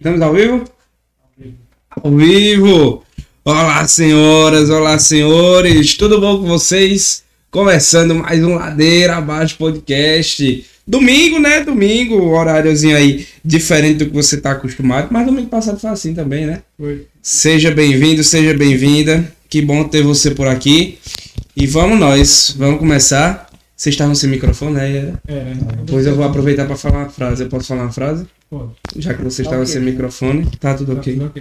Estamos ao vivo? Ao vivo! Olá, senhoras, olá, senhores, tudo bom com vocês? Começando mais um Ladeira Abaixo Podcast. Domingo, né? Domingo, horáriozinho aí diferente do que você tá acostumado, mas domingo passado foi assim também, né? Foi. Seja bem-vindo, seja bem-vinda. Que bom ter você por aqui. E vamos nós, vamos começar. Vocês estavam sem microfone, né? É, né? Pois eu vou aproveitar para falar uma frase. Eu posso falar uma frase? Já que vocês Tá estavam ok. sem microfone, tá tudo tá ok. tudo.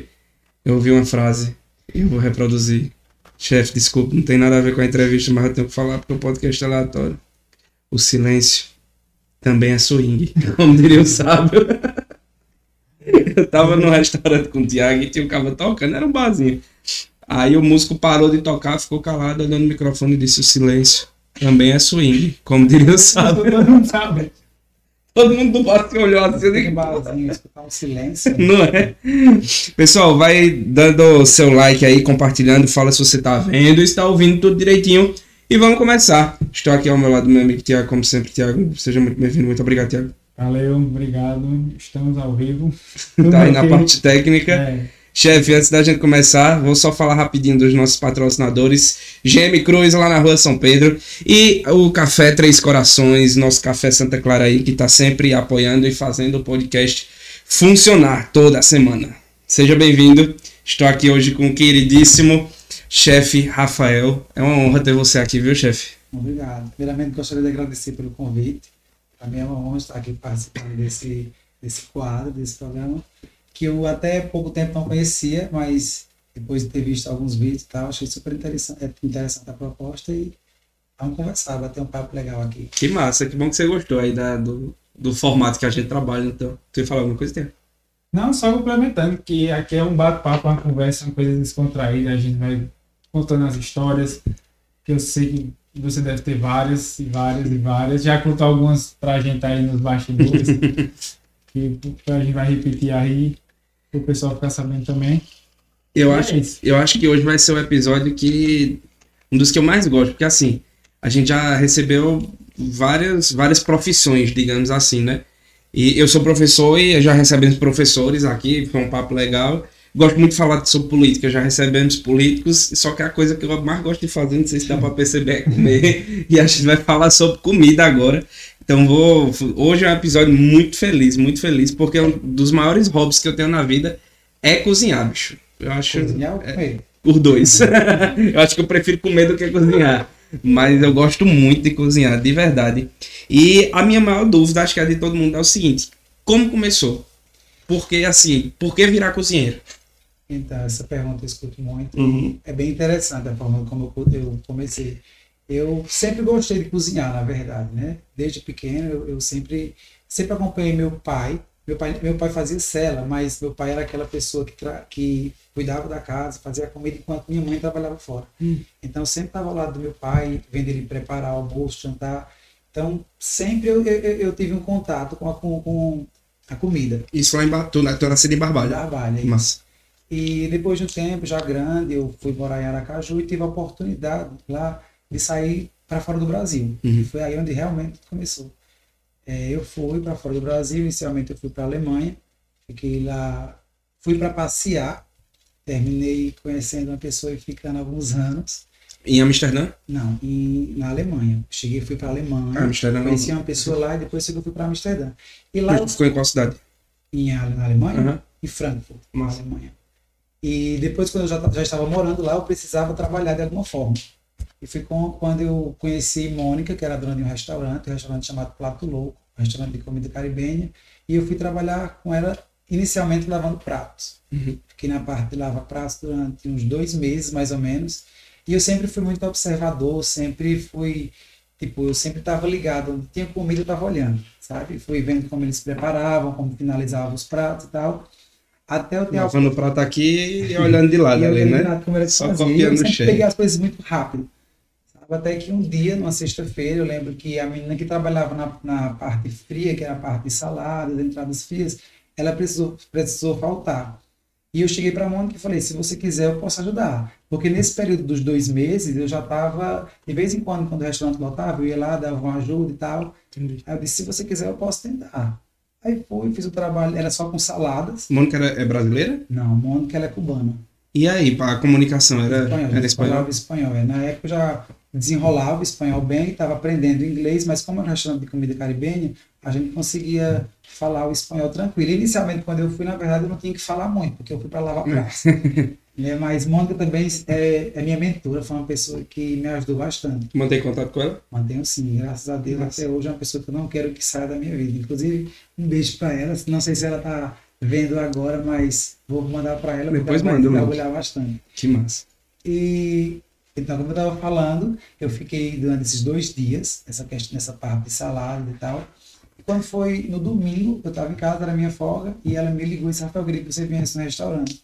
Eu ouvi uma frase e eu vou reproduzir. Chefe, desculpa, não tem nada a ver com a entrevista, mas eu tenho que falar porque o podcast é aleatório. O silêncio também é swing, como diria o sábio. Eu tava num restaurante com o Thiago e tinha um cara tocando, era um barzinho. Aí o músico parou de tocar, ficou calado, olhando no microfone e disse: O silêncio também é swing, como diria o sábio. Todo mundo sabe. Todo mundo do bar se olhou assim, digo, barzinho, escutar um silêncio. Não é? Pessoal, vai dando seu like aí, compartilhando, fala se você tá vendo, está ouvindo tudo direitinho. E vamos começar. Estou aqui ao meu lado, meu amigo Tiago, como sempre, Tiago. Seja muito bem-vindo. Muito obrigado, Tiago. Valeu, obrigado. Estamos ao vivo. Tá aí na parte técnica. É, Chefe, antes da gente começar, vou só falar rapidinho dos nossos patrocinadores. GM Cruz, lá na rua São Pedro. E o Café Três Corações, nosso Café Santa Clara aí, que tá sempre apoiando e fazendo o podcast funcionar toda semana. Seja bem-vindo. Estou aqui hoje com o queridíssimo chefe Rafael. É uma honra ter você aqui, viu, chefe? Obrigado. Primeiramente, gostaria de agradecer pelo convite. Para mim é uma honra estar aqui participando desse, desse quadro, desse programa, que eu até pouco tempo não conhecia, mas depois de ter visto alguns vídeos e tal, achei super interessante, é interessante a proposta e vamos conversar, bater um papo legal aqui. Que massa, que bom que você gostou aí da- do, do formato que a gente trabalha, então. Tu ia falar alguma coisa, Tiago? Não, só complementando, que aqui é um bate-papo, uma conversa, uma coisa descontraída. A gente vai contando as histórias, que eu sei que você deve ter várias e várias e várias. Já contou algumas pra gente aí nos bastidores, que a gente vai repetir aí, pro pessoal ficar sabendo também. Eu é acho, eu acho que hoje vai ser o episódio que. Um dos que eu mais gosto, porque assim, a gente já recebeu várias, várias profissões, digamos assim, né? E eu sou professor e já recebemos professores aqui, foi um papo legal. Gosto muito de falar sobre política, já recebemos políticos, só que a coisa que eu mais gosto de fazer, não sei se dá pra perceber, é comer. e a gente vai falar sobre comida agora. Então vou. Hoje é um episódio muito feliz, muito feliz, porque um dos maiores hobbies que eu tenho na vida é cozinhar, bicho. Eu acho. Cozinhar ou comer? Por dois. eu acho que eu prefiro comer do que cozinhar. Mas eu gosto muito de cozinhar, de verdade. E a minha maior dúvida, acho que é de todo mundo, é o seguinte: como começou? Porque assim, por que virar cozinheiro? Então, essa pergunta eu escuto muito. Uhum. É bem interessante a forma como eu comecei. Eu sempre gostei de cozinhar, na verdade, né? Desde pequeno eu, eu sempre sempre acompanhei meu pai. Meu pai meu pai fazia cela, mas meu pai era aquela pessoa que tra- que cuidava da casa, fazia a comida enquanto minha mãe trabalhava fora. Hum. Então sempre estava ao lado do meu pai, vendo ele preparar almoço, jantar. Então sempre eu, eu, eu tive um contato com a, com, com a comida. Isso lá em Bar... tu, tu nasceu em Barbalho. Trabalho. Massa. E depois de um tempo, já grande, eu fui morar em Aracaju e tive a oportunidade lá de sair para fora do Brasil. Uhum. E foi aí onde realmente começou. É, eu fui para fora do Brasil, inicialmente eu fui para a Alemanha, fiquei lá, fui para passear, terminei conhecendo uma pessoa e ficando alguns anos. Em Amsterdã? Não, em, na Alemanha. Cheguei, fui para a Alemanha, Ah, Amsterdã não. conheci uma pessoa lá e depois eu fui para Amsterdã. E lá eu Ficou em qual cidade? em, na Alemanha, Aham. em Frankfurt, na Massa. Alemanha. E depois, quando eu já, já estava morando lá, eu precisava trabalhar de alguma forma. E foi com, quando eu conheci Mônica, que era dona de um restaurante, um restaurante chamado Plato Louco, um restaurante de comida caribenha, e eu fui trabalhar com ela, inicialmente lavando pratos. Uhum. Fiquei na parte de lavar pratos durante uns dois meses, mais ou menos, e eu sempre fui muito observador, sempre fui, tipo, eu sempre estava ligado, onde tinha comida eu estava olhando, sabe? Fui vendo como eles preparavam, como finalizavam os pratos e tal, até eu ter Lavando o prato aqui e olhando de lado e ali, né? nada como era Só fazia. Copiando eu sempre peguei as coisas muito rápido. Até que um dia, numa sexta-feira, eu lembro que a menina que trabalhava na, na parte fria, que era a parte de saladas, entradas frias, ela precisou, precisou faltar. E eu cheguei para a Mônica e falei, se você quiser, eu posso ajudar. Porque nesse período dos dois meses, eu já estava, de vez em quando, quando o restaurante lotava, eu ia lá, dava uma ajuda e tal. Entendi. Aí eu disse, se você quiser, eu posso tentar. Aí fui, fiz o trabalho, era só com saladas. Mônica era- é brasileira? Não, Mônica ela é cubana. E aí, a comunicação era espanhol, era espanhol? espanhol. é. Na época eu já desenrolava o espanhol bem, estava aprendendo inglês, mas como era um restaurante de comida caribenha, a gente conseguia falar o espanhol tranquilo. Inicialmente, quando eu fui, na verdade, eu não tinha que falar muito, porque eu fui para lavar praça. É, mas Mônica também é, é minha mentora, foi uma pessoa que me ajudou bastante. Mantém contato com ela? Mantenho sim, graças a Deus, Nossa. até hoje é uma pessoa que eu não quero que saia da minha vida. Inclusive, um beijo para ela. Não sei se ela tá vendo agora, mas vou mandar para ela, porque Depois ela vai manda, manda. trabalhar bastante. Que massa. E então, como eu estava falando, eu fiquei durante esses dois dias, essa questão, nessa parte de salada e tal. E quando foi no domingo, eu estava em casa, era minha folga, e ela me ligou e disse, Rafael, eu queria que você viesse no restaurante.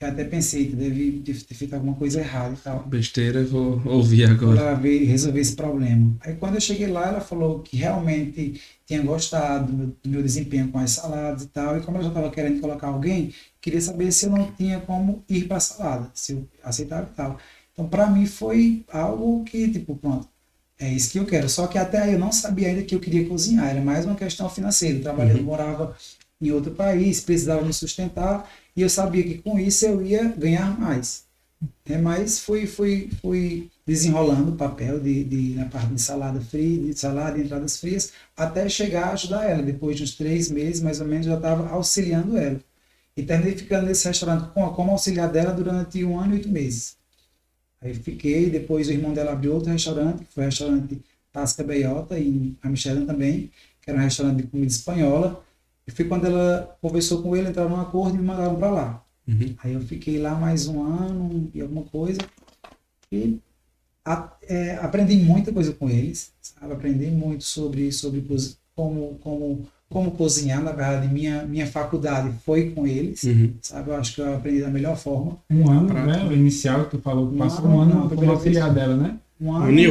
Eu até pensei que deve deve ter feito alguma coisa errada e tal Besteira, eu vou ouvir agora. para ver resolver esse problema. Aí quando eu cheguei lá, ela falou que realmente tinha gostado do meu, do meu desempenho com as saladas e tal. E como ela já estava querendo colocar alguém, queria saber se eu não tinha como ir para a salada, se eu aceitava e tal. Então, para mim foi algo que, tipo, pronto, é isso que eu quero. Só que até aí eu não sabia ainda que eu queria cozinhar. Era mais uma questão financeira. Eu trabalhava, Uhum. morava em outro país, precisava me sustentar e eu sabia que com isso eu ia ganhar mais. É, mas fui, fui, fui desenrolando o papel de, de, na parte de salada fria, de salada e entradas frias, até chegar a ajudar ela. Depois de uns três meses, mais ou menos, já estava auxiliando ela. E terminei ficando nesse restaurante com, como auxiliar dela durante um ano e oito meses. Aí fiquei, depois o irmão dela abriu outro restaurante, que foi o restaurante Tasca Beiota, em Amsterdã também, que era um restaurante de comida espanhola. E foi quando ela conversou com ele, entraram num acordo e me mandaram para lá. Uhum. Aí eu fiquei lá mais um ano e alguma coisa. E a- é, aprendi muita coisa com eles, sabe? Aprendi muito sobre, sobre como, como, como cozinhar. Na verdade, minha, minha faculdade foi com eles, Uhum. sabe? Eu acho que eu aprendi da melhor forma. Um ano, Prato. né? O inicial que tu falou que Um passou ano, um ano não, como auxiliar dela, né? Um Um ano ano e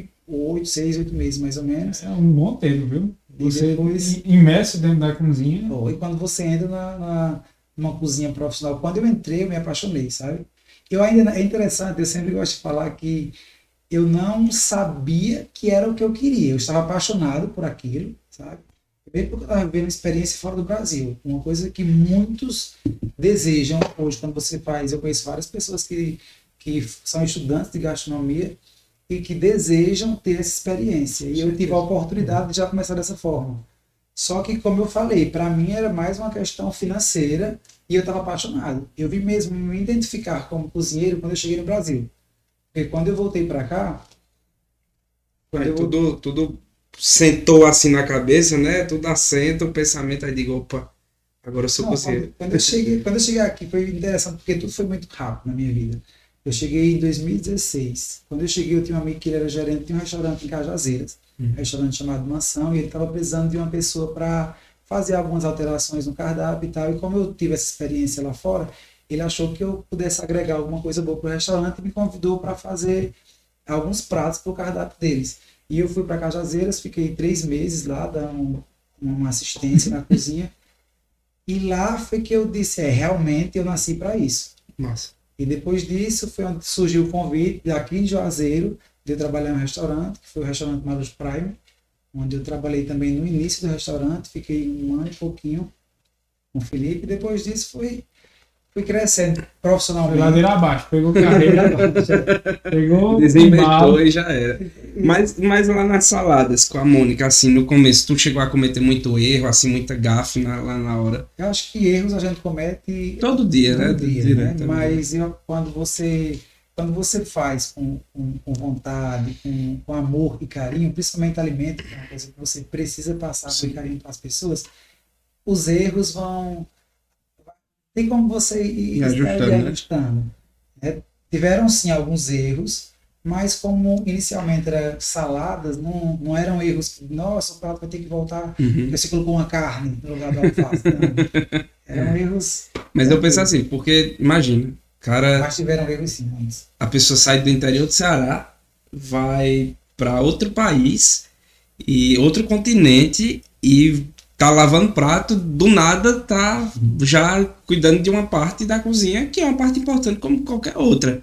e oito, seis, oito meses mais ou menos. É um bom tempo, viu? E Você depois- i- imerso dentro da cozinha. E quando você entra na, na, numa cozinha profissional, quando eu entrei, eu me apaixonei, sabe? Eu ainda, é interessante, eu sempre gosto de falar que eu não sabia que era o que eu queria. Eu estava apaixonado por aquilo, sabe? Primeiro porque eu estava vivendo uma experiência fora do Brasil. Uma coisa que muitos desejam hoje, quando você faz. Eu conheço várias pessoas que, que são estudantes de gastronomia e que desejam ter essa experiência. E eu tive a oportunidade de já começar dessa forma. Só que, como eu falei, para mim era mais uma questão financeira e eu estava apaixonado. Eu vim mesmo me identificar como cozinheiro quando eu cheguei no Brasil. Porque quando eu voltei para cá, quando eu tudo, tudo sentou assim na cabeça, né? Tudo assenta, o pensamento aí digo, opa, agora eu sou quando, quando eu cheguei, quando eu cheguei aqui foi interessante porque tudo foi muito rápido na minha vida. Eu cheguei em 2016. Quando eu cheguei, eu tinha um amigo que ele era gerente de um restaurante em Cajazeiras, Uhum. um restaurante chamado Mansão, e ele estava precisando de uma pessoa para fazer algumas alterações no cardápio e tal. E como eu tive essa experiência lá fora, ele achou que eu pudesse agregar alguma coisa boa para o restaurante e me convidou para fazer alguns pratos para o cardápio deles. E eu fui para Cajazeiras, fiquei três meses lá, dando uma assistência na cozinha. E lá foi que eu disse, é, realmente eu nasci para isso. Massa. E depois disso foi onde surgiu o convite daqui em Juazeiro de eu trabalhar em um restaurante, que foi o restaurante Malus Prime, onde eu trabalhei também no início do restaurante, fiquei um ano e pouquinho com o Felipe, depois disso fui, fui crescendo Foi profissionalmente. ladeira abaixo, pegou carreira, pegou Desinventou embalo. e já era. Mas, mas lá nas saladas com a Mônica, assim, no começo, tu chegou a cometer muito erro, assim, muita gafe na- lá na hora. Eu acho que erros a gente comete Todo dia, né? todo dia, Direto, né? Mas eu- quando você quando você faz com, com, com vontade, com, com amor e carinho, principalmente alimento, que é uma coisa que você precisa passar Sim. com carinho para as pessoas, os erros vão tem como você ir, Ir ajustando, ir né? ajustando. né? Tiveram sim alguns erros, mas como inicialmente era saladas, não, não eram erros. Nossa, o prato vai ter que voltar Uhum. porque você colocou uma carne no lugar do alface. Não. Eram erros, Mas eu penso assim, porque, imagina, cara, mas tiveram erros sim. Mas... a pessoa sai do interior do Ceará, vai para outro país e outro continente e tá lavando prato, do nada tá já cuidando de uma parte da cozinha que é uma parte importante como qualquer outra.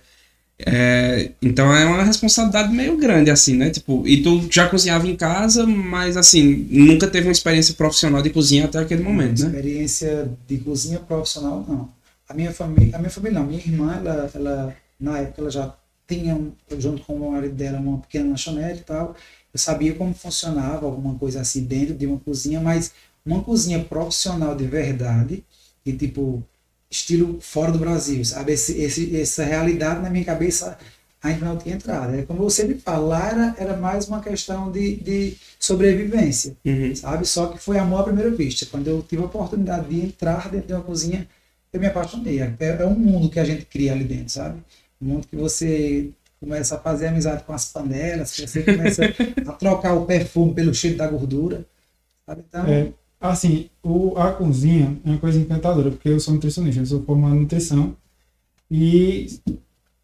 É, então é uma responsabilidade meio grande, assim, né? Tipo, e tu já cozinhava em casa, mas assim, nunca teve uma experiência profissional de cozinha até aquele momento, né? Experiência de cozinha profissional, não. A minha família, a minha família não, minha irmã, ela, ela na época ela já tinha, junto com o marido dela, uma pequena lanchonete e tal. Eu sabia como funcionava alguma coisa assim dentro de uma cozinha, mas uma cozinha profissional de verdade, e tipo, estilo fora do Brasil, sabe? Esse, esse, essa realidade na minha cabeça ainda não tinha entrado. É como você me fala, lá era, era mais uma questão de, de sobrevivência, Uhum. sabe? Só que foi amor à primeira vista. Quando eu tive a oportunidade de entrar dentro de uma cozinha, eu me apaixonei. É, é um mundo que a gente cria ali dentro, sabe? Um mundo que você começa a fazer amizade com as panelas, que você começa a trocar o perfume pelo cheiro da gordura, sabe? Então, É, assim, o, a cozinha é uma coisa encantadora, porque eu sou nutricionista, eu sou formado em nutrição. E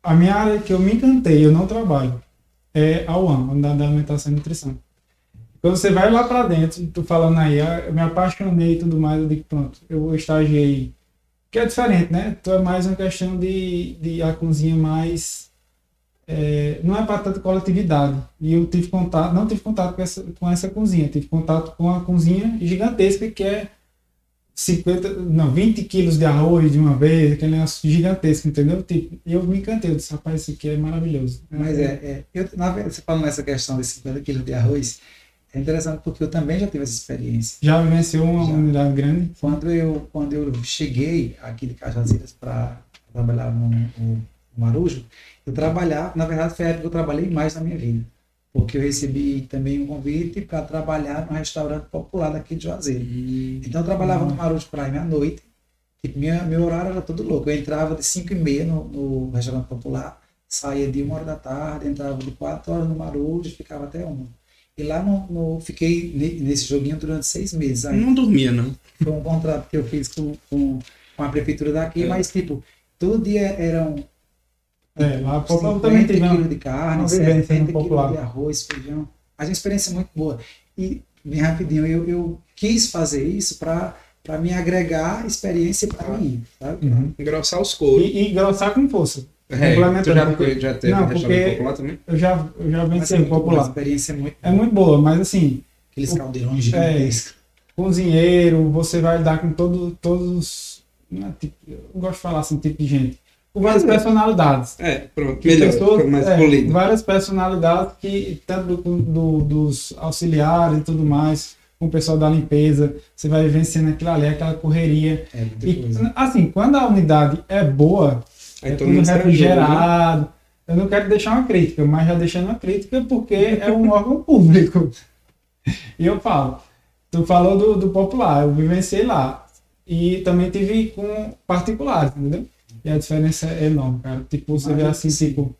a minha área que eu me encantei, eu não trabalho, é a UAM, da, alimentação e nutrição. Quando você vai lá pra dentro, tu falando aí, ah, eu me apaixonei e tudo mais, eu digo, pronto, eu estagiei. Que é diferente, né? Tu é mais uma questão de, de a cozinha mais. é, não é para tanta coletividade. E eu tive contato, não tive contato com essa, com essa cozinha, tive contato com a cozinha gigantesca que é 50, não, 20 quilos de arroz de uma vez, aquele negócio gigantesco, entendeu? Tipo, eu me encantei, eu disse, rapaz, isso aqui é maravilhoso. Mas é, é eu, na você falando nessa questão desses 50 quilos de arroz, é interessante porque eu também já tive essa experiência. Já vivenciou uma Já. unidade grande? Quando eu, quando eu cheguei aqui de Cajazeiras para trabalhar no, no, Marujo, eu trabalhava, na verdade foi a época que eu trabalhei mais na minha vida, porque eu recebi também um convite para trabalhar no restaurante popular daqui de Juazeiro. Então eu trabalhava no Marujo Prime à noite, tipo, minha, meu horário era todo louco, eu entrava de 5 e meia no, no restaurante popular, saía de uma hora da tarde, entrava de 4 horas no Marujo e ficava até uma. E lá no, no- fiquei ne- nesse joguinho durante seis meses. Aí Não dormia, não. foi um contrato que eu fiz com, com, com a prefeitura daqui, É. mas tipo, todo dia eram É, lá tipo, Popular também 50 teve uma- quilos de carne, uma vivência 70 no quilos de arroz, feijão. Mas uma experiência muito boa. E, bem rapidinho, eu, eu quis fazer isso para me agregar experiência para mim, sabe? Uhum. Engrossar os couros. E, e engrossar com força. É, complementando, já, porque- já teve Não, porque- popular também? Eu já, eu já Mas é venci muito boa, popular. a experiência é muito É muito boa, mas assim, Aqueles o- caldeirões gigantescos. cozinheiro, você vai lidar com todo, todos. não é tipo- eu gosto de falar assim, tipo de gente. Com várias é. personalidades. É, pronto. Melhor, pessoas- mais é, polido. várias personalidades que, tanto do, do- dos auxiliares e tudo mais, com o pessoal da limpeza, você vai vencendo aquilo ali, aquela correria. É, E, coisa. assim, quando a unidade é boa, é tudo ajuda, né? refrigerado. Eu não quero deixar uma crítica, mas já deixando uma crítica porque é um órgão público. E eu falo, tu falou do, do popular, eu vivenciei lá. E também tive com particulares, entendeu? E a diferença é enorme, cara. Tipo, você vê assim, sim. tipo,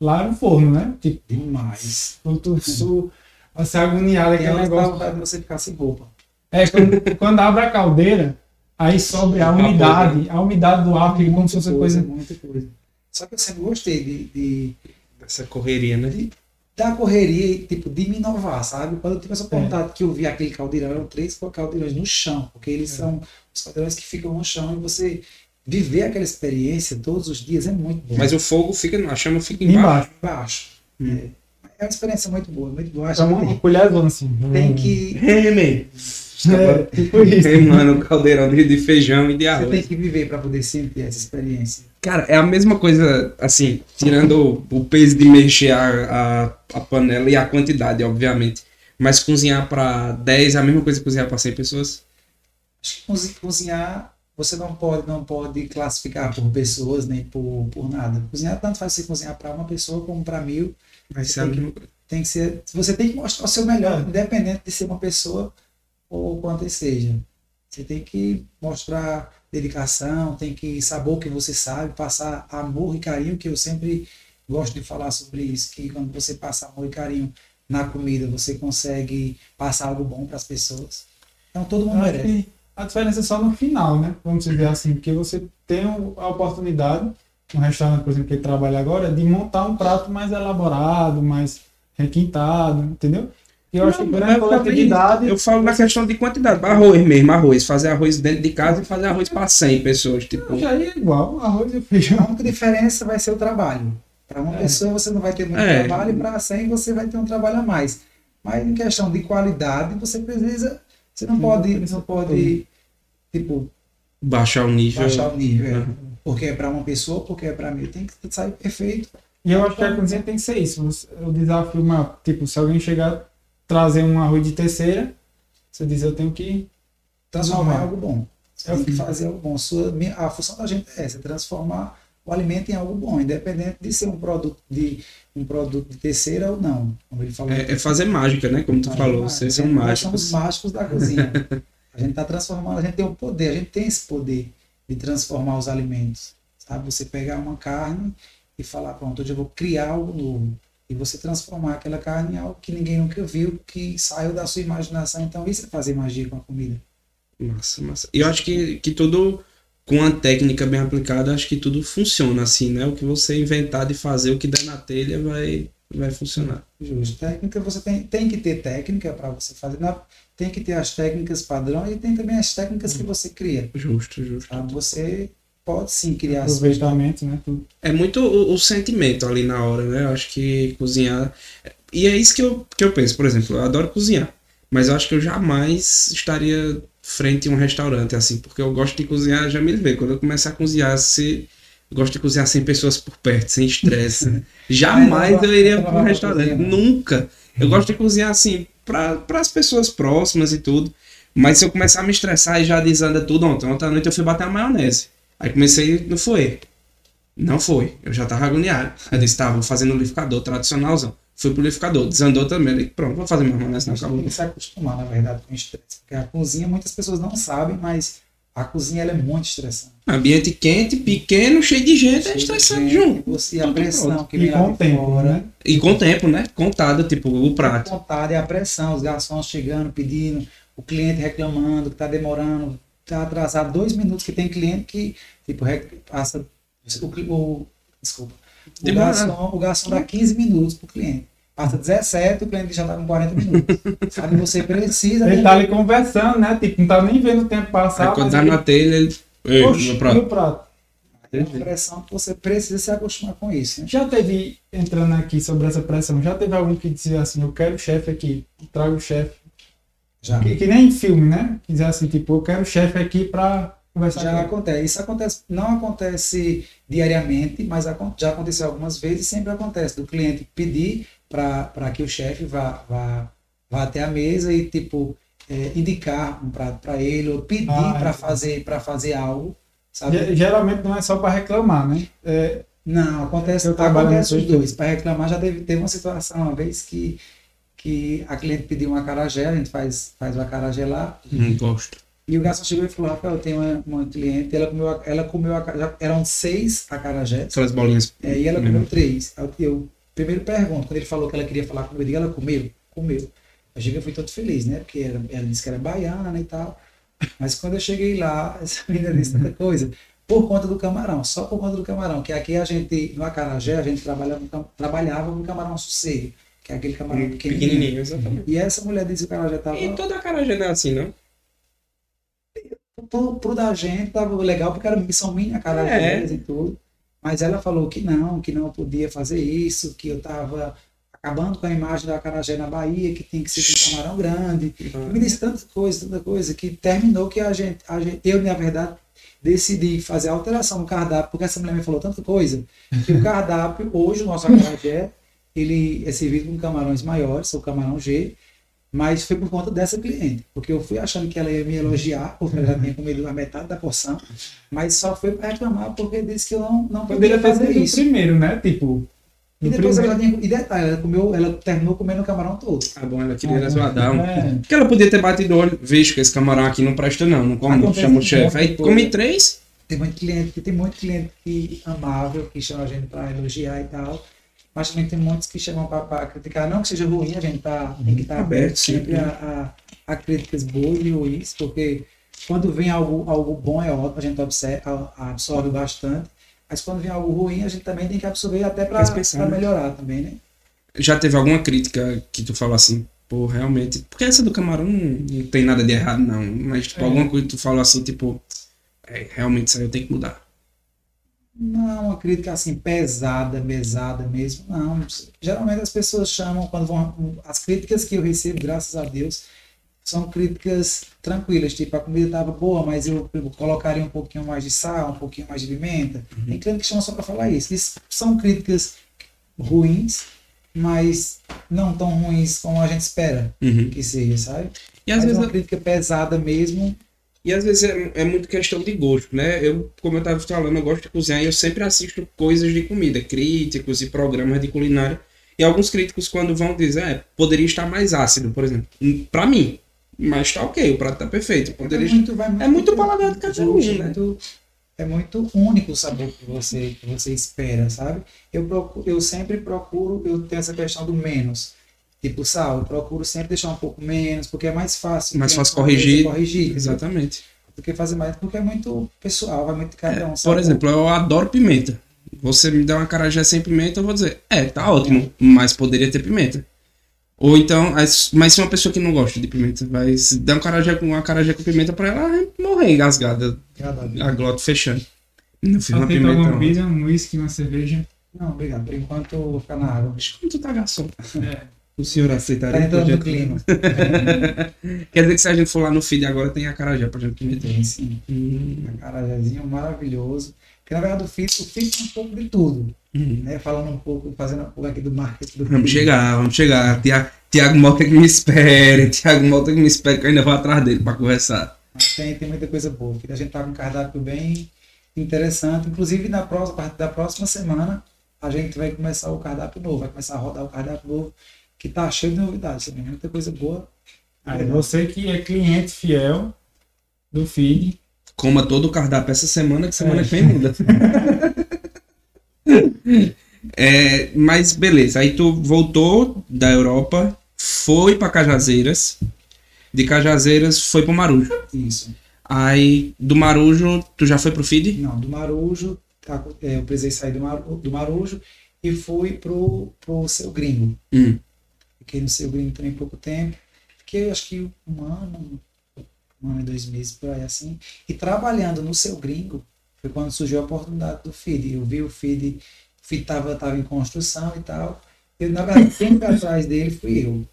lá é um forno, né? Tipo, Demais. tu, tu você agoniado aquele dá negócio. vontade de você ficar sem roupa. É, quando, quando abre a caldeira, aí sobe a umidade, a umidade do ar, que como se fosse coisa, muita coisa. Só que eu sempre gostei de, de Essa correria, né? da correria e tipo, de me inovar, sabe? Quando eu tive essa É. oportunidade que eu vi aquele caldeirão, eram três caldeirões no chão, porque eles É. são os caldeirões que ficam no chão e você viver aquela experiência todos os dias é muito bom. Mas o fogo fica, a chama fica embaixo. Embaixo. embaixo. Hum. É, é uma experiência muito boa, muito boa. Acho É uma tem, colherzona assim. tem que É, man. É, tipo isso. Queimando o caldeirão de, de feijão e de você arroz. tem que viver para poder sentir essa experiência. Cara, é a mesma coisa, assim, tirando o, o peso de mexer a, a, a panela e a quantidade, obviamente. Mas cozinhar pra 10 é a mesma coisa que cozinhar pra 100 pessoas. Acho que cozi- cozinhar você não pode não pode classificar por pessoas nem por, por nada. Cozinhar tanto faz você cozinhar para uma pessoa como para mil. Vai Você ser tem que-. Tem que ser, você tem que mostrar o seu melhor, independente de ser uma pessoa ou quanto seja. Você tem que mostrar dedicação, tem que saber o que você sabe, passar amor e carinho, que eu sempre gosto de falar sobre isso, que quando você passa amor e carinho na comida, você consegue passar algo bom para as pessoas. Então todo mundo acho merece. a diferença é só no final, né? Vamos dizer assim, porque você tem a oportunidade, um restaurante, por exemplo, que ele trabalha agora, de montar um prato mais elaborado, mais requintado, entendeu? Eu acho que Não, grande também- coletividade. Eu falo na questão de quantidade. Arroz mesmo, arroz. Fazer arroz dentro de casa e fazer arroz pra 100 pessoas. Tipo, Já é igual, arroz e feijão. A única diferença vai ser o trabalho. Para uma É. pessoa você não vai ter muito É. trabalho, e para 100 você vai ter um trabalho a mais. Mas em questão de qualidade, você precisa. Você não pode, precisa não pode tipo, Baixar o nível. baixar o nível. é. Porque é para uma pessoa, porque é para mim. Tem que sair perfeito. E eu acho que a cozinha tem que ser isso. Você- O desafio, tipo, se alguém chegar trazer um arroz de terceira, você diz, eu tenho que. Transformar em algo bom. Você É o tem que fazer algo bom. Sua, minha- a função da gente é essa, transformar o alimento em algo bom, independente de ser um produto de um produto de terceira ou não. Como ele falou. É, é fazer mágica, né? Como tu falou, vocês são gente- Nós somos mágicos. mágicos da cozinha. a gente está transformando, a gente tem o poder, a gente tem esse poder de transformar os alimentos. Sabe? Você pegar uma carne e falar, pronto, hoje eu vou criar algo novo. E você transformar aquela carne em algo que ninguém nunca viu, que saiu da sua imaginação. Então, isso é fazer magia com a comida. Massa, massa. E eu acho que, que tudo, com a técnica bem aplicada, acho que tudo funciona assim, né? O que você inventar de fazer, o que der na telha, vai, vai funcionar. Justo. Técnica, você tem, tem que ter técnica para você fazer. Na- tem que ter as técnicas padrão e tem também as técnicas que você cria. Justo, justo. Sabe? Você pode sim criar Aproveitamento, né? Tudo. É muito o, o sentimento ali na hora, né? Eu acho que cozinhar. E é isso que eu, que eu penso, por exemplo, eu adoro cozinhar. Mas eu acho que eu jamais estaria frente a um restaurante, assim, porque eu gosto de cozinhar, já me vê. Quando eu começar a cozinhar, se. Eu gosto de cozinhar sem pessoas por perto, sem estresse. Jamais eu iria para um restaurante. Nunca. Eu gosto de cozinhar assim, para as pessoas próximas e tudo. Mas se eu começar a me estressar e já desanda tudo, ontem, ontem à noite eu fui bater a maionese. Aí comecei, não foi. Não foi. Eu já tava agoniado. Aí eu disse, tá, vou fazer no liquidificador tradicionalzão. Fui pro liquidificador, desandou também. Eu disse, Pronto, vou fazer minha maionese, Tem acabou. que se acostumar, na verdade, com o estresse. Porque a cozinha, muitas pessoas não sabem, mas a cozinha ela é muito estressante. Ambiente quente, pequeno, cheio de gente, é estressante junto. Você, a pressão pronto. que E com o tempo, fora. né? E com o tempo, né? Contado, tipo, o prato. vontade, é a pressão, os garçons chegando, pedindo, o cliente reclamando que está demorando, está atrasado dois minutos, que tem cliente que tipo, passa o, o- desculpa, o garçom, o garçom dá 15 minutos para o cliente. Passa 17, o cliente já está com 40 minutos. Sabe, você precisa. Ele tá ali conversando, né? Tipo, não tá nem vendo o tempo passar. Aí quando dá ele- na telha, ele. Ei, Oxe, meu prato. o prato. É uma pressão que você precisa se acostumar com isso. Né? Já teve, entrando aqui sobre essa pressão, já teve algum que dizia assim, eu quero o chefe aqui, trago o chefe. Já. Que, que nem em filme, né? Dizia assim, tipo, eu quero o chefe aqui pra conversar Já ele. acontece. Isso acontece, não acontece diariamente, mas já aconteceu algumas vezes e sempre acontece do cliente pedir para que o chefe vá, vá, vá até a mesa e tipo é, indicar um prato para ele ou pedir Ah, para é. fazer para fazer algo, sabe? Ge- Geralmente não é só pra reclamar, né? É, Não, acontece, acontece os dois. Para reclamar já teve, teve uma situação uma vez que que a cliente pediu um acarajé, a gente faz faz o acarajé lá Não gosto. E o garçom chegou e falou, Rafael, eu tenho uma, uma cliente, ela comeu, ela comeu, a- já eram seis acarajés, Aquelas bolinhas. é, e ela comeu três. Aí Eu, eu primeiro pergunto, quando ele falou que ela queria falar comigo, eu digo, ela comeu? Comeu. Eu cheguei, eu fui todo feliz, né, porque ela, ela disse que era baiana e tal, mas quando eu cheguei lá, essa menina disse tanta coisa, por conta do camarão, só por conta do camarão, que aqui a gente, no acarajé, a gente trabalhava, trabalhava com camarão sossego, que é aquele camarão pequenininho. Pequenininho, exatamente. E essa mulher disse que o acarajé tava... E toda a cara já não é assim, não? pro, pro da gente tava legal porque era são minha cara É. e tudo. Mas ela falou que não, que não podia fazer isso, que eu tava acabando com a imagem da acarajé na Bahia, que tinha que ser com camarão grande. Me disse tanta coisa, tanta coisa, que terminou que a gente, a gente eu, na verdade, decidi fazer a alteração no cardápio, porque essa mulher me falou tanta coisa, que o cardápio, hoje, o nosso acarajé, ele é servido com camarões maiores, o camarão G, mas foi por conta dessa cliente, porque eu fui achando que ela ia me elogiar, porque ela já tinha comido a metade da porção, mas só foi para reclamar porque disse que eu não, não Poderia fazer isso. primeiro, né? Tipo, E depois ela tinha, e detalhe, ela, comeu, ela terminou comendo o camarão todo. Ah, bom, ela queria resguardar. um- É. Porque ela podia ter batido o olho, vejo que esse camarão aqui não presta não, não como, chama o chefe. Aí come três, Tem muito cliente, tem muito cliente que amável, que chama a gente para elogiar e tal. Mas também tem muitos que chamam para criticar. Não que seja ruim, a gente tá, tem que estar Aberto, aberto sempre sim. a, a, a críticas boas e ruins, porque quando vem algo, algo bom é ótimo, a gente observa, absorve bastante. Mas quando vem algo ruim, a gente também tem que absorver até para né? melhorar também, né? já teve alguma crítica que tu falou assim, pô, realmente. Porque essa do camarão não, não tem nada de errado, não. Mas, tipo, É. alguma coisa que tu falou assim, tipo, é, realmente isso aí eu tenho que mudar. Não, uma crítica assim pesada, mesada mesmo, não. Geralmente as pessoas chamam quando vão. As críticas que eu recebo, graças a Deus, são críticas tranquilas, tipo, a comida estava boa, mas eu, eu colocaria um pouquinho mais de sal, um pouquinho mais de pimenta. Uhum. Tem cliente que chama só para falar isso. isso. São críticas ruins, mas não tão ruins como a gente espera uhum. que seja, sabe? E às mas vezes uma crítica pesada mesmo, e às vezes é, é muito questão de gosto, né? Eu, como eu estava falando, eu gosto de cozinhar e eu sempre assisto coisas de comida, críticos e programas de culinária. E alguns críticos, quando vão dizer, é, poderia estar mais ácido, por exemplo. Para mim. Mas tá ok, o prato tá perfeito. Poderia... É muito, muito, é muito paladar de cada um, né? Muito, é muito único o sabor que você, que você espera, sabe? Eu, procuro, eu sempre procuro, eu tenho essa questão do menos. Tipo sal, eu procuro sempre deixar um pouco menos, porque é mais fácil. Mais fácil corrigir. corrigir. Exatamente. Do que fazer mais, porque é muito pessoal, vai muito cada um. É, por exemplo, eu adoro pimenta. Você me dá uma carajé sem pimenta, eu vou dizer, é, tá ótimo, mas poderia ter pimenta. Ou então, mas se uma pessoa que não gosta de pimenta vai se der um carajé com uma carajé com pimenta pra ela, vai morrer engasgada. A glota fechando. Não fiz uma pimenta. Alguma bebida, um whisky, uma cerveja? Não, obrigado. Por enquanto ficar na água. Acho que tu tá garçom. É. O senhor aceitaria? Tá entrando no clima. Quer dizer que se a gente for lá no feed agora tem a carajé pra gente comer? Tem sim. Hum. Um carajézinho maravilhoso. Porque na verdade o feed, o feed tem um pouco de tudo. Hum. Né? Falando um pouco, fazendo um pouco aqui do marketing do Vamos chegar, vamos chegar. Tiago, Tiago Mota que me espere. Tiago Mota que me espere que eu ainda vou atrás dele pra conversar. Mas tem, tem muita coisa boa. A gente tá com um cardápio bem interessante. Inclusive na próxima, da próxima semana a gente vai começar o cardápio novo, vai começar a rodar o cardápio novo que tá cheio de novidades também, muita coisa boa. Aí você que é cliente fiel do feed. Coma todo o cardápio essa semana, que semana é. que vem muda. é, mas beleza, aí tu voltou da Europa, foi para Cajazeiras, de Cajazeiras foi para Marujo. Isso. Aí do Marujo, tu já foi pro feed? Não, do Marujo, tá, é, eu precisei sair do, do Marujo e fui pro, pro seu gringo. Hum. Fiquei no seu gringo também pouco tempo. Fiquei acho que um ano, um ano e dois meses por aí assim. E trabalhando no seu gringo foi quando surgiu a oportunidade do feed. Eu vi o feed, o feed estava tava em construção e tal. Eu, na verdade, quem foi atrás dele fui eu.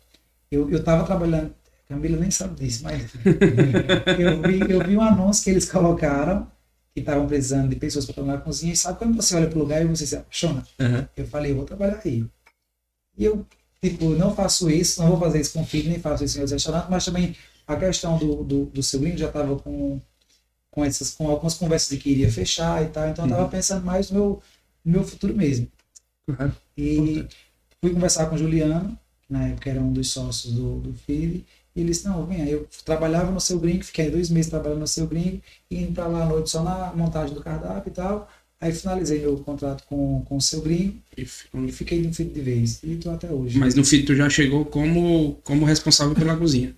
Eu, eu tava trabalhando, Camila nem sabe disso, mas eu vi, eu vi um anúncio que eles colocaram que estavam precisando de pessoas para trabalhar na cozinha. E sabe quando você olha para o lugar e você se apaixona? Uhum. Eu falei, eu vou trabalhar aí. E eu Tipo, não faço isso, não vou fazer isso com filho, nem faço isso em outros restaurantes, mas também a questão do, do, do seguinte já estava com, com, essas, com algumas conversas de que iria fechar e tal, então eu estava uhum. pensando mais no meu, no meu futuro mesmo. Uhum. E fui conversar com o Juliano, na época era um dos sócios do, do FILE, e ele disse, não, venha, eu trabalhava no seu gringo, fiquei dois meses trabalhando no seu gringo, e indo para lá à noite só na montagem do cardápio e tal, Aí finalizei meu contrato com, com o seu gringo e, fiquei no FIT de vez. E estou até hoje. Mas no FIT tu já chegou como, como responsável pela cozinha?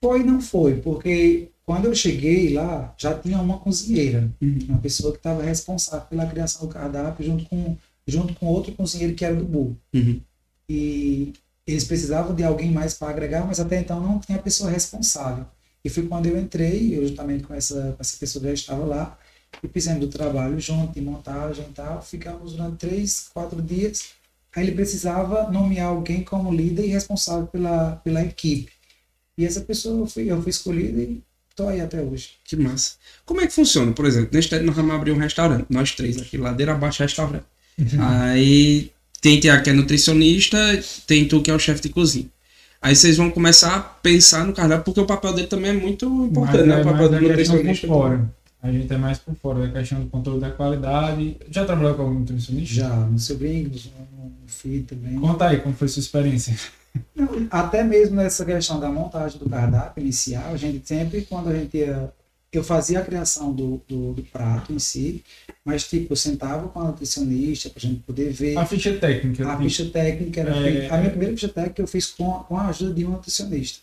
Foi e não foi, porque quando eu cheguei lá, já tinha uma cozinheira, uhum. uma pessoa que estava responsável pela criação do cardápio, junto com, junto com outro cozinheiro que era do Bull. Uhum. E eles precisavam de alguém mais para agregar, mas até então não tinha pessoa responsável. E foi quando eu entrei, eu juntamente com essa, com essa pessoa que já estava lá, e fizemos o trabalho junto, de montagem e tal. Ficamos durante três, quatro dias. Aí ele precisava nomear alguém como líder e responsável pela, pela equipe. E essa pessoa eu fui, eu fui escolhido e estou aí até hoje. Que massa. Como é que funciona? Por exemplo, neste nós vamos abrir um restaurante, nós três aqui, ladeira abaixo restaurante. Uhum. Aí tem Tiago que é nutricionista, tem tu que é o chefe de cozinha. Aí vocês vão começar a pensar no cardápio, porque o papel dele também é muito importante, mas né? É, o papel do nutricionista. Fora. A gente é mais por fora da questão do controle da qualidade. Já trabalhou com algum nutricionista? Já, no seu gringo, no FII também. Conta aí, como foi sua experiência? Não, até mesmo nessa questão da montagem do cardápio inicial, a gente sempre, quando a gente ia. Eu fazia a criação do, do, do prato em si, mas tipo, eu sentava com a nutricionista para a gente poder ver. A ficha técnica. A ficha técnica era é... feita. A minha primeira ficha técnica eu fiz com, com a ajuda de uma nutricionista.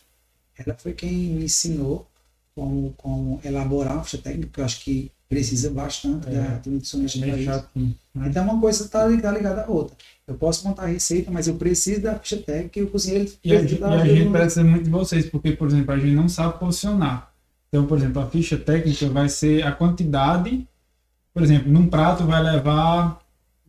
Ela foi quem me ensinou como, como elaborar uma ficha técnica, porque eu acho que precisa bastante é, da, do nutricionista é para isso. Então uma coisa está ligada à outra. Eu posso montar a receita, mas eu preciso da ficha técnica e o cozinheiro e a, e a gente precisa muito de vocês, porque, por exemplo, a gente não sabe posicionar. Então, por exemplo, a ficha técnica vai ser a quantidade por exemplo, num prato vai levar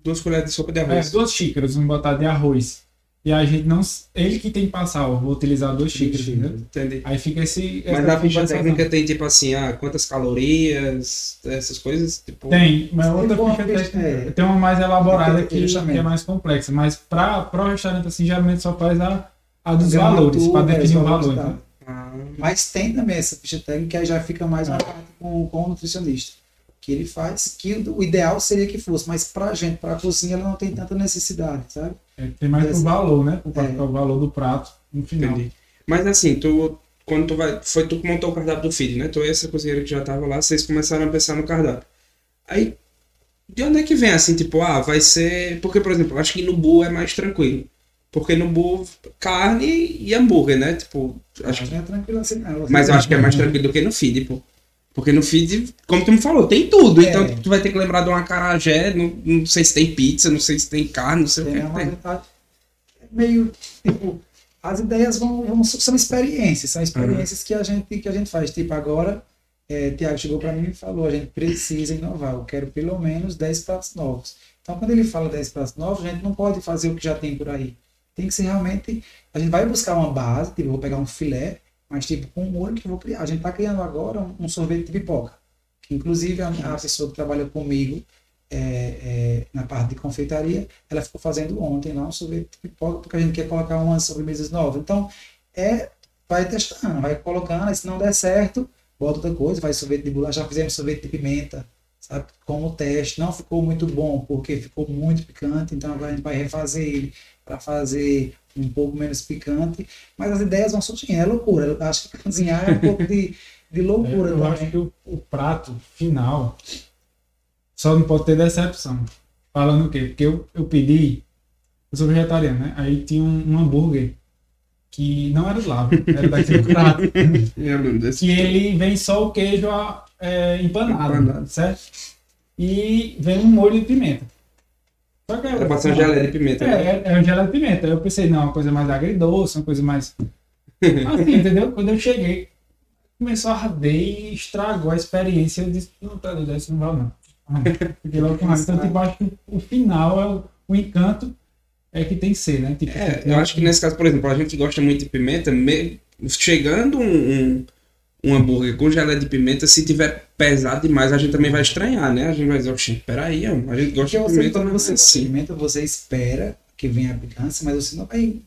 Duas colheres de sopa de é, arroz. duas xícaras, vamos botar de arroz. E a gente não. Ele que tem que passar, ó, vou utilizar duas xícaras, entendeu? Entendi. Aí fica esse. Mas na ficha técnica tem tipo assim, ah, quantas calorias, essas coisas, tipo. Tem, mas Tem outra uma ficha técnica. é. Tem uma mais elaborada que, Justamente. que é mais complexa. Mas para o restaurante, assim, geralmente só faz a, a dos Gramatura, valores, para é, definir o os valores valor. e entendeu? Ah, Mas tem também essa ficha técnica que aí já fica mais uma É. parte com, com o nutricionista. Que ele faz, que o, ideal seria que fosse, mas pra gente, pra cozinha, ela não tem tanta necessidade, sabe? É, tem mais o valor, né? O, É. o valor do prato no final. entendi. Mas assim, tu. Quando tu vai. Foi tu que montou o cardápio do feed, né? Tu e essa cozinheira que já tava lá, vocês começaram a pensar no cardápio. Aí. De onde é que vem assim, tipo, ah, vai ser. Porque, por exemplo, eu acho que no Bu é mais tranquilo. Porque no Bu, carne e hambúrguer, né? Tipo, acho que Não é tranquilo assim, não. Mas eu acho que é mais tranquilo do que no feed, pô. Porque no feed, como tu me falou, tem tudo. É. Então tu vai ter que lembrar de uma carajé, não, não sei se tem pizza, não sei se tem carne, não sei o Tem que tem. é meio tipo as ideias vão, vão são experiências são experiências que a gente que a gente faz tipo agora é, Tiago chegou para mim e falou a gente precisa inovar eu quero pelo menos 10 pratos novos então quando ele fala 10 pratos novos a gente não pode fazer o que já tem por aí tem que ser realmente a gente vai buscar uma base tipo eu vou pegar um filé mas tipo com um molho que eu vou criar. A gente está criando agora um, sorvete de pipoca que inclusive a, a pessoa que trabalha comigo é, é, na parte de confeitaria, ela ficou fazendo ontem lá um sorvete de pipoca, porque a gente quer colocar umas sobremesas novas. Então, é, vai testando, vai colocando, se não der certo, bota outra coisa, faz sorvete de bolacha, já fizemos sorvete de pimenta, sabe, como teste, não ficou muito bom, porque ficou muito picante, então agora a gente vai refazer ele para fazer um pouco menos picante, mas as ideias vão surgindo, é loucura, eu acho que cozinhar é um pouco de, de É, loucura eu também. acho que o, o prato final só não pode ter decepção. Falando o quê? Porque eu, eu pedi, eu sou vegetariano, né? Aí tinha um, um hambúrguer que não era do lado, era daquele prato. Que ele vem só o queijo é, empanado, Empanado. certo? E vem um molho de pimenta. Só que Era pra ser uma geleia de pimenta. né? É, é, é um geleia de pimenta. Eu pensei, não, uma coisa mais agridoce, uma coisa mais. Assim, entendeu? Quando eu cheguei, começou a arder e estragou a experiência. Eu disse, não, tá doido, isso não vai não. Fiquei logo com raiva. Então, tipo, acho que o final é o, o encanto é que tem que ser, né? Tipo, É, eu acho que nesse caso, por exemplo, a gente que gosta muito de pimenta, me- chegando um, um, um hambúrguer com geleia de pimenta, se tiver pesado demais, a gente também vai estranhar, né? A gente vai dizer, oxi, peraí, ó, a gente gosta Porque de pimenta, quando mas você gosta de assim. pimenta, você espera que venha a picância, mas você não vai.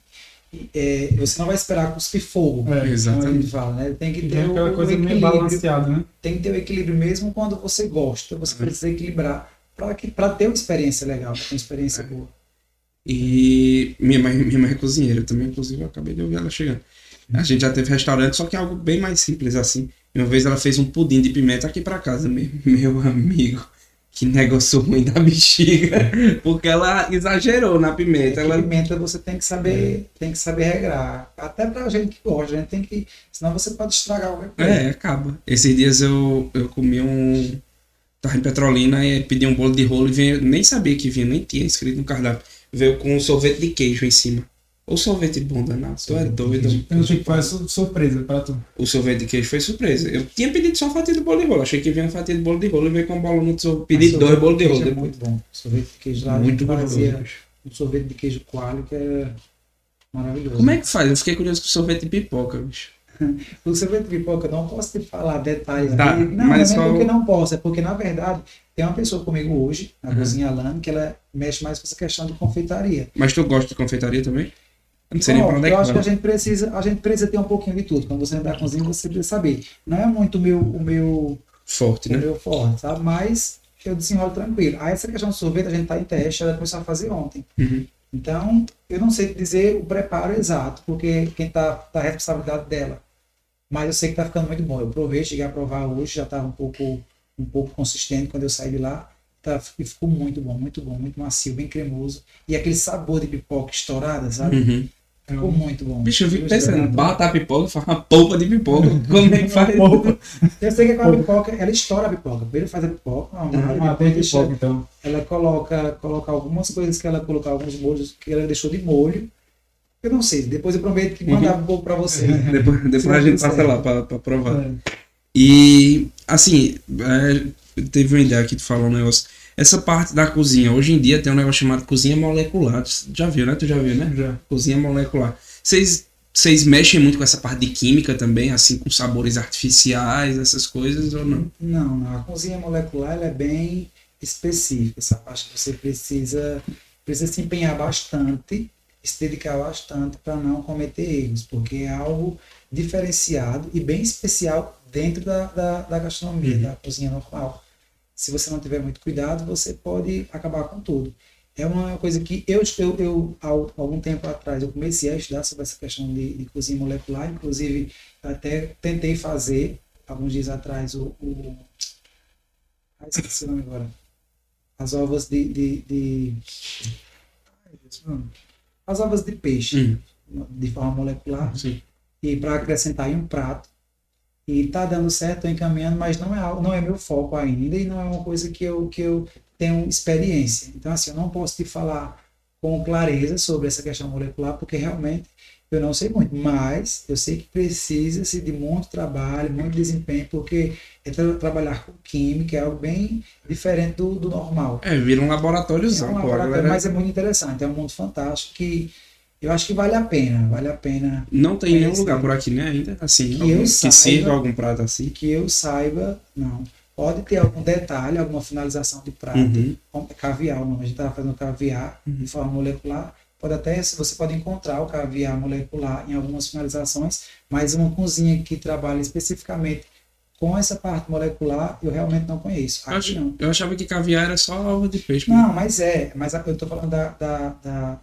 é, você não vai esperar cuspir fogo. É, Como a gente fala, né? Tem que Tem ter o, aquela o coisa meio balanceada, né? Tem que ter o equilíbrio mesmo quando você gosta. Você precisa equilibrar para ter uma experiência legal, pra ter uma experiência boa. E minha mãe, minha mãe é cozinheira também, inclusive eu acabei de ouvir ela chegando. A gente já teve restaurante, só que é algo bem mais simples assim. Uma vez ela fez um pudim de pimenta aqui pra casa mesmo. Meu amigo, que negócio ruim da bexiga. Porque ela exagerou na pimenta. É Ela... pimenta você tem que saber, tem que saber regrar. Até pra gente que gosta, a gente tem que. Senão você pode estragar qualquer coisa. É, acaba. Esses dias eu, eu comi um. Tava em Petrolina e pedi um bolo de rolo e veio, nem sabia que vinha, nem tinha escrito no cardápio. Veio com um sorvete de queijo em cima. O sorvete bom danado, tu é doido. Então, tipo, su- surpresa pra tu. O sorvete de queijo foi surpresa. Eu tinha pedido só fatia de bolo de rolo. Achei que vinha uma fatia de bolo de rolo e veio com um bolão de sorvete. Pedi dois bolos de queijo rolo É muito bom. Sorvete de queijo lá. Muito fazia gostoso. Um sorvete de queijo coalho que é maravilhoso. Como é que faz? Eu fiquei curioso com sorvete de pipoca, bicho. O sorvete de pipoca, eu não posso te falar detalhes Tá. Não, mas não é só- porque não posso, é porque, na verdade, tem uma pessoa comigo hoje, na Uhum. cozinha Alane, que ela mexe mais com essa questão de confeitaria. Mas tu gosta de confeitaria também? Eu não sei nem onde é eu que acho que a gente precisa, a gente precisa ter um pouquinho de tudo. Quando você entrar cozinha, você precisa saber. Não é muito o meu, o meu, Forte, o né? meu forte, sabe? Mas eu desenrolo tranquilo. Aí essa questão do sorvete, a gente tá em teste, ela começou a fazer ontem. Uhum. Então, eu não sei dizer o preparo exato, porque quem tá, tá a responsabilidade dela. Mas eu sei que tá ficando muito bom. Eu provei, cheguei a provar hoje, já estava um pouco, um pouco consistente quando eu saí de lá. Tá, e ficou muito bom, muito bom, muito macio, bem cremoso. E aquele sabor de pipoca estourada, sabe? Uhum. Ficou muito bom. Bicho, eu fico Eu pensando, bata a pipoca, faz uma polpa de pipoca. Como é que faz? Polpa. Eu sei que com a pipoca, ela estoura a pipoca. Primeiro faz a pipoca, e Ah, tem depois deixa- pipoca, então. ela coloca, coloca algumas coisas que ela colocou, alguns molhos que ela deixou de molho. Eu não sei, depois eu prometo que mandar um pouco para você. Depois, depois a gente passa lá pra, pra provar. É. E, assim, é, teve uma ideia aqui de falar um negócio. Essa parte da cozinha, hoje em dia tem um negócio chamado cozinha molecular. Já viu, né? Tu já viu, né? Já. Cozinha molecular. Vocês vocês mexem muito com essa parte de química também, assim, com sabores artificiais, essas coisas, ou não? Não, não. A cozinha molecular é bem específica. Essa parte que você precisa, precisa se empenhar bastante, se dedicar bastante para não cometer erros, porque é algo diferenciado e bem especial dentro da, da, da gastronomia, Uhum. da cozinha normal. Se você não tiver muito cuidado, você pode acabar com tudo. É uma coisa que eu, eu, eu algum tempo atrás, eu comecei a estudar sobre essa questão de, de cozinha molecular, inclusive até tentei fazer, alguns dias atrás, o, o ah, esqueci o nome agora. As ovas de. de, de... Ai, Deus. As ovas de peixe, Hum, de forma molecular, sim. e para acrescentar em um prato. E tá dando certo, tô encaminhando, mas não é, não é meu foco ainda e não é uma coisa que eu, que eu tenho experiência. Então, assim, eu não posso te falar com clareza sobre essa questão molecular, porque realmente eu não sei muito, mas eu sei que precisa-se de muito trabalho, muito desempenho, porque é tra- trabalhar com química é algo bem diferente do, do normal. É, vira um É laboratóriozão, um pô. a laboratório, galera- mas é muito interessante, é um mundo fantástico que eu acho que vale a pena, vale a pena Não tem nenhum lugar por aqui, né, ainda, assim, Que algum- eu que saiba. sirva algum prato assim. que eu saiba, não. Pode ter algum detalhe, alguma finalização de prato, Uhum. como caviar, o nome. a gente estava fazendo caviar de forma molecular. Pode até, você pode encontrar o caviar molecular em algumas finalizações, mas uma cozinha que trabalha especificamente com essa parte molecular, eu realmente não conheço. Eu, Aqui ach- não. eu achava que caviar era só ovo de peixe. Não, mas é, mas eu estou falando da, da, da-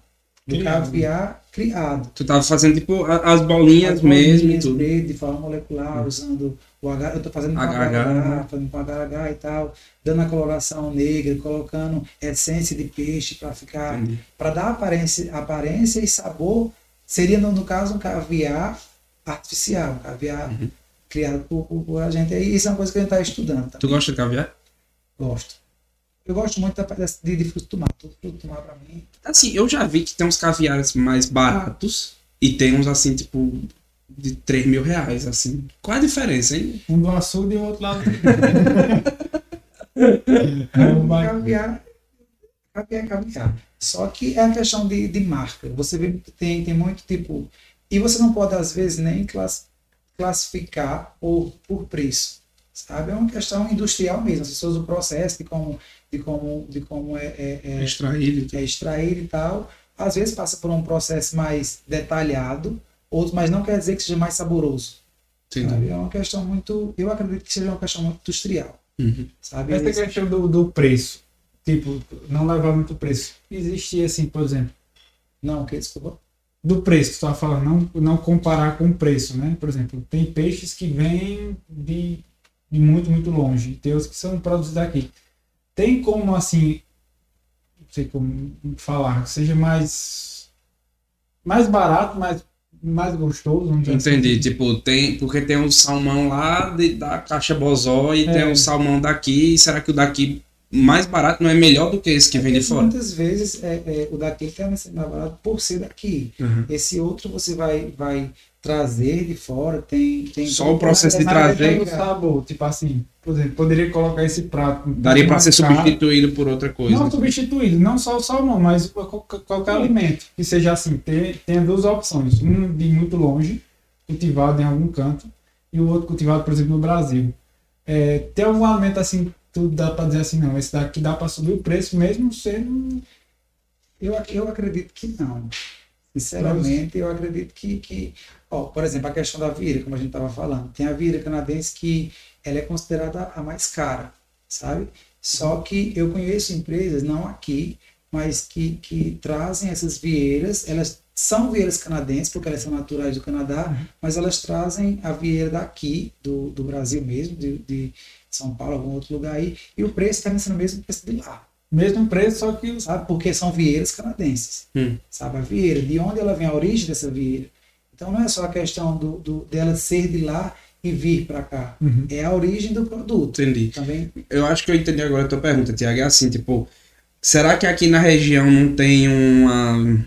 do Criado. caviar criado. Tu tava fazendo, tipo, as bolinhas As mesmo bolinhas tudo. de forma molecular, usando o H, eu tô fazendo com HH, HH, né? fazendo com HH e tal, dando a coloração negra, colocando essência de peixe para ficar, para dar aparência, aparência e sabor. Seria no, no caso um caviar artificial, um caviar Uhum. criado por, por, por a gente. E isso é uma coisa que a gente está estudando. Tu Também. gosta de caviar? Gosto. Eu gosto muito da de, de fruto do mar. Tudo fruto do mar para mim. Assim, eu já vi que tem uns caviares mais baratos e tem uns, assim, tipo, de 3 mil reais, assim. Qual a diferença, hein? Um do açude e o outro lado. É um Caviar, caviar, caviar. Só que é a questão de, de marca. Você vê que tem, tem muito tipo. E você não pode, às vezes, nem class- classificar por, por preço. Sabe? É uma questão industrial mesmo. As pessoas, o processo de como, de como, de como é, é, é, Extraído. é extraído e tal. Às vezes passa por um processo mais detalhado, outros, mas não quer dizer que seja mais saboroso. É uma questão muito. Eu acredito que seja uma questão muito industrial. Uhum. Sabe? Essa questão do, do preço. Tipo, não levar muito preço. Existia assim, por exemplo, Não, que desculpa. do preço que tu estava falando, não, não comparar com o preço, né? Por exemplo, tem peixes que vêm de, de muito, muito longe, tem outros que são produzidos aqui. Tem como, assim, não sei como falar, que seja mais, mais barato, mais, mais gostoso, dizer assim. Entendi, tipo, tem. Porque tem um salmão lá de- da caixa Bozó e É. tem um salmão daqui. E será que o daqui mais barato não é melhor do que esse que vem de fora? Muitas vezes é, é, o daqui está mais barato por ser daqui. Uhum. Esse outro você vai, vai trazer de fora, tem. tem Só o processo de é, trazer. Sabor, tipo assim, por exemplo, poderia colocar esse prato. Daria mais ser substituído por outra coisa. Não substituído, não só o salmão, mas qualquer, qualquer alimento que seja assim. Tem, tem duas opções: um de muito longe, cultivado em algum canto, e o outro cultivado, por exemplo, no Brasil. É, tem algum alimento assim, tu dá pra dizer assim, não, esse daqui dá pra subir o preço mesmo sendo. Eu, eu acredito que não. Sinceramente, eu acredito que, que ó, por exemplo, a questão da vieira, como a gente estava falando, tem a vieira canadense que ela é considerada a mais cara, sabe? Só que eu conheço empresas, não aqui, mas que, que trazem essas vieiras, elas são vieiras canadenses, porque elas são naturais do Canadá, mas elas trazem a vieira daqui, do, do Brasil mesmo, de, de São Paulo, algum outro lugar aí, e o preço está sendo o mesmo preço de lá Mesmo preço, só que sabe? Porque são vieiras canadenses, Hum. sabe? A vieira, de onde ela vem, a origem dessa vieira. Então não é só a questão do, do- dela ser de lá e vir para cá, Uhum. é a origem do produto. Entendi. Também Eu acho que eu entendi agora a tua pergunta, Tiago. É assim, tipo, será que aqui na região não tem uma,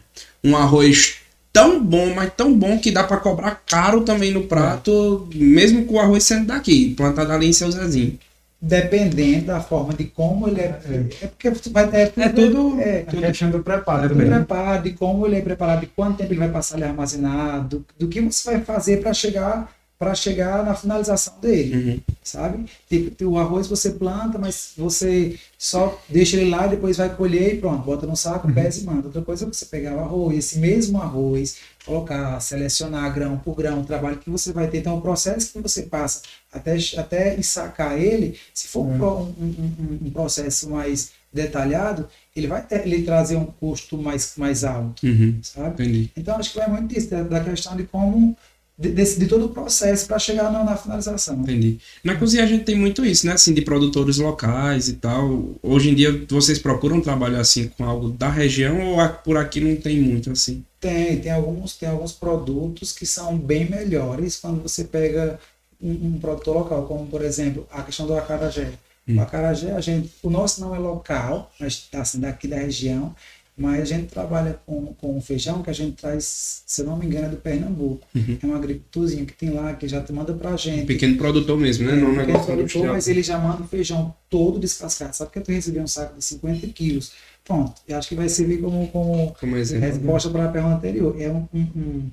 um arroz tão bom, mas tão bom que dá pra cobrar caro também no prato, mesmo com o arroz sendo daqui, plantado ali em seu Zezinho. Dependendo da forma de como ele é. É, porque vai, é, É tudo- É, A questão do preparo do também. preparo, de como ele é preparado, de quanto tempo ele vai passar ali armazenado, do, do que você vai fazer para chegar para chegar na finalização dele, Uhum. sabe? Tipo, o arroz você planta, mas você só deixa ele lá, depois vai colher e pronto, bota no saco, pesa e manda. Outra coisa é você pegar o arroz, esse mesmo arroz, colocar, selecionar grão por grão, o trabalho que você vai ter. Então, o processo que você passa até, até ensacar ele, se for um, pro- um- um- um processo mais detalhado, ele vai ter, ele trazer um custo mais, mais alto, Uhum. sabe? Entendi. Então, acho que vai muito disso, da questão de como, de, desse- de todo o processo para chegar na, na finalização. Entendi. Na cozinha a gente tem muito isso, né? Assim, de produtores locais e tal. Hoje em dia vocês procuram trabalhar assim com algo da região ou por aqui não tem muito assim? Tem, tem alguns, tem alguns produtos que são bem melhores quando você pega um, um produtor local, como por exemplo a questão do acarajé. Hum. O acarajé, a gente, o nosso não é local, mas está assim, daqui da região, mas a gente trabalha com, com feijão que a gente traz, se eu não me engano, é do Pernambuco. Uhum. É um agricultorzinho que tem lá, que já te manda pra gente. Um pequeno produtor mesmo, né? Não é um Porque negócio produtor, industrial. mas ele já manda o feijão todo descascado. Sabe que tu recebeu um saco de 50 quilos? Pronto, eu acho que vai servir como, como Como exemplo. resposta para a pergunta anterior. É um, um, um-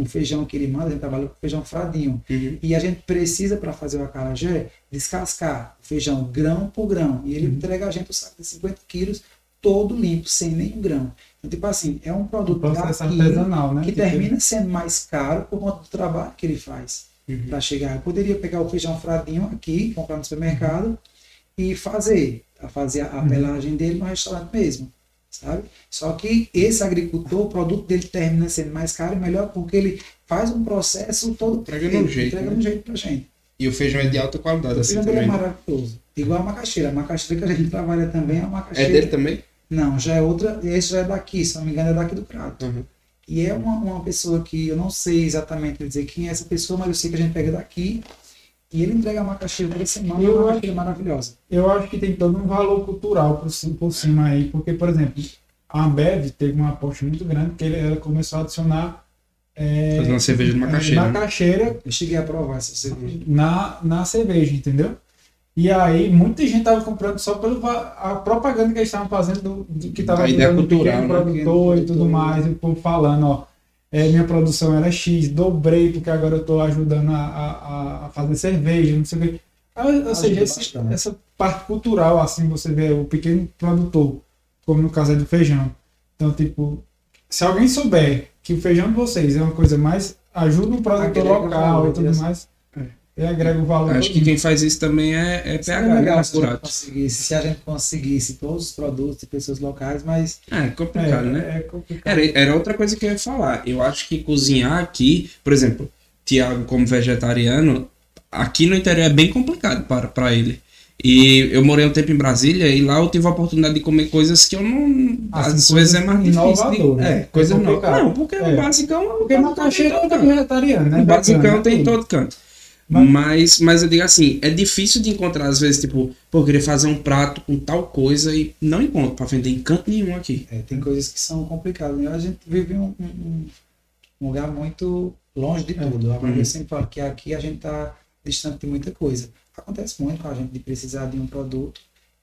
um feijão que ele manda, a gente trabalha com feijão fradinho. Uhum. E a gente precisa, para fazer o acarajé, descascar o feijão grão por grão. E ele entrega a gente o saco de 50 quilos todo limpo, sem nenhum grão. Então, tipo assim, é um produto daqui artesanal, né? que termina sendo mais caro por conta do trabalho que ele faz Uhum. para chegar. Eu poderia pegar o feijão fradinho aqui, comprar no supermercado e fazer, a fazer a pelagem dele no restaurante mesmo, sabe? Só que esse agricultor, o produto dele termina sendo mais caro e melhor porque ele faz um processo todo Entrega no jeito, entrega né? no jeito pra gente. E o feijão é de alta qualidade O assim feijão dele é também. maravilhoso. Igual a macaxeira. A macaxeira que a gente trabalha também é É macaxeira. dele também? Não, já é outra. Esse já é daqui, se não me engano, é daqui do Crato. Uhum. E é uma, uma pessoa que eu não sei exatamente dizer quem é essa pessoa, mas eu sei que a gente pega daqui e ele entrega a macaxeira toda semana, Eu uma acho- maravilhosa. Eu acho que tem todo um valor cultural por, ci- por cima aí, porque, por exemplo, a Ambev teve uma aposta muito grande, porque ele- ela começou a adicionar é, Fazer uma cerveja de macaxeira. né? macaxeira Eu cheguei a provar essa cerveja. na, na cerveja, entendeu? E aí, muita gente tava comprando só pela propaganda que eles estavam fazendo do, do que estava A ideia ajudando o cultural, pequeno né? produtor e Pequeno tudo produtor. mais, e o povo falando, ó, é, minha produção era X, dobrei porque agora eu estou ajudando a, a, a fazer cerveja, não sei o quê. Ah, Ou seja, esse- essa parte cultural, assim, você vê o pequeno produtor, como no caso é do feijão. Então, tipo, se alguém souber que o feijão de vocês é uma coisa mais ajuda o produtor Agrega local e tudo mais, o valor. Acho que todo. quem faz isso também é, é PH, né? legal se a, gente se a gente conseguisse todos os produtos de pessoas locais, mas É, complicado, é, né? é complicado. Era, era outra coisa que eu ia falar. Eu acho que cozinhar aqui, por exemplo, Tiago como vegetariano, aqui no interior é bem complicado para, para ele. E eu morei um tempo em Brasília e lá eu tive a oportunidade de comer coisas que eu não. Assim, às coisas vezes é mais difícil. De, inovadoras, é, né? coisa É nova. Não, porque É. o basicão Porque macaxeira é tem vegetariano, né? O basicão tem todo canto. Mas- Mas, mas eu digo assim, é difícil de encontrar, às vezes, tipo, pô, eu queria fazer um prato com tal coisa e não encontro pra vender em canto nenhum aqui. é, tem coisas que são complicadas. né? A gente vive um, um- um lugar muito longe de tudo. Agora, Uhum. Eu sempre falo que aqui a gente está distante de muita coisa. Acontece muito com a gente de precisar de um produto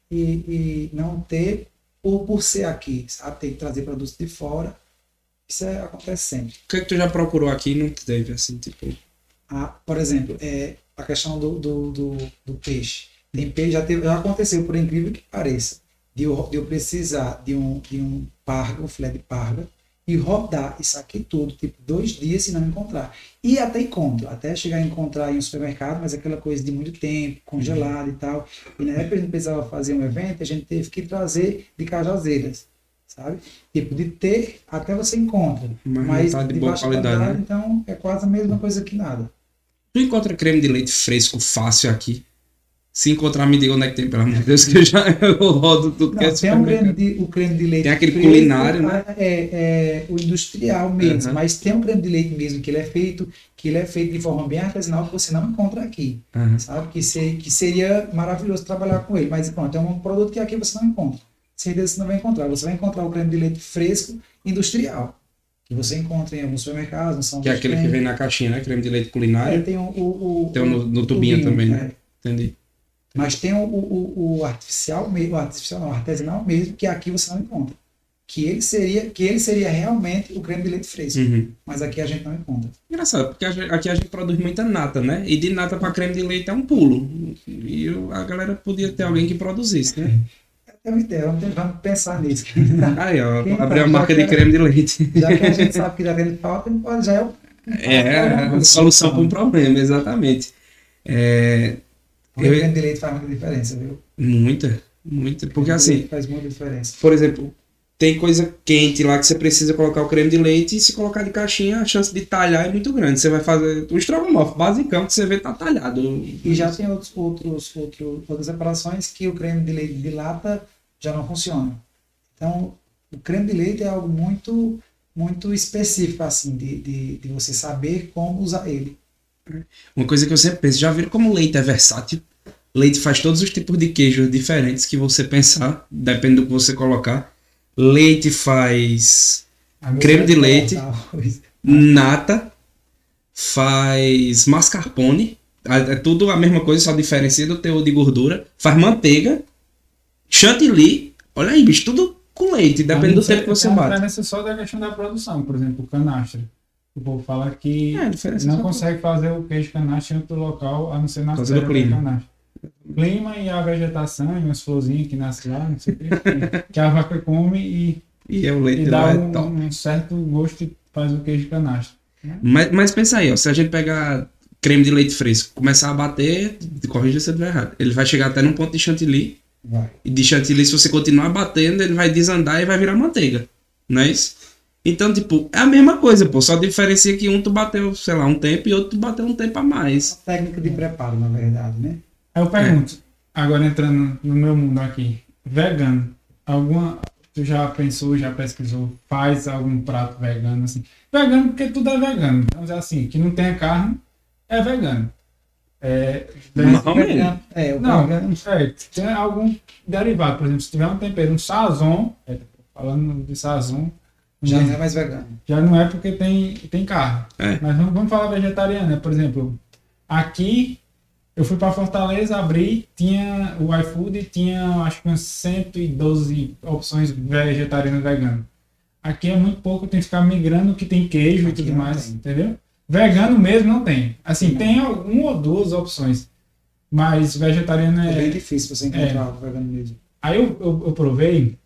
e, e não ter, por, por ser aqui, sabe? Ter que trazer produtos de fora. Isso é- acontece sempre. O que, é que tu já procurou aqui e não teve, assim, tipo. Ah, por exemplo, é, a questão do, do, do, do peixe. Tem peixe, já, teve, já aconteceu, por incrível que pareça, de eu, de eu precisar de um, de um parga, um filé de parga, e rodar isso aqui tudo, tipo, dois dias e não encontrar. E até encontro, até chegar a encontrar em um supermercado, mas aquela coisa de muito tempo, congelado e tal. E na época a gente precisava fazer um evento, a gente teve que trazer de cajazeiras, sabe? Tipo, de ter, até você encontra. Mas, Mas tá de de boa baixa qualidade, qualidade, né? então é quase a mesma coisa que nada. Tu encontra creme de leite fresco fácil aqui? Se encontrar, me diga onde é que tem, pelo amor de Deus, que eu já eu rodo tudo que é tem um creme de, o creme de leite. Tem aquele fresco, culinário, né? É, é o industrial mesmo, Aham. mas tem um creme de leite mesmo que ele é feito, que ele é feito de forma bem artesanal que você não encontra aqui, Aham. sabe? Que, se, que seria maravilhoso trabalhar com ele, mas pronto, é um produto que aqui você não encontra. Certeza você não vai encontrar. Você vai encontrar o creme de leite fresco industrial. que você encontra em alguns supermercados, não são Que é aquele que vem na caixinha, né? Creme de leite É, culinário. tem o, o, o- Tem um no, no tubinho também, né? é. Entendi. Mas tem o, o, o artificial mesmo, o artificial não, o artesanal mesmo, que aqui você não encontra. Que ele seria, que ele seria realmente o creme de leite fresco. Uhum. Mas aqui a gente não encontra. Engraçado, porque aqui a gente produz muita nata, né? E de nata para creme de leite é um pulo. E a galera podia ter alguém que produzisse, né? É uma ideia, vamos, pensar nisso. Aí, ó, Quem abrir a tá- marca de creme de leite. Já que a gente sabe que já tem falta, não pode, já é o. É a solução para um problema, exatamente. É, O Eu- creme de leite faz muita diferença, viu? muita, muita. Porque assim, Faz muita diferença. por exemplo, tem coisa quente lá que você precisa colocar o creme de leite e se colocar de caixinha, a chance de talhar é muito grande. Você vai fazer o estrogonofe basicão que você vê tá talhado. E já tem outros, outros, outro, outras separações que o creme de leite de lata já não funciona. Então, o creme de leite é algo muito, muito específico, assim, de, de, de você saber como usar ele. Uma coisa que eu sempre penso, já viram como leite é versátil? Leite faz todos os tipos de queijos diferentes que você pensar, depende do que você colocar. Leite faz Creme de leite. nata, faz mascarpone, é é tudo a mesma coisa, só diferencia do teor de gordura. Faz manteiga, chantilly, olha aí, bicho, tudo com leite, depende do tempo que você Tem uma bate. diferença só da questão da produção, por exemplo, o canastra. O povo fala que É, não consegue fazer o queijo canastra em outro local, a não ser na causa do clima. canastra. Clima e a vegetação, e umas florzinhas que nascem lá, não sei o que, que a vaca come e, E é o leite e dá lá é um, top. um certo gosto e faz o queijo canastra. Mas, mas pensa aí, ó, se a gente pegar creme de leite fresco, começar a bater, corrija se eu estiver errado, ele vai chegar até num ponto de chantilly, Vai. e de chantilly, se você continuar batendo, ele vai desandar e vai virar manteiga, não é isso? Então, tipo, é a mesma coisa, pô, só diferencia que um tu bateu, sei lá, um tempo e outro tu bateu um tempo a mais. Técnica de preparo, na verdade, né? Aí eu pergunto, agora entrando no meu mundo aqui, vegano, alguma. Tu já pensou, já pesquisou, faz algum prato vegano assim? Vegano porque tudo é vegano. Vamos dizer assim, que não tenha carne, é vegano. É, Não, O vegano- É, o não, vegano- é, tem algum derivado, por exemplo, se tiver um tempero, um sazon, é, falando de sazon, já já, não é mais vegano. já não é porque tem, tem carne. É. Mas vamos, vamos falar vegetariano, né? Por exemplo, aqui eu fui para Fortaleza, abri, tinha o iFood tinha acho que umas 112 opções vegetarianas veganas. Aqui é muito pouco, tem que ficar migrando que tem queijo Aqui e tudo mais, tem. entendeu? Vegano mesmo não tem. Assim, Não. tem uma ou duas opções. Mas vegetariano É bem é. difícil você encontrar algo vegano mesmo. Aí eu, eu, eu provei,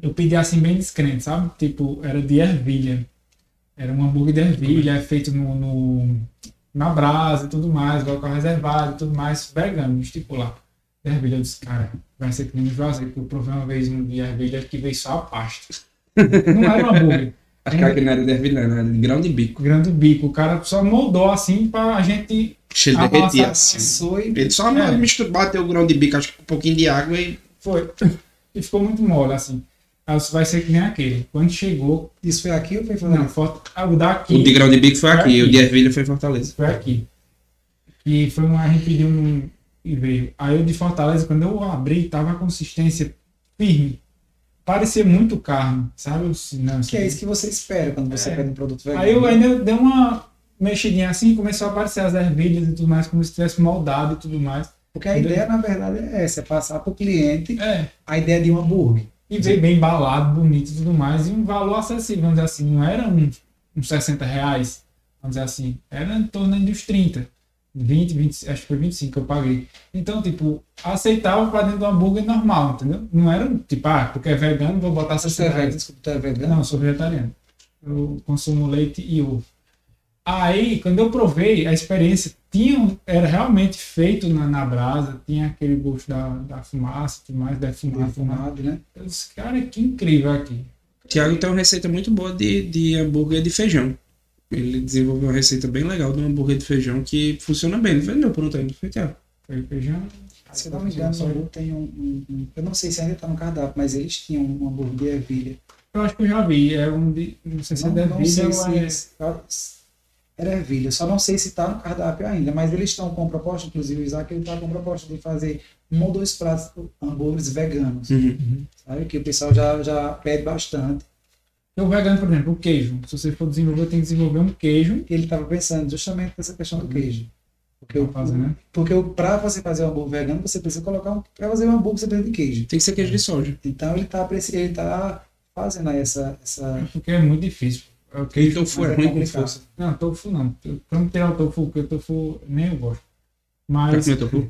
eu pedi assim bem descrente, sabe? Tipo, era de ervilha. Era um hambúrguer de ervilha, feito no, no- na brasa e tudo mais, local reservado e tudo mais, vegano, estipular. De ervilha, eu disse, cara, vai ser nem no Juazeiro, porque eu provei uma vez um de ervilha que veio só a pasta. Não era um hambúrguer, Acho que aqui não era de ervilha, não, era de grão de bico. bico. O cara só moldou assim pra gente. Cheio de Ah, derretia, nossa, assim. E Ele só É. misturou, bateu o grão de bico, acho que com um pouquinho de água e Foi. E ficou muito mole, assim. Aí disse, vai ser que nem aquele. Quando chegou. isso foi aqui ou foi Não, Fortaleza? foto, ah, o daqui. o de grão de bico foi Foi aqui, aqui. o de ervilha foi em Fortaleza. Foi aqui. E foi um, a gente pediu um e veio. Aí o de Fortaleza, quando eu abri, tava a consistência firme. Parecia muito carne, sabe? Não, Que é isso que você espera quando você É. pede um produto vegano. Aí eu ainda dei uma mexidinha assim, começou a aparecer as ervilhas e tudo mais, como se tivesse moldado e tudo mais. Porque a ideia, na verdade, é essa, é passar para o cliente É. a ideia de um hambúrguer. E veio bem embalado, bonito e tudo mais, e um valor acessível, vamos dizer assim, não era um, uns 60 reais, vamos dizer assim, era em torno dos 30, 20, 20, acho que foi 25 que eu paguei. Então, tipo, aceitável para dentro do hambúrguer normal, entendeu? Não era tipo, ah, porque é vegano, vou botar Você 60 é vegano, desculpa, tu é vegano? Não, eu sou vegetariano. Eu consumo leite e ovo. Aí, quando eu provei, a experiência tinha, era realmente feito na, na brasa, tinha aquele gosto da, da fumaça tudo mais, defumado. Defumado, né? Eu disse, cara, que incrível aqui. Tiago tem uma receita muito boa de, de hambúrguer de feijão. Ele desenvolveu uma receita bem legal de um hambúrguer de feijão que funciona bem. Ele vendeu por um tempo, foi, Tiago? Foi feijão. Se eu não me engano, eu tenho um, um- um- Eu não sei se ainda está no cardápio, mas eles tinham um hambúrguer de ervilha. Eu acho que eu já vi. É um de. Não sei se é Não, da não sei ou é. se. Era ervilha, só não sei se está no cardápio ainda, mas eles estão com proposta, inclusive o Isaac ele está com proposta de fazer um ou dois pratos hambúrgueres veganos, Uhum. sabe? Que o pessoal já, já pede bastante. Eu vegano, por exemplo, o queijo. Se você for desenvolver, tem que desenvolver um queijo. Ele estava pensando justamente nessa questão do queijo. Porque, o, Pra fazer, né? porque o- pra você fazer um hambúrguer vegano, você precisa colocar um. Pra fazer um hambúrguer, você precisa de queijo. Tem que ser queijo de soja. Então ele tá, preci- ele tá fazendo aí essa. essa Porque é muito difícil. O queijo. Tofu é é ruim com força. Não, tofu não. Vamos tirar o tofu, porque o tofu nem eu gosto. Mas tofu?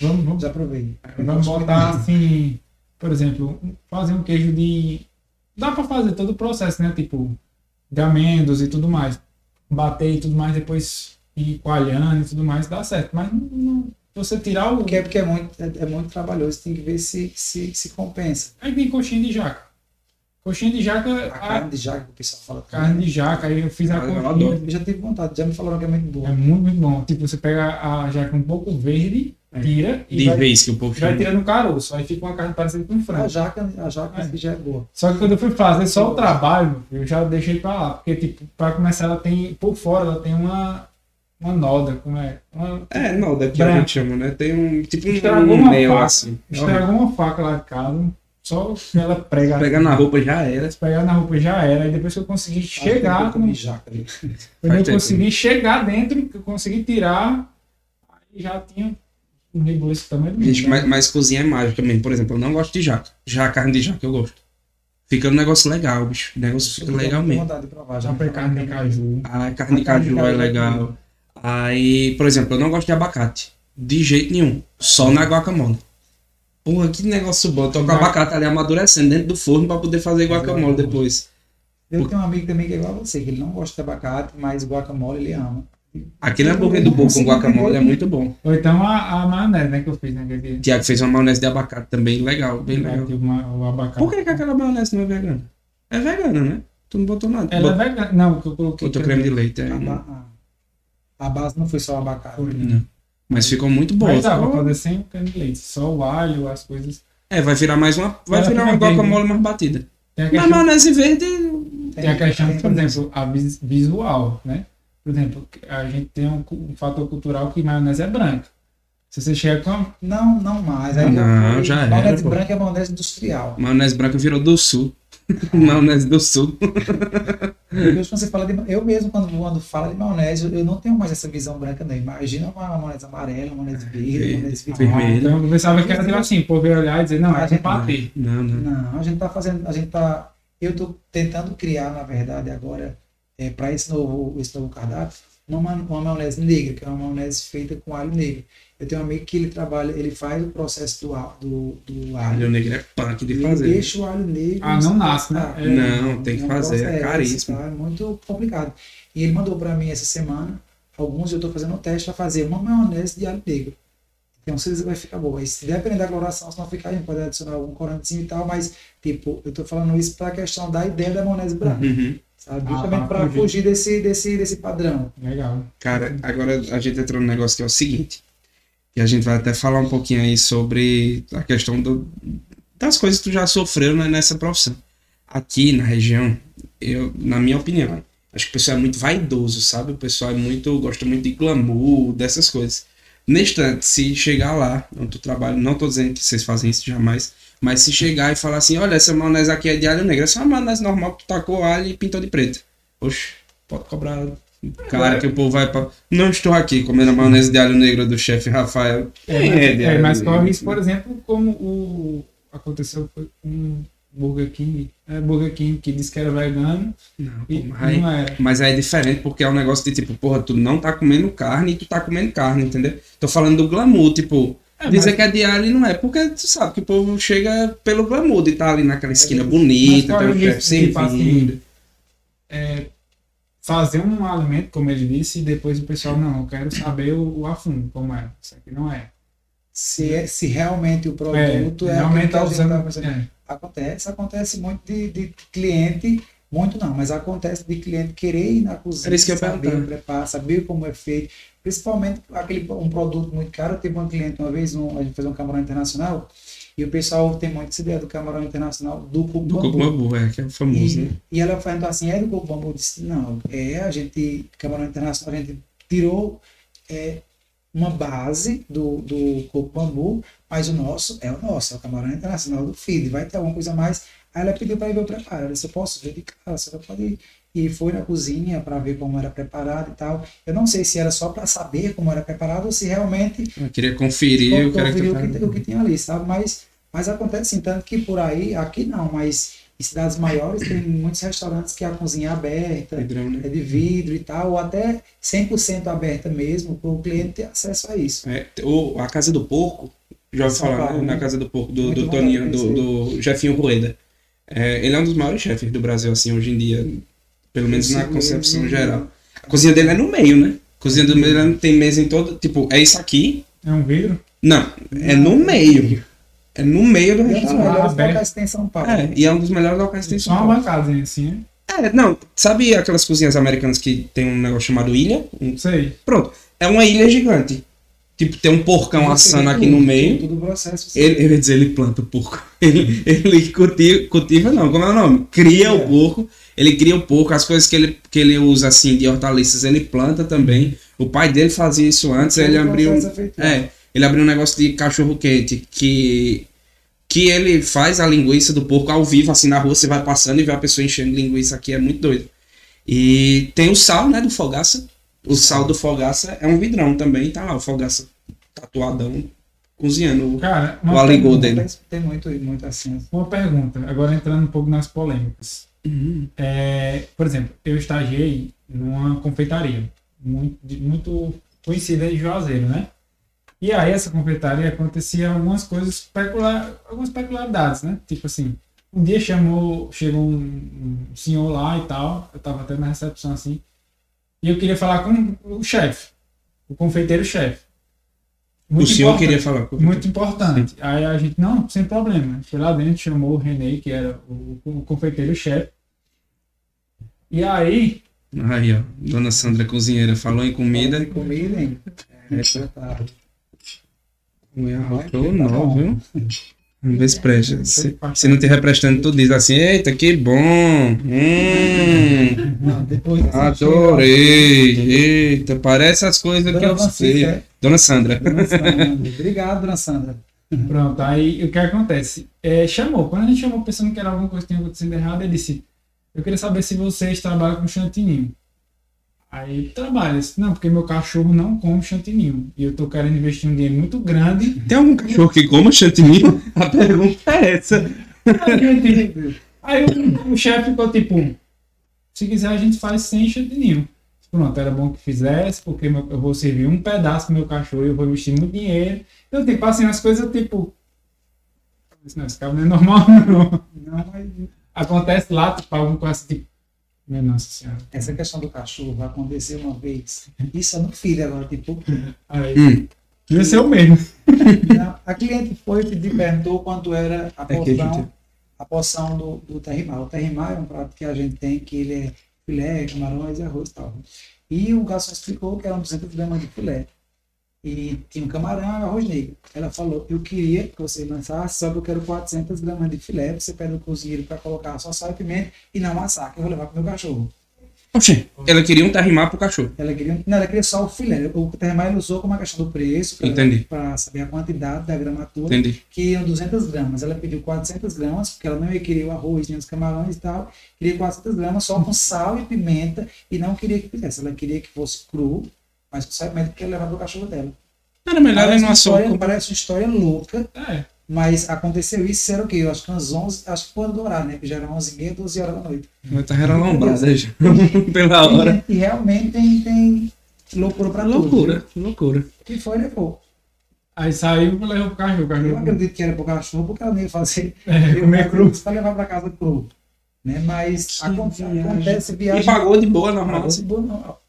vamos, vamos, já provei. vamos botar assim, por exemplo, fazer um queijo de. Dá pra fazer todo o processo, né? Tipo, de amêndoas e tudo mais. Bater e tudo mais, depois ir coalhando e tudo mais, dá certo. Mas não, não- você tirar o. Porque é, porque é, muito, é, é muito trabalhoso, tem que ver se, se, se compensa. Aí vem coxinha de jaca. Coxinha de jaca, A a carne de jaca o pessoal fala. carne de jaca, aí eu fiz a eu coxinha. Eu já tive vontade, já me falaram que é muito É boa. muito, muito bom. Tipo, você pega a jaca um pouco verde, É. tira e De vai, vez que o povo vai tirando o caroço. Aí fica uma carne parecida com A frango. jaca, a jaca É. já é boa. Só que quando eu fui fazer só o trabalho, eu já deixei pra lá. Porque, tipo, pra começar, ela tem, por fora, ela tem uma, uma noda, como é? Uma, É, não, daqui a Branco. gente chama, né? Tem um tipo Estragou um uma mel faca. assim. estragou uma faca lá de casa, só que ela prega. Pegar na roupa já era. Se pegar na roupa já era. E depois que eu consegui Eu chegar, comi com- jaca ali. quando eu Faz tempo. consegui chegar dentro, que eu consegui tirar, aí já tinha um rebuliço desse tamanho do mundo, Gente, mas, mas cozinha é mágica mesmo. Por exemplo, eu não gosto de jaca. Já a carne de jaca eu gosto. Fica um negócio legal, bicho. O negócio fica legal mesmo. vontade de provar. Já foi carne de caju. A carne de A carne de caju é caju é legal. Aí, por exemplo, eu não gosto de abacate. De jeito nenhum. Só na guacamole. Porra, que negócio bom. Tô com o abacate ali amadurecendo dentro do forno pra poder fazer guacamole depois. Eu tenho um amigo também que é igual a você, que ele não gosta de abacate, mas guacamole ele ama. Aquele hambúrguer do boco com guacamole é muito bom. Ou então a, a maionese, né, que eu fiz, né? Que aquele- O Tiago fez uma maionese de abacate também, legal, bem legal. O abacate. Por que, que aquela maionese não é vegana? É vegana, né? Tu não botou nada. Ela é vegana. Não, que eu coloquei. botou creme de leite. É, A, ba- a- base não foi só o abacate. Foi. Não. Mas ficou muito bom. Mas dá pra Ficou- fazer sem creme de leite. Só o alho, as coisas. É, vai virar mais uma. Vai Ela virar uma guacamole mais batida. Mas maionese verde. tem a questão por exemplo, a vis- visual, né? Por exemplo, a gente tem um, um fator cultural que maionese é branca. Se você chega com Não, não mais. Aí Não, foi- já era, Maionese pô. branca é maionese industrial. Maionese branca virou do sul. maionese do sul. Quando você fala de, eu mesmo, quando, quando falo de maionese, eu não tenho mais essa visão branca, não. Imagina uma maionese amarela, uma maionese verde, uma maionese Verde. Vermelho. Então eu pensava que era tipo assim, o povo ia olhar e dizer, não, é com patê. Não, não. Não, a gente tá fazendo, a gente tá, eu estou tentando criar, na verdade, agora, é, para esse novo, esse novo cardápio, uma, ma- uma maionese negra, que é uma maionese feita com alho negro. Eu tenho um amigo que ele trabalha, ele faz o processo do, do, do Alho alho. negro é punk de Ele fazer. deixa o alho negro. Ah, não nasce, né? É. Não, tem que um fazer, é processo, caríssimo. tá? É muito complicado. E ele mandou para mim essa semana, alguns eu estou fazendo um teste para fazer uma maionese de alho negro. Então, se vai ficar boa. Aí, se depender da coloração, se não ficar, a gente pode adicionar algum corantezinho e tal, mas, tipo, eu tô falando isso para a questão da ideia da maionese branca, Uhum. Sabe? Ah, Justamente tá, para fugir. fugir desse, desse, desse padrão. Legal. Cara, agora a gente entrou num negócio que é o seguinte. E a gente vai até falar um pouquinho aí sobre a questão do, das coisas que tu já sofreu né, nessa profissão. Aqui na região, eu, na minha opinião, acho que o pessoal é muito vaidoso, sabe? O pessoal é muito, gosta muito de glamour, dessas coisas. Neste instante, se chegar lá, onde tu trabalha, não tô dizendo que vocês fazem isso jamais, mas se chegar e falar assim, olha, essa maionese aqui é de alho negro, essa é uma maionese normal que tu tacou alho e pintou de preto. Oxe, pode cobrar Cara, que o povo vai pra. Não estou aqui comendo a maionese de alho negro do chefe Rafael. É, é de é, alho mas corre isso, por exemplo, como o aconteceu com um Burger King, é, Burger King que disse que era vegano Não, e pô, mas, aí, não era. mas aí é diferente porque é um negócio de tipo, porra, tu não tá comendo carne e tu tá comendo carne, entendeu? Tô falando do glamour, tipo, É, dizer mas- que é e não é, porque tu sabe que o povo chega pelo glamour de estar ali naquela esquina Mas bonita, corre tem o chefe isso, tipo servindo. é, fazer um alimento, como ele disse, e depois o pessoal, não, eu quero saber o, o a fundo, como é. Isso aqui não é. Se, é, se realmente o É, produto é, realmente aquilo que a tá usando. tá é. Acontece, acontece muito de, de cliente, muito não, mas acontece de cliente querer ir na cozinha, Era isso que eu saber preparar, saber como é feito, principalmente aquele um produto muito caro. Eu tive uma cliente uma vez, um, a gente fez um camarão internacional, e o pessoal tem muito essa ideia do camarão internacional do coco Do bambu. bambu, é, que é famoso, né? E, e ela perguntou assim, é do coco bambu? Eu disse, não, é, a gente, camarão internacional, a gente tirou é, uma base do, do coco bambu, mas o nosso é o nosso, é o camarão internacional do feed, vai ter alguma coisa a mais, Aí ela pediu para ir ver o preparo. Ela disse, eu posso ver de casa, você pode ir. E foi na cozinha para ver como era preparado e tal. Eu não sei se era só para saber como era preparado ou se realmente Eu queria conferir o conferir o que, o que tinha ali, sabe? Mas, mas acontece assim, tanto que por aí, aqui não, mas em cidades maiores tem muitos restaurantes que a cozinha é aberta, né? é de vidro e tal, ou até 100% aberta mesmo, para o cliente ter acesso a isso. É, o, a Casa do Porco, já ouvi falar, Paulo, né? né? Na Casa do Porco, do, do Toninho, do, conhecer. do Jefinho Rueda. É, ele é um dos maiores chefes do Brasil, assim, hoje em dia. Pelo menos na concepção geral. A cozinha dele é no meio, né? A cozinha do meio ele tem mesa em todo. Tipo, é isso aqui? É um vidro? Não, é no meio. É no meio do E é um dos restaurante. melhores aberto. locais que tem em São Paulo. É, e é um dos melhores locais que tem em Só São uma Paulo. bancazinha assim, né? É, não, sabe aquelas cozinhas americanas que tem um negócio chamado ilha? Um- Não sei. Pronto, é uma ilha gigante. Tipo, tem um porcão assando aqui no meio. Tudo o processo. Ele, eu ia dizer, ele planta o porco. Ele, ele cultiva, cultiva, não, como é o nome? Cria É. o porco. Ele cria o porco, as coisas que ele, que ele usa, assim, de hortaliças, ele planta também. O pai dele fazia isso antes, ele abriu... é ele abriu um negócio de cachorro quente, que... Que ele faz a linguiça do porco ao vivo, assim, na rua, você vai passando e vê a pessoa enchendo linguiça aqui, é muito doido. E tem o sal, né, do Fogaça. O sal do Fogaça é um vidrão também, tá lá, o Fogaça tatuadão, cozinhando. Cara, O pergunta, dele. Tem muito, muito assim. Uma pergunta, agora entrando um pouco nas polêmicas. Uhum. É, por exemplo, eu estagiei numa confeitaria muito, muito conhecida em Juazeiro, né? E aí essa confeitaria acontecia algumas coisas peculiar, algumas peculiaridades, né? Tipo assim, um dia chamou, chegou um, um senhor lá e tal, eu tava até na recepção assim, e eu queria falar com o chefe, o confeiteiro-chefe. O Muito senhor importante. queria falar com Muito importante. Aí a gente, não, sem problema. Foi lá dentro, chamou o René, que era o, o confeiteiro-chefe. E aí, Aí, ó. Dona Sandra cozinheira falou em comida. Tem comida, hein? É, tá. Mulher arrotou não, viu? Vamos ver se presta. Se, se não estiver prestando, tu diz assim: Eita, que bom! Hum, Não, depois dessa adorei! Eita, parece as coisas que Dona eu Francisca, sei. é? Dona Sandra. Dona Sandra. Obrigado, dona Sandra. pronto, aí o que acontece? É, chamou. Quando a gente chamou pensando que era alguma coisa que tinha acontecido errado, ele disse: Eu queria saber se vocês trabalham com chantininho. Aí trabalha. Não, porque meu cachorro não come chantininho. E eu tô querendo investir um dinheiro muito grande. Tem algum cachorro que coma chantininho? A pergunta é essa. Aí, o, o chefe ficou tipo: Se quiser, a gente faz sem chantininho. Pronto, era bom que fizesse, porque eu vou servir um pedaço pro meu cachorro e eu vou investir muito dinheiro. Então, tipo, assim, as coisas, tipo. Não, esse cara não é normal, não. Não, mas Acontece lá, tipo, alguma coisa assim, tipo. Minha nossa senhora. essa questão do cachorro vai acontecer uma vez. Isso é no filho agora, tipo. Aí, Hum, devia ser o mesmo. A cliente foi e perguntou quanto era a É porção, gente- a porção do, do terrimar. O terrimar é um prato que a gente tem, que ele é filé, camarões e arroz e tal. E o garçom explicou que eram 200 gramas de filé. E tinha um camarão e arroz negro. Ela falou, eu queria que você lançasse, só que eu quero 400 gramas de filé. Você pede o cozinheiro para colocar só sal e pimenta e não assar, que eu vou levar pro meu cachorro. Oxê, ela queria um terrimar pro cachorro. Ela queria, não, ela queria só o filé. O terrimar ele usou como uma questão do preço, Entendi. para saber a quantidade da gramatura Entendi. que iam 200 gramas. Ela pediu 400 gramas, porque ela não ia querer o arroz nem os camarões e tal. Queria 400 gramas só com sal e pimenta e não queria que fizesse. Ela queria que fosse cru, mas com sal e pimenta porque ia levar pro cachorro dela. Era melhor ele Parece não uma, assou. história, parece uma história louca, É. mas aconteceu isso, era o quê? Eu acho que umas 11, acho que foi do horário, né? Que já eram 11 e meia, 12 horas da noite. Mas tá relombrada já. Pela hora. E, e realmente tem, tem loucura pra tudo. Loucura, loucura. viu? Que foi, levou. Aí saiu e levou pro cachorro. O Eu cachorro. acredito que era pro cachorro, porque ela não ia fazer É, comer cru. para levar para casa cru. Né? Mas Que acon- viagem. acontece viagem. E pagou de boa, normal. Pagou de boa, não.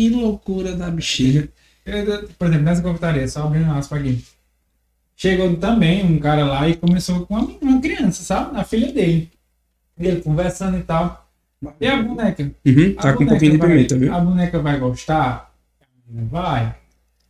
Que loucura da bexiga. Eu, por exemplo, nessa confeitaria, só abrindo um aspas aqui. Chegou também um cara lá e começou com uma, uma criança, sabe? A filha dele. Ele conversando e tal. E a boneca? Uhum, A tá com um boneca pouquinho de pimenta, viu? A boneca vai gostar? A menina Vai.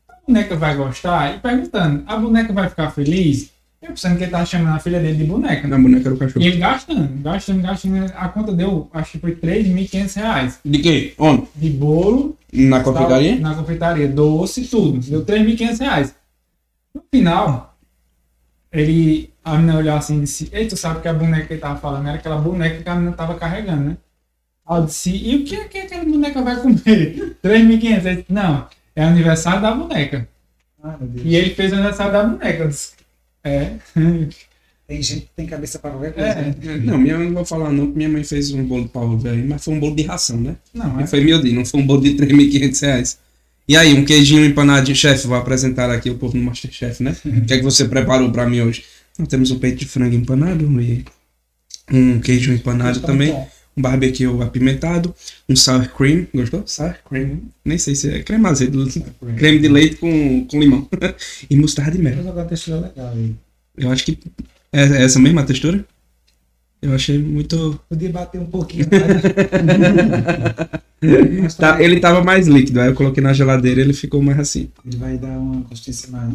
A boneca vai gostar? E perguntando, a boneca vai ficar feliz? Eu pensando que ele tava chamando a filha dele de boneca. Na boneca do cachorro. E ele gastando, gastando, gastando. A conta deu, acho que foi 3.500 reais. De quê? Onde? De bolo, Na confeitaria? na confeitaria, doce, tudo. Deu 3.500 reais. No final, ele, a menina olhou assim e disse, ei, tu sabe que a boneca que ele tava falando era aquela boneca que a menina tava carregando, né? Aí eu disse, e o que é que aquela boneca vai comer? 3.500. Ele disse, não, é aniversário da boneca. Deus. E ele fez o aniversário da boneca. Eu disse, é. Tem gente que tem cabeça pra qualquer coisa. É. né? Não, minha mãe não vou falar não, minha mãe fez um bolo pra ovo aí, mas foi um bolo de ração, né? Não, é. foi miudinho, não foi um bolo de 3.500 reais. E aí, um queijinho empanadinho, chefe, vou apresentar aqui o povo no Masterchef, né? O que é que você preparou pra mim hoje? Nós temos um peito de frango empanado e um queijo empanado também, bom. Um barbecue apimentado, um sour cream, gostou? Sour cream, nem sei se é creme azedo, creme de leite com, com limão e mostarda de mel. Mas agora a textura é legal aí. Eu acho que é é essa mesma textura? Eu achei muito... Podia bater um pouquinho. Mas Tá, ele tava mais líquido, aí eu coloquei na geladeira e ele ficou mais assim. ele vai dar uma consistência mais.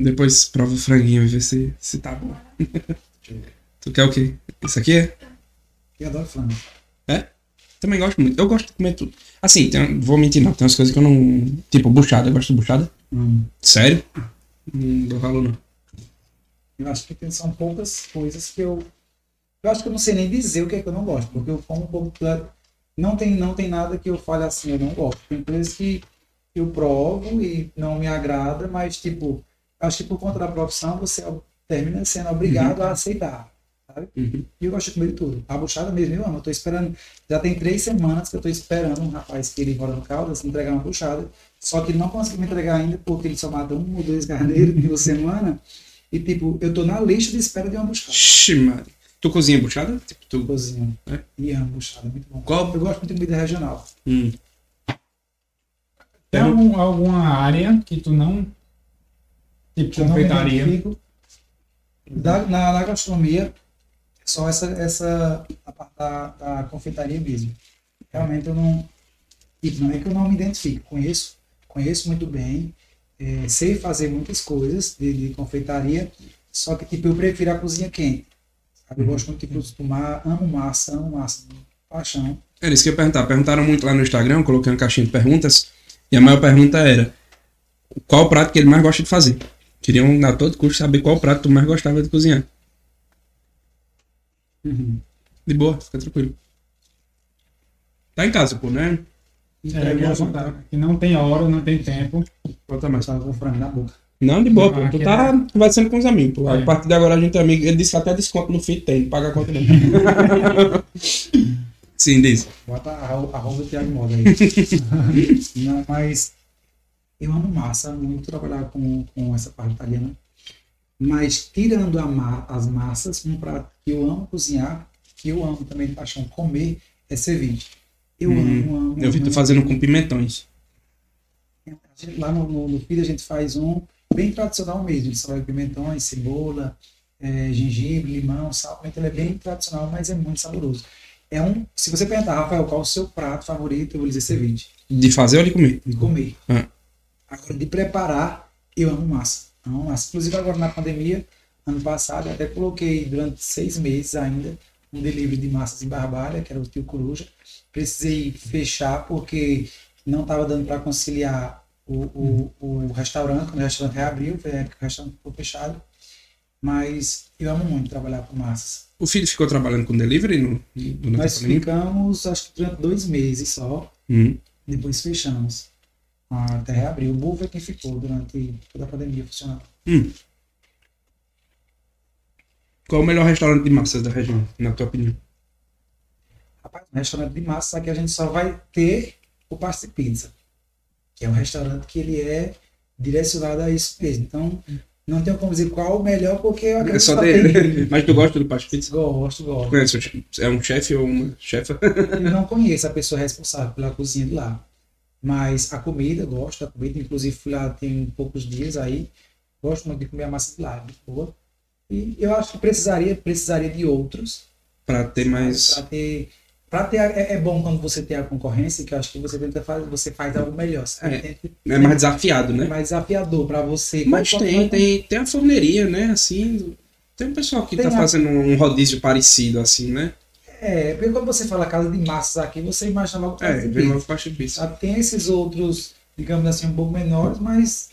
Depois prova o franguinho e vê se, se tá bom. tu quer o quê? Isso aqui é? Eu adoro frango. Também gosto muito. Eu gosto de comer tudo. Assim, tem, vou mentir não. Tem umas coisas que eu não. Tipo, buchada. Eu gosto de buchada. Hum. Sério? Não dou valor não. Eu acho que são poucas coisas que eu. Eu acho que eu não sei nem dizer o que é que eu não gosto, porque eu como um pouco. Não tem, não tem nada que eu fale assim, eu não gosto. Tem coisas que eu provo e não me agrada, mas, tipo, acho que por conta da profissão você termina sendo obrigado a aceitar. Sabe? Uhum. E eu gosto de comer de tudo. A buchada mesmo, eu amo. Eu tô esperando. Já tem três semanas que eu tô esperando um rapaz que ele mora no Caldas me entregar uma buchada. Só que ele não conseguiu me entregar ainda porque ele só mata um ou dois carneiros por semana. E tipo, eu tô na lista de espera de uma buchada. Ixi, mano. Tu cozinha buchada? Tipo, tu... Cozinho. É? E amo buchada, muito bom. Qual? Eu gosto muito de comida regional. Hum. Tem algum, alguma área que tu não. Tipo, confeitaria? na, na gastronomia, só essa, essa a parte da, da confeitaria mesmo. Realmente eu não. Tipo, não é que eu não me identifico. Conheço, conheço muito bem, é, sei fazer muitas coisas de, de confeitaria, só que tipo, eu prefiro a cozinha quente. Sabe? Eu gosto muito de costumar, amo massa, amo massa, paixão. Era isso que eu ia perguntar. Perguntaram muito lá no Instagram, coloquei uma caixinha de perguntas. E a maior pergunta era: qual prato que ele mais gosta de fazer? Queriam a todo custo saber qual prato tu mais gostava de cozinhar. De boa, fica tranquilo. Tá em casa, pô, né? É, que, é, que não tem hora, não tem tempo. Bota mais. Estava com frango na boca. Não, de boa, Ah, pô. Tu que tá conversando com os amigos, pô. A É. partir de agora a gente é amigo. Ele disse que até desconto no fim tem, não paga a conta não. Sim, diz. Bota a arro- arroba do Thiago Moda aí. Não, mas eu amo massa, muito trabalhar com, com essa parte italiana. Mas tirando a ma- as massas, um prato que eu amo cozinhar, que eu amo também de paixão comer, é ceviche. Eu Hum, amo, amo. Eu vi tu fazendo com pimentões. Lá no, no, no Filho a gente faz um bem tradicional mesmo. Ele só vai pimentões, cebola, eh, gengibre, limão, sal. Então ele é bem tradicional, mas é muito saboroso. É um, se você perguntar, Rafael, qual é o seu prato favorito, eu vou dizer ceviche. De fazer ou de comer? De comer. Ah. Agora, de preparar, eu amo massa. Amo massa. Inclusive agora na pandemia, ano passado, até coloquei durante seis meses ainda um delivery de massas em Barbalha, que era o Tio Coruja. Precisei fechar porque não estava dando para conciliar o, o, o restaurante, quando o restaurante reabriu, foi a época que o restaurante ficou fechado. Mas eu amo muito trabalhar com massas. O filho ficou trabalhando com delivery no, durante Nós ficamos, acho que durante dois meses só, Hum. depois fechamos. Até reabrir. O Bull foi quem ficou durante toda a pandemia funcionando. Hum. Qual o melhor restaurante de massas da região, na tua opinião? Rapaz, um restaurante de massa, aqui a gente só vai ter o Pasta Pizza, que é um restaurante que ele é direcionado a isso mesmo. Então, não tenho como dizer qual o melhor, porque eu É acredito só que tem dele. Mas tu gosta do Pasto Pizza? Gosto, gosto. Conhece? o che- É um chefe ou uma chefa? Eu não conheço a pessoa responsável pela cozinha de lá. Mas a comida, gosto da comida. Inclusive, fui lá tem poucos dias aí. Gosto muito de comer a massa de lá, é muito boa. E eu acho que precisaria, precisaria de outros Pra ter mais. Para ter, pra ter é, é bom quando você tem a concorrência, que eu acho que você tenta fazer, você faz algo melhor. É, tenta- É mais desafiado, é né? mais desafiador para você. Mas tem, tem, tem a forneria, né? Assim. Tem um pessoal que Tem tá a- fazendo um rodízio parecido, assim, né? É, porque quando você fala casa de massas aqui, você imagina logo casa É, vem logo Tem esses outros, digamos assim, um pouco menores, mas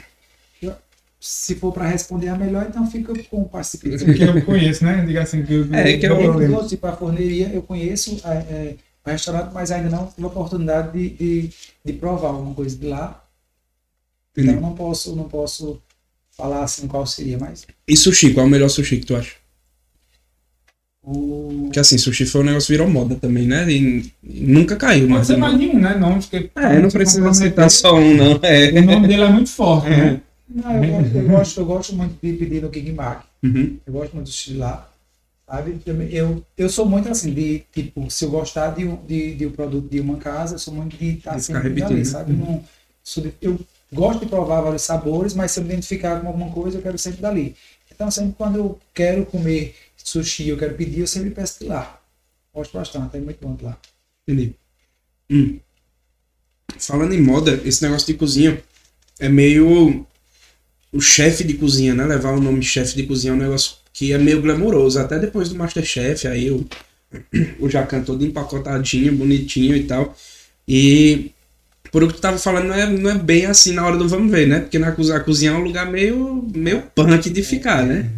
se for para responder a melhor, então fica com o participante. Que eu conheço, né? Diga assim, que eu, É, que eu- Eu gosto de ir para a forneria, eu conheço é, é, o restaurante, mas ainda não tive a oportunidade de, de, de provar alguma coisa de lá. Então Entendi. não posso, não posso falar assim qual seria, mas E sushi, qual é o melhor sushi que tu acha? o Porque assim, sushi foi um negócio que virou moda também, né? E, e nunca caiu, Pode mas. ser mais de um, né? Não, porque, É, não precisa aceitar só um, não. É. O nome dele é muito forte, né? Não, eu, gosto, eu gosto, eu gosto muito de pedir no King Mac. Uhum. Eu gosto muito do estilo lá. Sabe? Eu, eu, sou muito assim, de tipo, se eu gostar de, de, de um produto de uma casa, eu sou muito de estar De ficar sempre ali, repetindo, sabe? Não, sou de- eu gosto de provar vários sabores, mas se eu me identificar com alguma coisa, eu quero sempre dali. Então, sempre quando eu quero comer sushi, eu quero pedir, eu sempre peço de lá. Gosto bastante, é muito bom de lá. Entendi. Hum. Falando em moda, esse negócio de cozinha é meio o chefe de cozinha, né? Levar o nome chefe de cozinha é um negócio que é meio glamouroso. Até depois do Masterchef, aí o, o Jacan todo empacotadinho, bonitinho e tal. E por o que tu tava falando, não é, não é bem assim na hora do vamos ver, né? Porque na cozinha, a cozinha é um lugar meio, meio punk de ficar, né?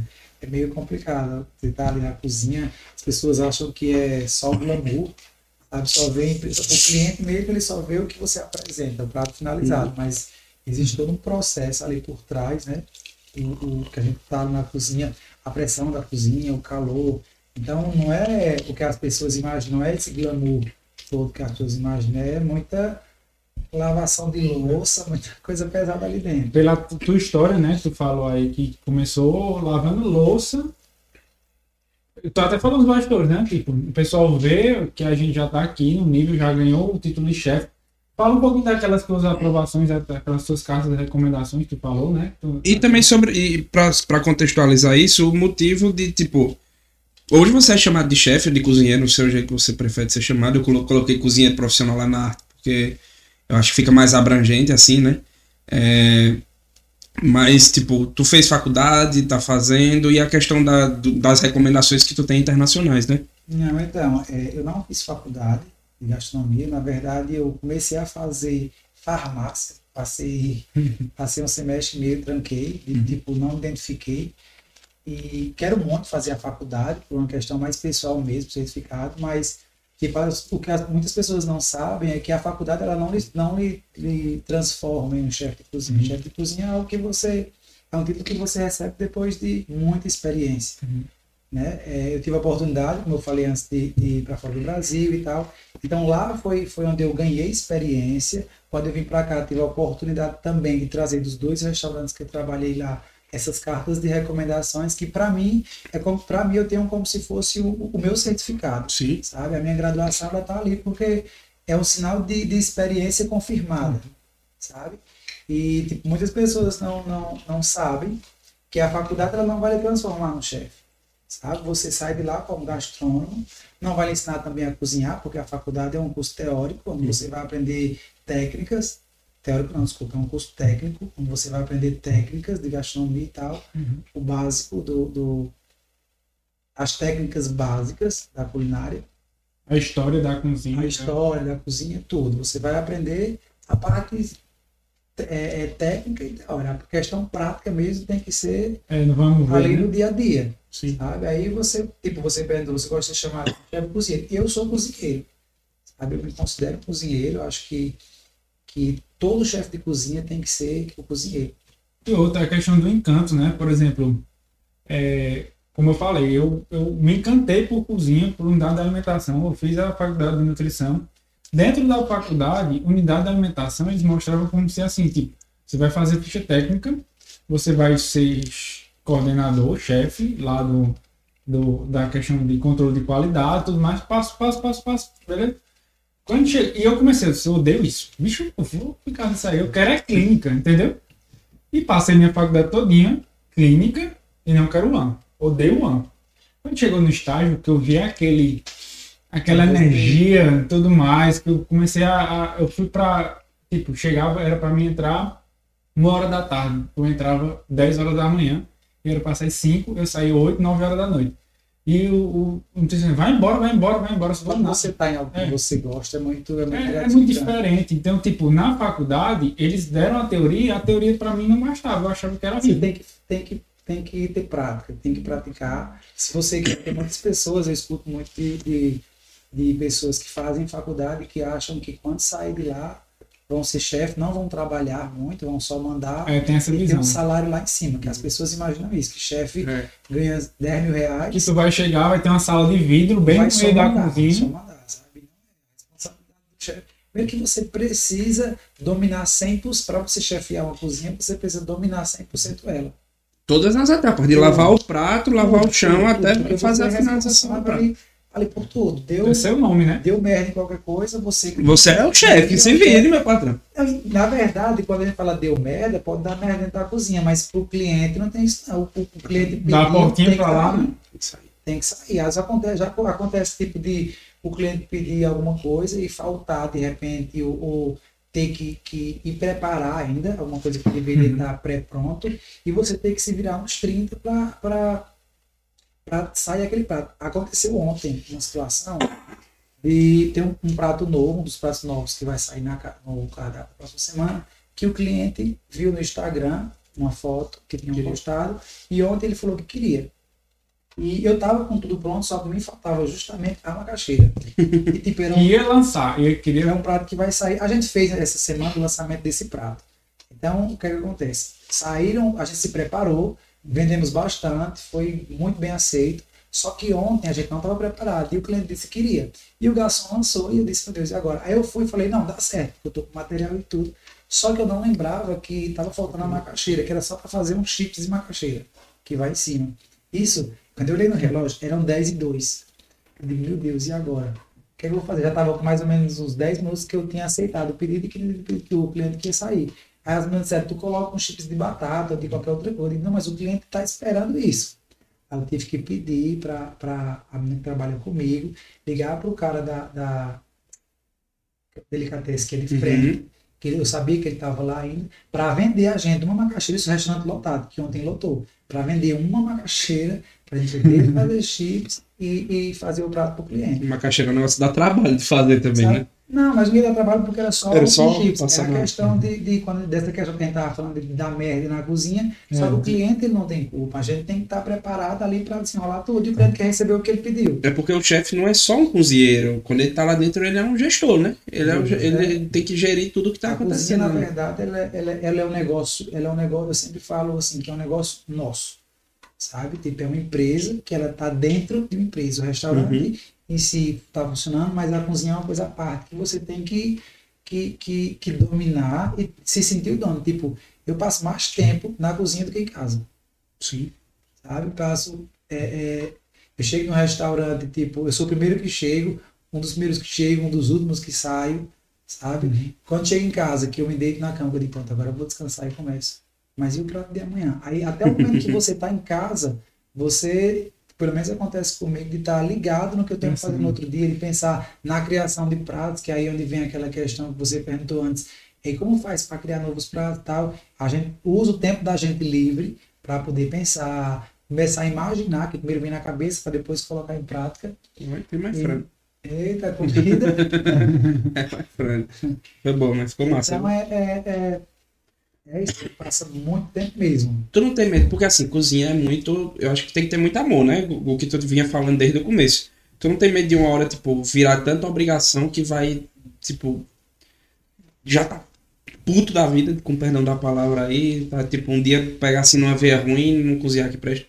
É meio complicado. Você tá ali na cozinha, as pessoas acham que é só glamour, sabe? Só vê, o cliente mesmo, ele só vê o que você apresenta, o prato finalizado, mas existe todo um processo ali por trás, né? O, o que a gente tá na cozinha, a pressão da cozinha, o calor. Então, não é o que as pessoas imaginam, não é esse glamour todo que as pessoas imaginam, é muita lavação de louça, muita coisa pesada ali dentro. Pela tu- tua história, né? Tu falou aí que começou lavando louça. Tu até falou nos bastidores, né? Tipo, o pessoal vê que a gente já tá aqui no nível, já ganhou o título de chefe. Fala um pouquinho daquelas tuas aprovações, daquelas tuas cartas de recomendações que tu falou, né? Tu- E também sobre, e pra, pra contextualizar isso, o motivo de, tipo, hoje você é chamado de chefe, de cozinheiro, não sei o jeito que você prefere ser chamado, eu colo- coloquei cozinheiro profissional lá na arte, porque eu acho que fica mais abrangente assim, né? É, mas, tipo, tu fez faculdade, tá fazendo, e a questão da, do- das recomendações que tu tem internacionais, né? Não, então, é, eu não fiz faculdade de gastronomia, na verdade eu comecei a fazer farmácia, passei, passei um semestre meio, tranquei, de, tipo, não identifiquei, e quero muito fazer a faculdade, por uma questão mais pessoal mesmo, certificado, mas tipo, as- o que as- muitas pessoas não sabem é que a faculdade ela não lhe, não lhe, lhe transforma em um chefe de cozinha. Uhum. Chefe de cozinha é algo que você, é um título que você recebe depois de muita experiência né? É, eu tive a oportunidade, como eu falei antes, de, de ir para fora do Brasil e tal. Então lá foi, foi onde eu ganhei experiência. Quando eu vim para cá, tive a oportunidade também de trazer dos dois restaurantes que eu trabalhei lá essas cartas de recomendações que para mim é como para mim eu tenho como se fosse o, o meu certificado, Sim. sabe? A minha graduação ela tá ali porque é um sinal de, de experiência confirmada, sabe? E tipo, muitas pessoas não, não, não sabem que a faculdade ela não vai lhe transformar no chefe sabe? Você sai de lá como gastrônomo, não vai lhe ensinar também a cozinhar, porque a faculdade é um curso teórico, onde você vai aprender técnicas, teórico não, desculpa, é um curso técnico, onde você vai aprender técnicas de gastronomia e tal, Uhum. o básico do, do as técnicas básicas da culinária, A história da cozinha. a história da cozinha, tudo. Você vai aprender a parte é, é, técnica e teórica. A questão prática mesmo tem que ser É, ver. ali né? no dia a dia. Sim. Sabe? Aí você, tipo, você pergunta, você gosta de de chefe cozinheiro. Eu sou cozinheiro. Sabe? Eu me considero cozinheiro. Eu acho que, que todo chefe de cozinha tem que ser o cozinheiro. E outra, a questão do encanto, né? Por exemplo, é, como eu falei, eu, eu me encantei por cozinha, por unidade de alimentação. Eu fiz a faculdade de nutrição. Dentro da faculdade, unidade de alimentação, eles mostravam como se assim, tipo, você vai fazer ficha técnica, você vai ser coordenador, chefe lá do, do, da questão de controle de qualidade, tudo mais, passo, passo, passo, passo, beleza? Quando chega, e eu comecei, eu odeio isso. Bicho, eu vou ficar nisso aí, eu quero é clínica, entendeu? E passei minha faculdade todinha, clínica, e não quero ano. Odeio ano. Quando chegou no estágio, que eu vi aquele, aquela energia e tudo mais, que eu comecei a, a- Eu fui pra. Tipo, chegava, era pra mim entrar uma hora da tarde. Eu entrava 10 horas da manhã, e era pra sair 5, eu saí 8, 9 horas da noite. E o, o, nutricionista, vai embora, vai embora, vai embora. Só Quando você está em algo que É. você gosta, é muito, é muito, É, é muito diferente. Então, tipo, na faculdade, eles deram a teoria, a teoria pra mim não bastava. Eu achava que era Assim, tem que, tem que, tem que ter prática, tem que praticar. Se você quer, tem muitas pessoas, eu escuto muito de, de, de pessoas que fazem faculdade que acham que quando sair de lá vão ser chefe, não vão trabalhar muito, vão só mandar É, tem essa e ter um salário lá em cima, que as pessoas imaginam isso, que chefe É. ganha 10 mil Que reais, tu vai chegar, vai ter uma sala de vidro bem no só meio da cozinha. mandar, sabe? Não é responsabilidade do chefe. Primeiro que você precisa dominar 100%, para você chefiar uma cozinha, você precisa dominar 100% ela. Todas as etapas, de lavar o prato, lavar o chão, até fazer a finalização do prato. Ali, ali por tudo. Deu, Esse é o nome, né? deu merda em qualquer coisa, você. Você é o chefe, se vire, meu patrão. Na verdade, quando a gente fala deu merda, pode dar merda dentro da cozinha, mas pro cliente não tem isso. Não. O, o cliente Dá a pediu, portinha tem que pra lá, sair. né? Isso aí. Tem que sair. Às vezes acontece, já acontece tipo de o cliente pedir alguma coisa e faltar de repente, ou, ou ter que, que ir preparar ainda, alguma coisa que deveria Uhum. estar pré-pronto, e você ter que se virar uns 30 para sair aquele prato. Aconteceu ontem uma situação de ter um, um prato novo, um dos pratos novos que vai sair na, no cardápio da próxima semana, que o cliente viu no Instagram uma foto que tinham Queria. postado, e ontem ele falou que queria. E eu tava com tudo pronto, só que me faltava justamente a macaxeira. E tipo, era um, Ia lançar, eu queria é um prato que vai sair. A gente fez essa semana o lançamento desse prato. Então, o que, é que acontece? Saíram, a gente se preparou, vendemos bastante, foi muito bem aceito. Só que ontem a gente não estava preparado e o cliente disse que queria. E o garçom lançou e eu disse, meu Deus, e agora? Aí eu fui e falei, não, dá certo, eu tô com material e tudo. Só que eu não lembrava que estava faltando a macaxeira, que era só para fazer uns chips de macaxeira, que vai em cima. Isso, quando eu olhei no relógio, eram 10 e 2. Eu digo, meu Deus, e agora? O que, é que eu vou fazer? Já estava com mais ou menos uns 10 minutos que eu tinha aceitado o pedido e que, que o cliente queria sair. Aí as meninas disseram, tu coloca uns chips de batata ou de qualquer outra coisa. Eu digo, não, mas o cliente está esperando isso. Aí eu tive que pedir para a menina que trabalha comigo, ligar para o cara da, da Delicatessen, que ele frente, que eu sabia que ele estava lá ainda, para vender a gente uma macaxeira, esse restaurante lotado, que ontem lotou, para vender uma macaxeira, para a gente ver, fazer chips e, e fazer o prato para o cliente. Uma caixeira é um negócio que dá trabalho de fazer também, Sabe? né? Não, mas não ia dar trabalho porque era só Era os só chips. É a questão de, de quando, dessa questão que a gente estava falando de dar merda na cozinha, só É. que o cliente não tem culpa. A gente tem que estar preparado ali para desenrolar tudo e o cliente quer receber o que ele pediu. É porque o chefe não é só um cozinheiro. Quando ele tá lá dentro, ele é um gestor, né? Ele, é um ele tem que gerir tudo que tá a cozinha, acontecendo. na né? verdade, ela, é- ela, é- ela é um negócio, ela é um negócio, eu sempre falo assim, que é um negócio nosso. Sabe? Tipo, é uma empresa que ela está dentro de uma empresa. O restaurante Uhum. Em si está funcionando, mas a cozinha é uma coisa à parte, que você tem que, que, que, que dominar e se sentir o dono. Tipo, eu passo mais tempo na cozinha do que em casa. Sim. sabe? Passo, é, é, eu chego no restaurante, tipo, eu sou o primeiro que chego, um dos primeiros que chego, um dos últimos que saio, sabe? Quando chego em casa, que eu me deito na cama, eu digo, pronto, agora eu vou descansar e começo. Mas e o prato de amanhã? Aí, até o momento que você está em casa, você, pelo menos acontece comigo, de estar ligado no que eu tenho que fazer no outro dia, de pensar na criação de pratos, que é aí onde vem aquela questão que você perguntou antes, e como faz para criar novos pratos e tal? A gente usa o tempo da gente livre para poder pensar, começar a imaginar, que primeiro vem na cabeça para depois colocar em prática. Vai ter mais E- frango. Eita, comida. É mais frango. Foi bom, né? Ficou massa. então é, é, é, é isso, passa muito tempo mesmo. Tu não tem medo, porque assim, cozinha é muito. Eu acho que tem que ter muito amor, né? O que tu vinha falando desde o começo. Tu não tem medo de uma hora, tipo, virar tanta obrigação que vai, tipo. Já tá puto da vida, com perdão da palavra aí. Tá, tipo, um dia pegar assim numa veia ruim e não cozinhar que presta.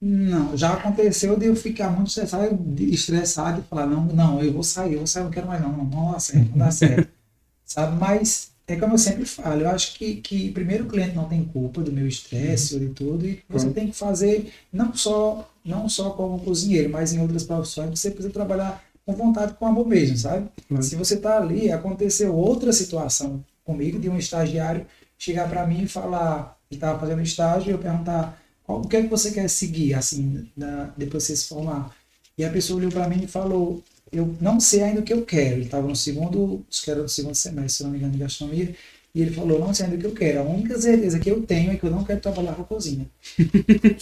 Não, já aconteceu de eu ficar muito estressado, estressado e falar, não, não, eu vou sair, eu vou sair, não quero mais não, não, não dá certo, não dá certo. Sabe, mas é como eu sempre falo, eu acho que, que primeiro o cliente não tem culpa do meu estresse ou de tudo, e você Uhum. tem que fazer não só, não só como cozinheiro, mas em outras profissões, você precisa trabalhar com vontade, com amor mesmo, sabe? Uhum. Se você tá ali, aconteceu outra situação comigo, de um estagiário chegar para mim e falar, ele estava fazendo estágio, e eu perguntar, qual, o que é que você quer seguir, assim, na- depois que você se formar? E a pessoa olhou para mim e falou, eu não sei ainda o que eu quero. Ele estava no segundo, acho que era no segundo semestre, se não me engano, de gastronomia. E ele falou, não sei ainda o que eu quero. A única certeza que eu tenho é que eu não quero trabalhar com a cozinha.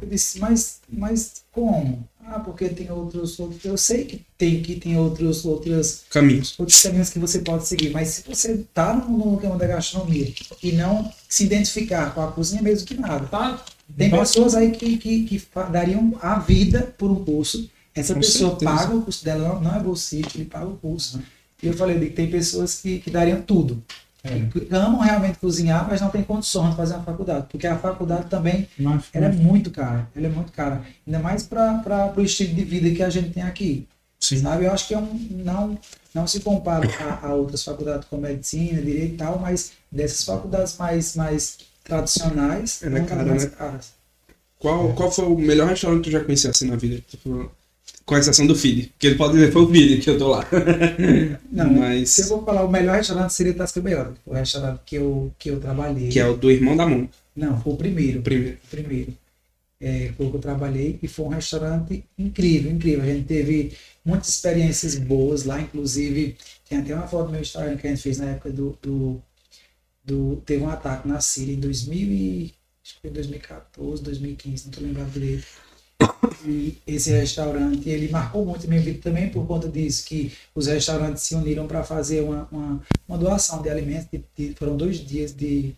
Eu disse, mas, mas como? Ah, porque tem outros, outros. Eu sei que tem que tem outros, outras, Caminhos. outros caminhos que você pode seguir, mas se você está no, no ramo da gastronomia e não se identificar com a cozinha, mesmo que nada. Tá. Tem pessoas aí que, que, que dariam a vida por um curso. Essa Com pessoa certeza. paga o curso dela, não, é bolsista, ele paga o curso. E eu falei que tem pessoas que, que dariam tudo. É. Que amam realmente cozinhar, mas não tem condições de fazer uma faculdade. Porque a faculdade também Mas, ela é muito cara. Ela é muito cara. Ainda mais para o estilo de vida que a gente tem aqui. Sim. Sabe? Eu acho que é um, não, não se compara a, a outras faculdades como medicina, direito e tal, mas dessas faculdades mais, mais tradicionais, Ela é das cara, mais né? caras. Qual, qual foi o melhor restaurante que tu já conheceu assim na vida? Tipo, com exceção do Feed. Porque ele pode dizer, foi o Feed que eu tô lá. Não, Mas- se eu vou falar, o melhor restaurante seria Tasca Beirosa, o restaurante que eu, que eu trabalhei. Que é o do irmão da mão. Não, foi o primeiro. O primeiro. o primeiro. É, foi o que eu trabalhei e foi um restaurante incrível, incrível. A gente teve muitas experiências boas lá, inclusive tem até uma foto no meu Instagram que a gente fez na época do, do, do- teve um ataque na Síria em 2000 e, acho que foi 2014, 2015, não estou lembrado direito. E esse restaurante, ele marcou muito minha vida também por conta disso, que os restaurantes se uniram para fazer uma, uma, uma doação de alimentos. de- de- foram dois dias de,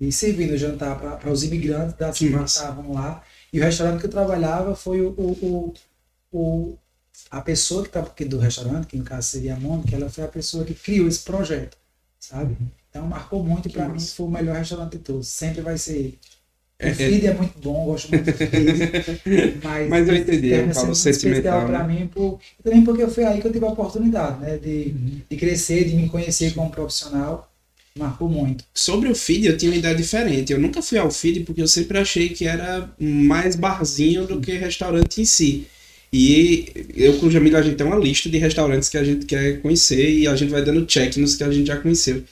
de servir no jantar para os imigrantes da Que cidade que massa. estavam lá. E o restaurante que eu trabalhava foi o, o, o, o- a pessoa que estava aqui do restaurante, que no caso seria a Mônica, ela foi a pessoa que criou esse projeto, sabe? Então marcou muito e para mim foi o melhor restaurante de todos. Sempre vai ser ele. O É, é- feed é muito bom, gosto muito do feed. Mas, Mas eu entendi, é ser valor muito especial né? para mim, por, também porque foi aí que eu tive a oportunidade, né? De, Uhum. de crescer, de me conhecer como profissional. Marcou muito. Sobre o feed, eu tinha uma ideia diferente. Eu nunca fui ao feed porque eu sempre achei que era mais barzinho do que restaurante em si. E eu com o Jamil, a gente tem uma lista de restaurantes que a gente quer conhecer e a gente vai dando check nos que a gente já conheceu.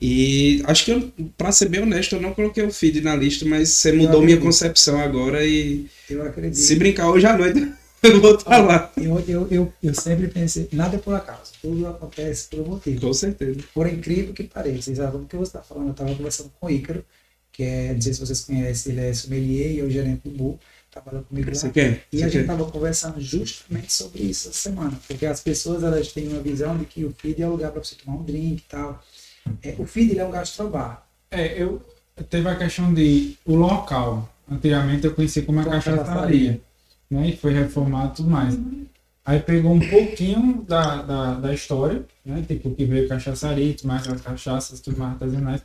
E acho que, eu, pra ser bem honesto, eu não coloquei o feed na lista, mas você mudou minha concepção agora e Eu acredito. se brincar hoje à noite, eu vou estar lá. Eu, eu, eu, eu sempre pensei, nada é por acaso, tudo acontece por um motivo. Com certeza. Por incrível que pareça, exatamente o que você está falando, eu estava conversando com o Ícaro, que é, não sei se vocês conhecem, ele é sommelier e é o gerente do Bu, trabalha comigo lá. Você quer? E Você a gente estava conversando justamente sobre isso essa semana, porque as pessoas elas têm uma visão de que o feed é o lugar para você tomar um drink e tal. É, o feed ele é um gastrobar. É, eu teve a questão de o local. Antigamente eu conhecia como a cachaçaria, né? E foi reformado e tudo mais. Aí pegou um pouquinho da, da, da história, né? Tipo, que veio cachaçaria, e tudo mais, as cachaças, tudo mais artesanais.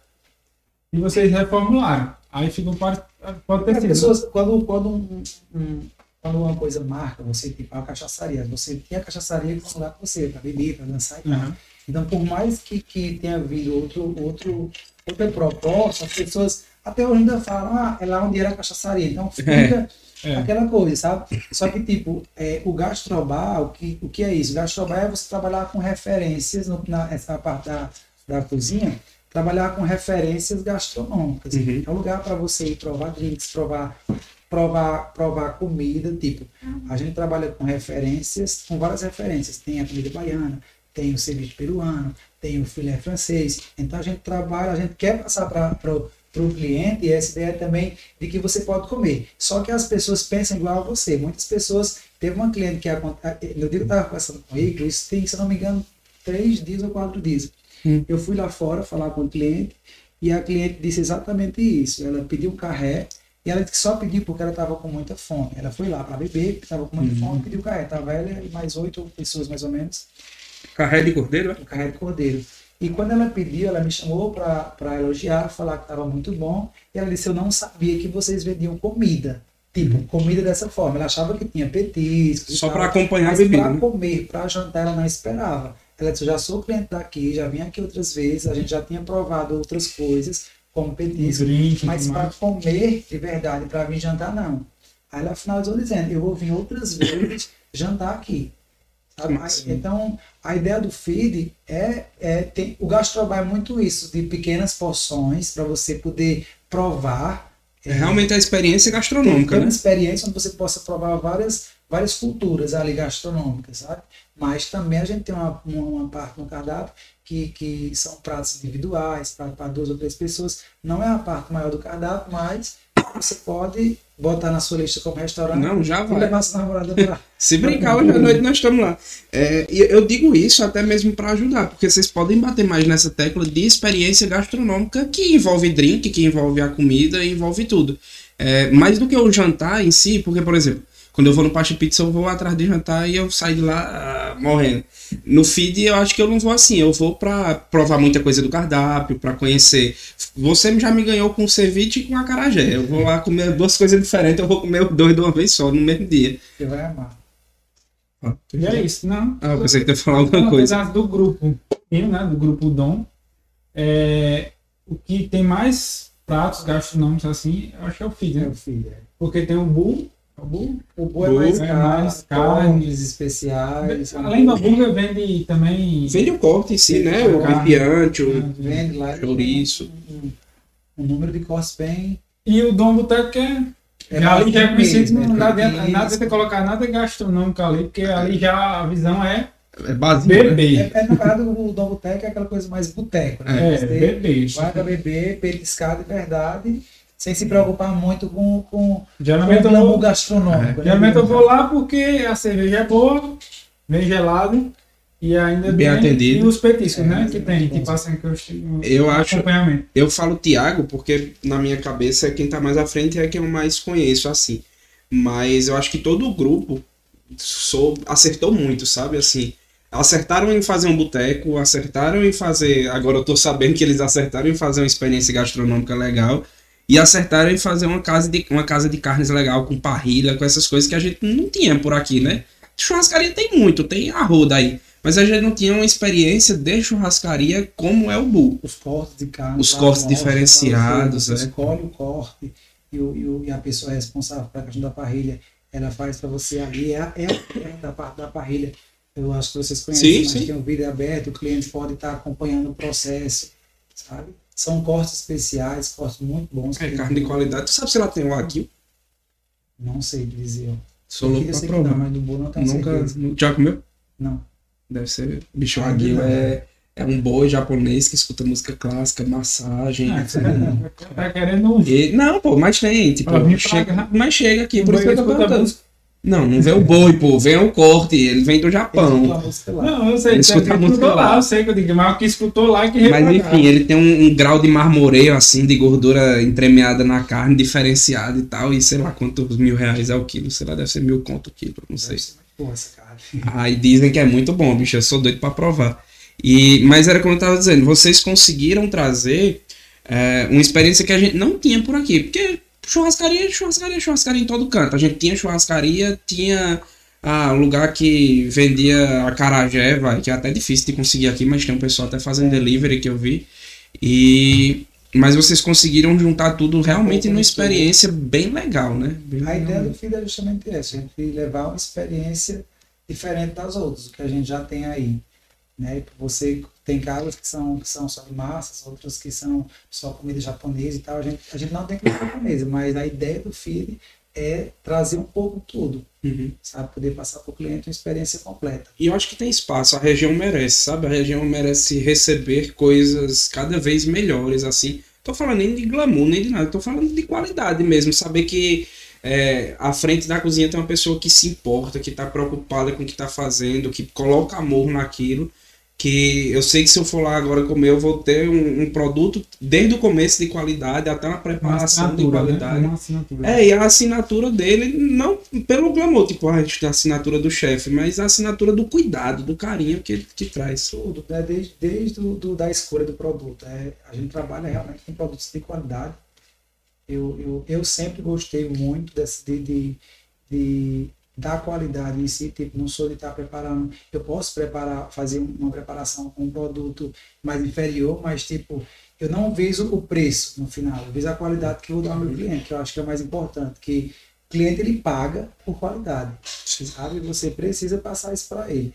E vocês reformularam. Aí ficou para. Pode ter As sido. pessoas, quando, quando, um, um- quando uma coisa marca você, tipo a cachaçaria, você tem a cachaçaria que lá com você, para beber, para dançar e tal. Então, por mais que, que tenha havido outro, outro, outra proposta, as pessoas até hoje ainda falam, ah, é lá onde era a cachaçaria. Então, fica É. aquela coisa, sabe? Só que, tipo, é, o gastrobar, o que, o que é isso? O gastrobar é você trabalhar com referências, no, na, essa parte da, da cozinha, trabalhar com referências gastronômicas. Uhum. É um lugar para você ir provar drinks, provar, provar, provar comida, tipo, a gente trabalha com referências, com várias referências. Tem a comida baiana, tem o ceviche peruano, tem o filé francês. Então a gente trabalha, a gente quer passar para o cliente essa ideia também de que você pode comer. Só que as pessoas pensam igual a você. Muitas pessoas. Teve uma cliente que no dia que eu estava conversando com ele, isso tem, se eu não me engano, três dias ou quatro dias. Hum. Eu fui lá fora falar com o cliente e a cliente disse exatamente isso. Ela pediu um carré e ela disse que só pediu porque ela estava com muita fome. Ela foi lá para beber, estava com muita Uhum. fome, pediu carré. Estava ela e mais oito pessoas mais ou menos Carré de cordeiro, é? carré de cordeiro. E quando ela pediu, ela me chamou para elogiar, falar que estava muito bom. E ela disse: Eu não sabia que vocês vendiam comida. Tipo, comida dessa forma. Ela achava que tinha petiscos. Só para acompanhar a mas bebida. para né? comer, para jantar, ela não esperava. Ela disse: Eu já sou cliente daqui, já vim aqui outras vezes, a gente já tinha provado outras coisas, como Um petisco. drink, Mas para comer de verdade, para vir jantar, não. Aí ela finalizou dizendo: Eu vou vir outras vezes jantar aqui. Sabe? Então, a ideia do feed é, é tem, o gastrobar é muito isso, de pequenas porções para você poder provar. É realmente a experiência gastronômica, ter uma né? experiência onde você possa provar várias, várias culturas ali gastronômicas, sabe? Mas também a gente tem uma, uma, uma parte no cardápio que, que são pratos individuais, para duas ou três pessoas. Não é a parte maior do cardápio, mas você pode botar na sua lista como restaurante Não, já e vai. levar sua namorada pra. Se brincar, hoje à noite nós estamos lá. É, e eu digo isso até mesmo para ajudar, porque vocês podem bater mais nessa tecla de experiência gastronômica que envolve drink, que envolve a comida, envolve tudo. É, mais do que o jantar em si, porque, por exemplo, quando eu vou no Pacha Pizza, eu vou atrás de jantar e eu saio de lá ah, morrendo. No feed, eu acho que eu não vou assim. Eu vou pra provar muita coisa do cardápio, pra conhecer. Você já me ganhou com ceviche e com acarajé. Eu vou lá comer duas coisas diferentes, eu vou comer os dois de uma vez só, no mesmo dia. Você vai amar. E é isso, não? Ah, eu pensei que ia falar alguma Uma coisa. do grupo, eu, né, do grupo Dom, é, o que tem mais pratos gastronômicos assim, eu acho que é o feed, né? Meu filho. é. Porque tem o Bull, é o Bull. O bom é mais é caro, mais caro. cortes especiais. Além do hambúrguer, vende também. Vende o corte em si, né? O Carne. campeante, o Vende lá. chouriço. Um, um número de cortes bem. E o Dom Boteco que é. É já ali já é conhecido, mesmo, não dá nada adianta colocar nada gastronômico ali, porque ali já a visão é É básico. né? beber. É, é, no caso, o Dom Boteco é aquela coisa mais boteco, né? É, vai pra beber, petiscar de verdade, sem se preocupar muito com, com, com Geralmente o eu glamour vou, gastronômico. né? geralmente eu vou lá porque a cerveja é boa, bem gelada e ainda Bem tem atendido. e os petiscos, né? É, Que tem, que passam que eu Eu acho- acompanhamento. Eu falo Thiago porque na minha cabeça quem tá mais à frente é quem eu mais conheço, assim. Mas eu acho que todo o grupo sou, acertou muito, sabe? Assim, acertaram em fazer um boteco, acertaram em fazer. Agora eu tô sabendo que eles acertaram em fazer uma experiência gastronômica legal. E acertaram em fazer uma casa de, uma casa de carnes legal, com parrilha, com essas coisas que a gente não tinha por aqui, né? Churrascaria tem muito, tem arroda aí. Mas a gente não tinha uma experiência de churrascaria como é o Bu. Os cortes de carne. Os cortes diferenciados, Você, é. escolhe o corte e, o, e, a pessoa responsável pela questão da parrilha, ela faz para você ali. É, a- é, é da parte da parrilha. Eu acho que vocês conhecem, Sim, mas sim. tem um vídeo aberto, o cliente pode estar acompanhando o processo, sabe? São cortes especiais, cortes muito bons. É carne de qualidade. Tu sabe se ela tem o Wagyu? Não sei dizer. Sou Eu louco pra que não, provar. mas do bolo não tenho Nunca. certeza. Já comeu? Não. Deve ser. Bicho Wagyu não. é, é um boi japonês que escuta música clássica, massagem. Ah, você tá querendo um E- não, pô, mas tem, tipo, chega, mas chega aqui, por isso que boi eu tô perguntando. Não, não vem o boi, pô, vem o corte, ele vem do Ele Japão. escuta a música lá. Não, eu sei, Ele escuta a escutou música lá, lá. eu sei que eu digo, mas o que escutou lá é que Mas enfim, ele tem um, um grau de marmoreio, assim, de gordura entremeada na carne, diferenciado e tal, e sei lá quantos mil reais é o quilo, sei lá, deve ser mil conto o quilo, não sei. Essa carne. Aí dizem que é muito bom, bicho. Eu sou doido pra provar. E, mas era como eu tava dizendo, vocês conseguiram trazer é, uma experiência que a gente não tinha por aqui. Porque churrascaria, churrascaria, churrascaria em todo canto. A gente tinha churrascaria, tinha ah, lugar que vendia acarajé, vai, que é até difícil de conseguir aqui, mas tem um pessoal até fazendo delivery que eu vi. E. Mas vocês conseguiram juntar tudo realmente numa experiência bem legal, né? Bem A legal. ideia do FID é justamente essa, a gente levar uma experiência diferente das outras, o que a gente já tem aí. Né? Você tem casas que são, que são só de massas, outras que são só comida japonesa e tal. A gente, a gente não tem comida japonesa, mas a ideia do FID é trazer um pouco tudo, Uhum. sabe? Poder passar para o cliente uma experiência completa. E eu acho que tem espaço, a região merece, sabe? A região merece receber coisas cada vez melhores, assim. Tô falando nem de glamour, nem de nada, tô falando de qualidade mesmo. Saber que é, à frente da cozinha tem uma pessoa que se importa, que tá preocupada com o que tá fazendo, que coloca amor naquilo. Que eu sei que se eu for lá agora comer, eu vou ter um, um produto desde o começo de qualidade até Uma preparação de né? qualidade. Assinatura. É, e a assinatura dele, não pelo glamour, tipo, a gente tem a assinatura do chefe, mas a assinatura do cuidado, do carinho que ele que traz. Tudo, né? desde, desde o, do, da escolha do produto. É, a gente trabalha realmente com produtos de qualidade. Eu, eu, eu sempre gostei muito desse, de, de, de, da qualidade em si, tipo, não sou de estar preparando. Eu posso preparar, fazer uma preparação com um produto mais inferior, mas tipo, eu não vejo o preço no final, eu vejo a qualidade que eu vou dar ao meu cliente, que eu acho que é o mais importante, que o cliente ele paga por qualidade sabe? Você precisa passar isso para ele.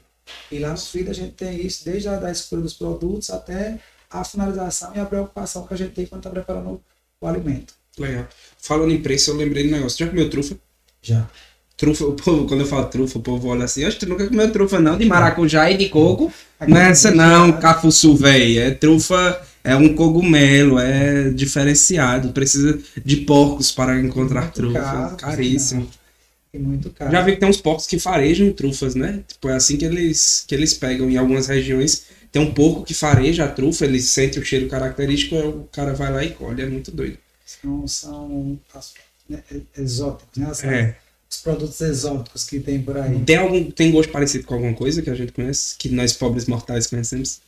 E lá no FID a gente tem isso desde a da escolha dos produtos até a finalização e a preocupação que a gente tem quando está preparando o alimento. Legal. Falando em preço, eu lembrei do negócio. Já comeu trufa? Já. Trufa, o povo, quando eu falo trufa, o povo olha assim, acho que tu nunca comeu trufa não, de maracujá e de coco. Não é essa não, cafuçu, velho. É trufa, é um cogumelo, é diferenciado. Precisa de porcos para encontrar Muito trufa. caro, Caríssimo. É muito caro. Já vi que tem uns porcos que farejam trufas, né? Tipo, é assim que eles, que eles pegam em algumas regiões. Tem um porco que fareja a trufa, ele sente o cheiro característico, o cara vai lá e colhe. É muito doido. São, são as- né, exóticos, né? As- É. Os produtos exóticos que tem por aí. Tem, algum, tem gosto parecido com alguma coisa que a gente conhece? Que nós pobres mortais conhecemos?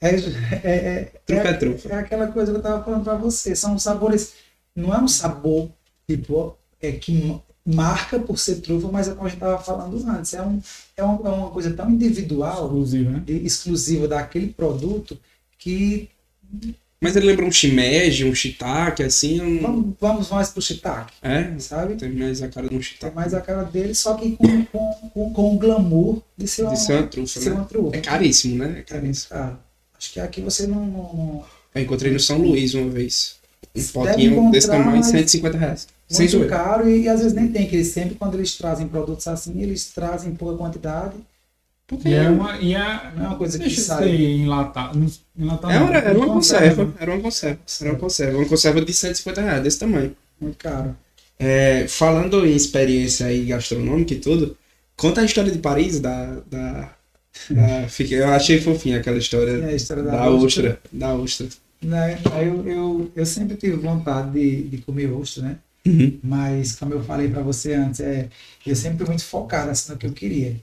É, é, é, Trufa é é, trufa. é aquela coisa que eu tava falando pra você. São sabores. Não é um sabor, tipo, é que ma- marca por ser trufa, mas é como a gente tava falando antes. É, um, é, um- é uma coisa tão individual Exclusivo, né? exclusiva daquele produto que Mas ele lembra um shimeji, um shiitake, assim? Um... vamos, vamos mais pro shiitake, É, sabe? tem mais a cara de um Tem shiitake. mais a cara dele, só que com, com, com, com o glamour de ser uma, De ser uma trufa, de ser né? uma trufa. É caríssimo, né? É caríssimo. caro. Acho que aqui você não- não- Eu encontrei no São Luís uma vez. Um Deve potinho desse tamanho, mas 150 reais. Muito caro e, às vezes nem tem, que eles sempre, quando eles trazem produtos assim, eles trazem em pouca quantidade. Porque E é uma. E é, é uma coisa que Deixa isso sai. enlatado. Enlatado É, era, era uma conserva. conserva. Era uma conserva. Era uma conserva. Uma conserva de 150 reais, desse tamanho. Muito caro. É, falando em experiência aí gastronômica e tudo, conta a história de Paris, da. da, da- eu achei fofinha aquela história a história da, da ostra. Da ostra. Né? Aí Eu, eu, eu sempre tive vontade de, de comer ostra, né? Uhum. Mas, como eu falei para você antes, é, eu sempre fui muito focado assim, no que eu queria.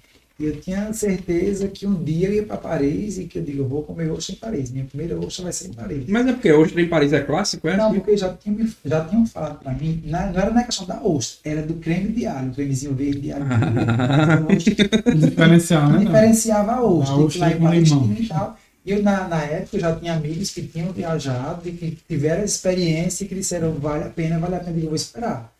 E eu tinha certeza que um dia eu ia para Paris e que eu digo, eu vou comer ostra em Paris. Minha primeira ostra vai ser em Paris. Mas é porque ostra em Paris é clássico, é? Não, porque já tinham, me- já tinham falado para mim, na- não era na questão da ostra, era do creme de alho, o cremezinho verde de alho. Diferencial, né? diferenciava a ostra, A ostra lá em Paris e tal. E eu, na, na época, eu já tinha amigos que tinham viajado e que tiveram experiência e que disseram, vale a pena, vale a pena, eu digo, eu vou esperar.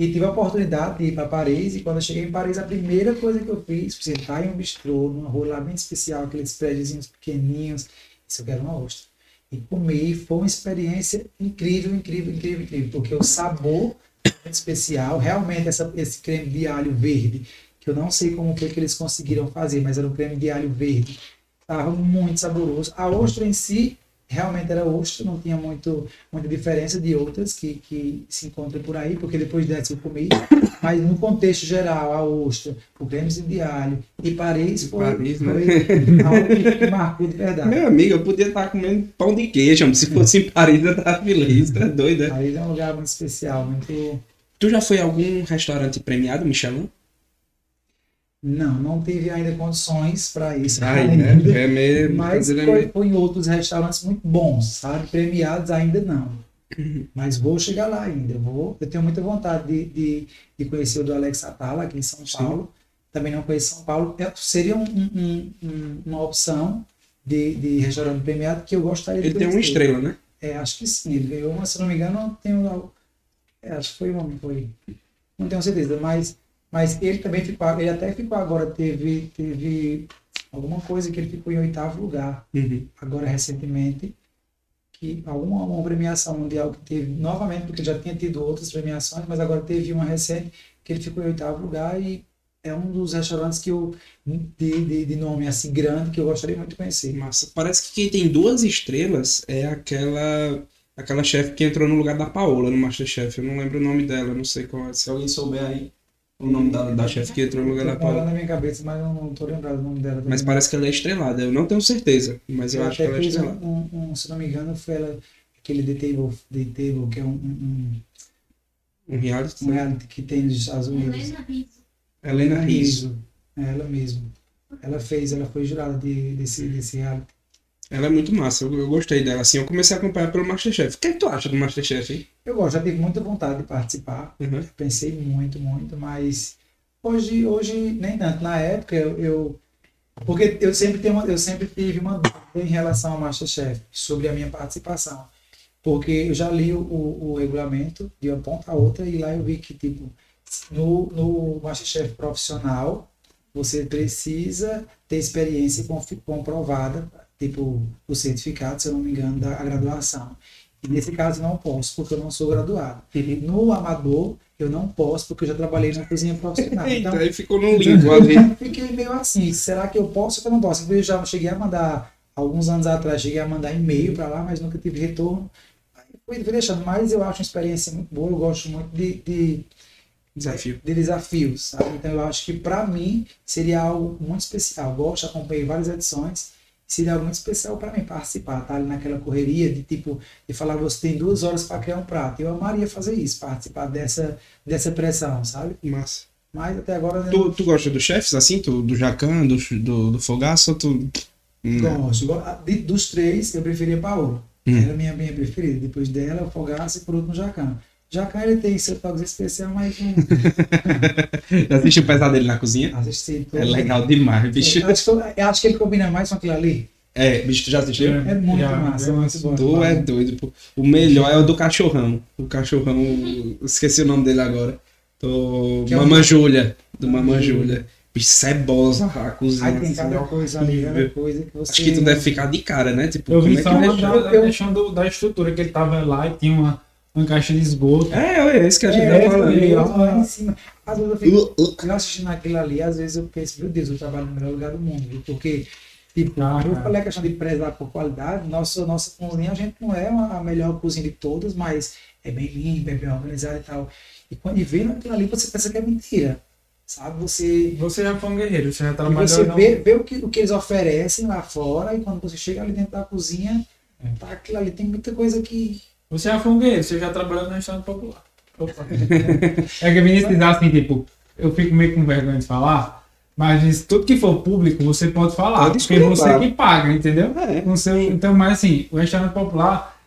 E tive a oportunidade de ir para Paris, e quando eu cheguei em Paris, a primeira coisa que eu fiz foi sentar em um bistrô, numa rua lá bem especial, aqueles prédiozinhos pequenininhos, isso eu quero uma ostra. E comi, foi uma experiência incrível, incrível, incrível, incrível, porque o sabor é muito especial, realmente essa, esse creme de alho verde, que eu não sei como que eles conseguiram fazer, mas era um creme de alho verde, estava muito saboroso. A ostra em si, realmente era ostra, não tinha muito, muita diferença de outras que, que se encontram por aí, porque depois dessa eu comi, mas no contexto geral, a ostra, o creme de alho e Paris foi, Paris, né? foi algo que- marcou de verdade. Meu amigo, eu podia estar comendo pão de queijo, se fosse em Paris eu tava feliz, tá doido, né? Paris é um lugar muito especial, muito... Tu já foi a algum restaurante premiado, Michelin? Não, não tive ainda condições para isso. Ai, ainda. né? É meio. Mas é foi, foi em outros restaurantes muito bons, sabe? Premiados ainda não. Uhum. Mas vou chegar lá ainda. Eu, vou, eu tenho muita vontade de, de, de conhecer o do Alex Atala aqui em São Sim. Paulo. Também não conheço São Paulo. É- seria um- um- um- uma opção de, de restaurante premiado que eu gostaria de Ele tem uma estrela, né? É, acho que sim. Ele ganhou uma, se não me engano, tem um, é, acho que foi um, foi. Não tenho certeza, mas, mas ele também ficou, ele até ficou agora, teve, teve alguma coisa que ele ficou em oitavo lugar, Uhum. agora recentemente, que alguma uma premiação mundial que teve novamente, porque já tinha tido outras premiações, mas agora teve uma recente que ele ficou em oitavo lugar e é um dos restaurantes que eu, de, de, de nome assim grande, que eu gostaria muito de conhecer. Massa. Parece que quem tem duas estrelas é aquela aquela chefe que entrou no lugar da Paola no Masterchef. Eu não lembro o nome dela, não sei qual é. Se alguém souber aí o nome da, da chefe que entrou no lugar da Paola. na minha cabeça, mas eu não tô lembrado o nome dela. Mas parece que ela é estrelada. Eu não tenho certeza, mas eu Ela acho que ela é estrelada. um, um- se não me engano, foi ela, aquele The Table, The Table que é um, um, Um reality. um, reality que tem nos Estados Unidos. Helena Rizzo. Helena Rizzo. É ela mesma. Ela fez, ela foi jurada de, desse, desse reality. Ela é muito massa. Eu, eu gostei dela. Assim, eu comecei a acompanhar pelo Masterchef. O que, é que tu acha do Masterchef, hein? Eu gosto, já tive muita vontade de participar. Uhum. Pensei muito, muito, mas hoje, hoje nem tanto. Na época eu, eu- porque eu sempre tenho uma, eu sempre tive uma dúvida em relação ao MasterChef sobre a minha participação. Porque eu já li o, o, o regulamento de uma ponta a outra e lá eu vi que tipo no, no MasterChef profissional você precisa ter experiência comprovada, tipo o certificado, se eu não me engano, da graduação. E nesse caso não posso, porque eu não sou graduado. No amador, eu não posso porque eu já trabalhei na cozinha profissional. Eita, Então, aí ficou no limbo ali. fiquei meio assim, será que eu posso ou não posso? Eu já cheguei a mandar, alguns anos atrás, cheguei a mandar e-mail para lá, mas nunca tive retorno. Fui deixando, mas eu acho uma experiência muito boa, eu gosto muito de, de, Desafio. de desafios, sabe? Então eu acho que para mim seria algo muito especial. Eu gosto, acompanhei várias edições, seria algo muito especial para mim participar, tá ali naquela correria de tipo, de falar, você tem duas horas para criar um prato. Eu amaria fazer isso, participar dessa, dessa pressão, sabe? Massa. Mas até agora Tu, tu gosta dos chefes, assim? Tu, do Jacan, do, do, do Fogaço, tu... Não. Gosto. Go- de- Dos três, eu preferia Paola. Hum. Era a minha, minha preferida. Depois dela, o Fogaça e por último o Jacan. Jacan, ele tem seu toque especial, mas não Já assistiu o Pesadelo na Cozinha? assisti todo. É legal demais, bicho. Eu acho, que, eu- acho que ele combina mais com aquilo ali. É, bicho, tu já assistiu? É muito Já, massa, é muito bom. Tu é doido, pô. O melhor é o do cachorrão. O cachorrão, esqueci o nome dele agora. Do Que é o- Júlia. Do Mamãe Júlia. Bicho, cebosa a cozinha. Aí tem cada coisa ali, cada coisa que você... Acho que tu deve ficar de cara, né? Tipo, Eu como vi é só que uma da, Eu- da estrutura que ele tava lá e tinha uma, uma caixa de esgoto. É, é isso que a gente É, tá falando. eu- legal. lá em cima. Às vezes eu fico Uh, uh. eu assistindo aquilo ali, às vezes eu penso, meu Deus, eu trabalho no melhor lugar do mundo, viu? Porque, tipo, Ah, eu cara. falei a questão de prezar por qualidade, nossa, nossa cozinha, a gente não é uma- a melhor cozinha de todas, mas é bem limpa, é bem organizada e tal. E quando vê aquilo ali, você pensa que é mentira, sabe? Você, Você já foi um guerreiro, você já e trabalhou. você não- vê, vê o, que, o que eles oferecem lá fora, e quando você chega ali dentro da cozinha, É. tá aquilo ali, tem muita coisa que... Você já foi um guerreiro, você já trabalhou no restaurante popular. Opa. é que Vinícius diz assim, tipo, eu fico meio com vergonha de falar, mas tudo que for público, você pode falar, Pode porque escolher, você claro. que paga, entendeu? É. Seu, então, mas assim, o restaurante popular.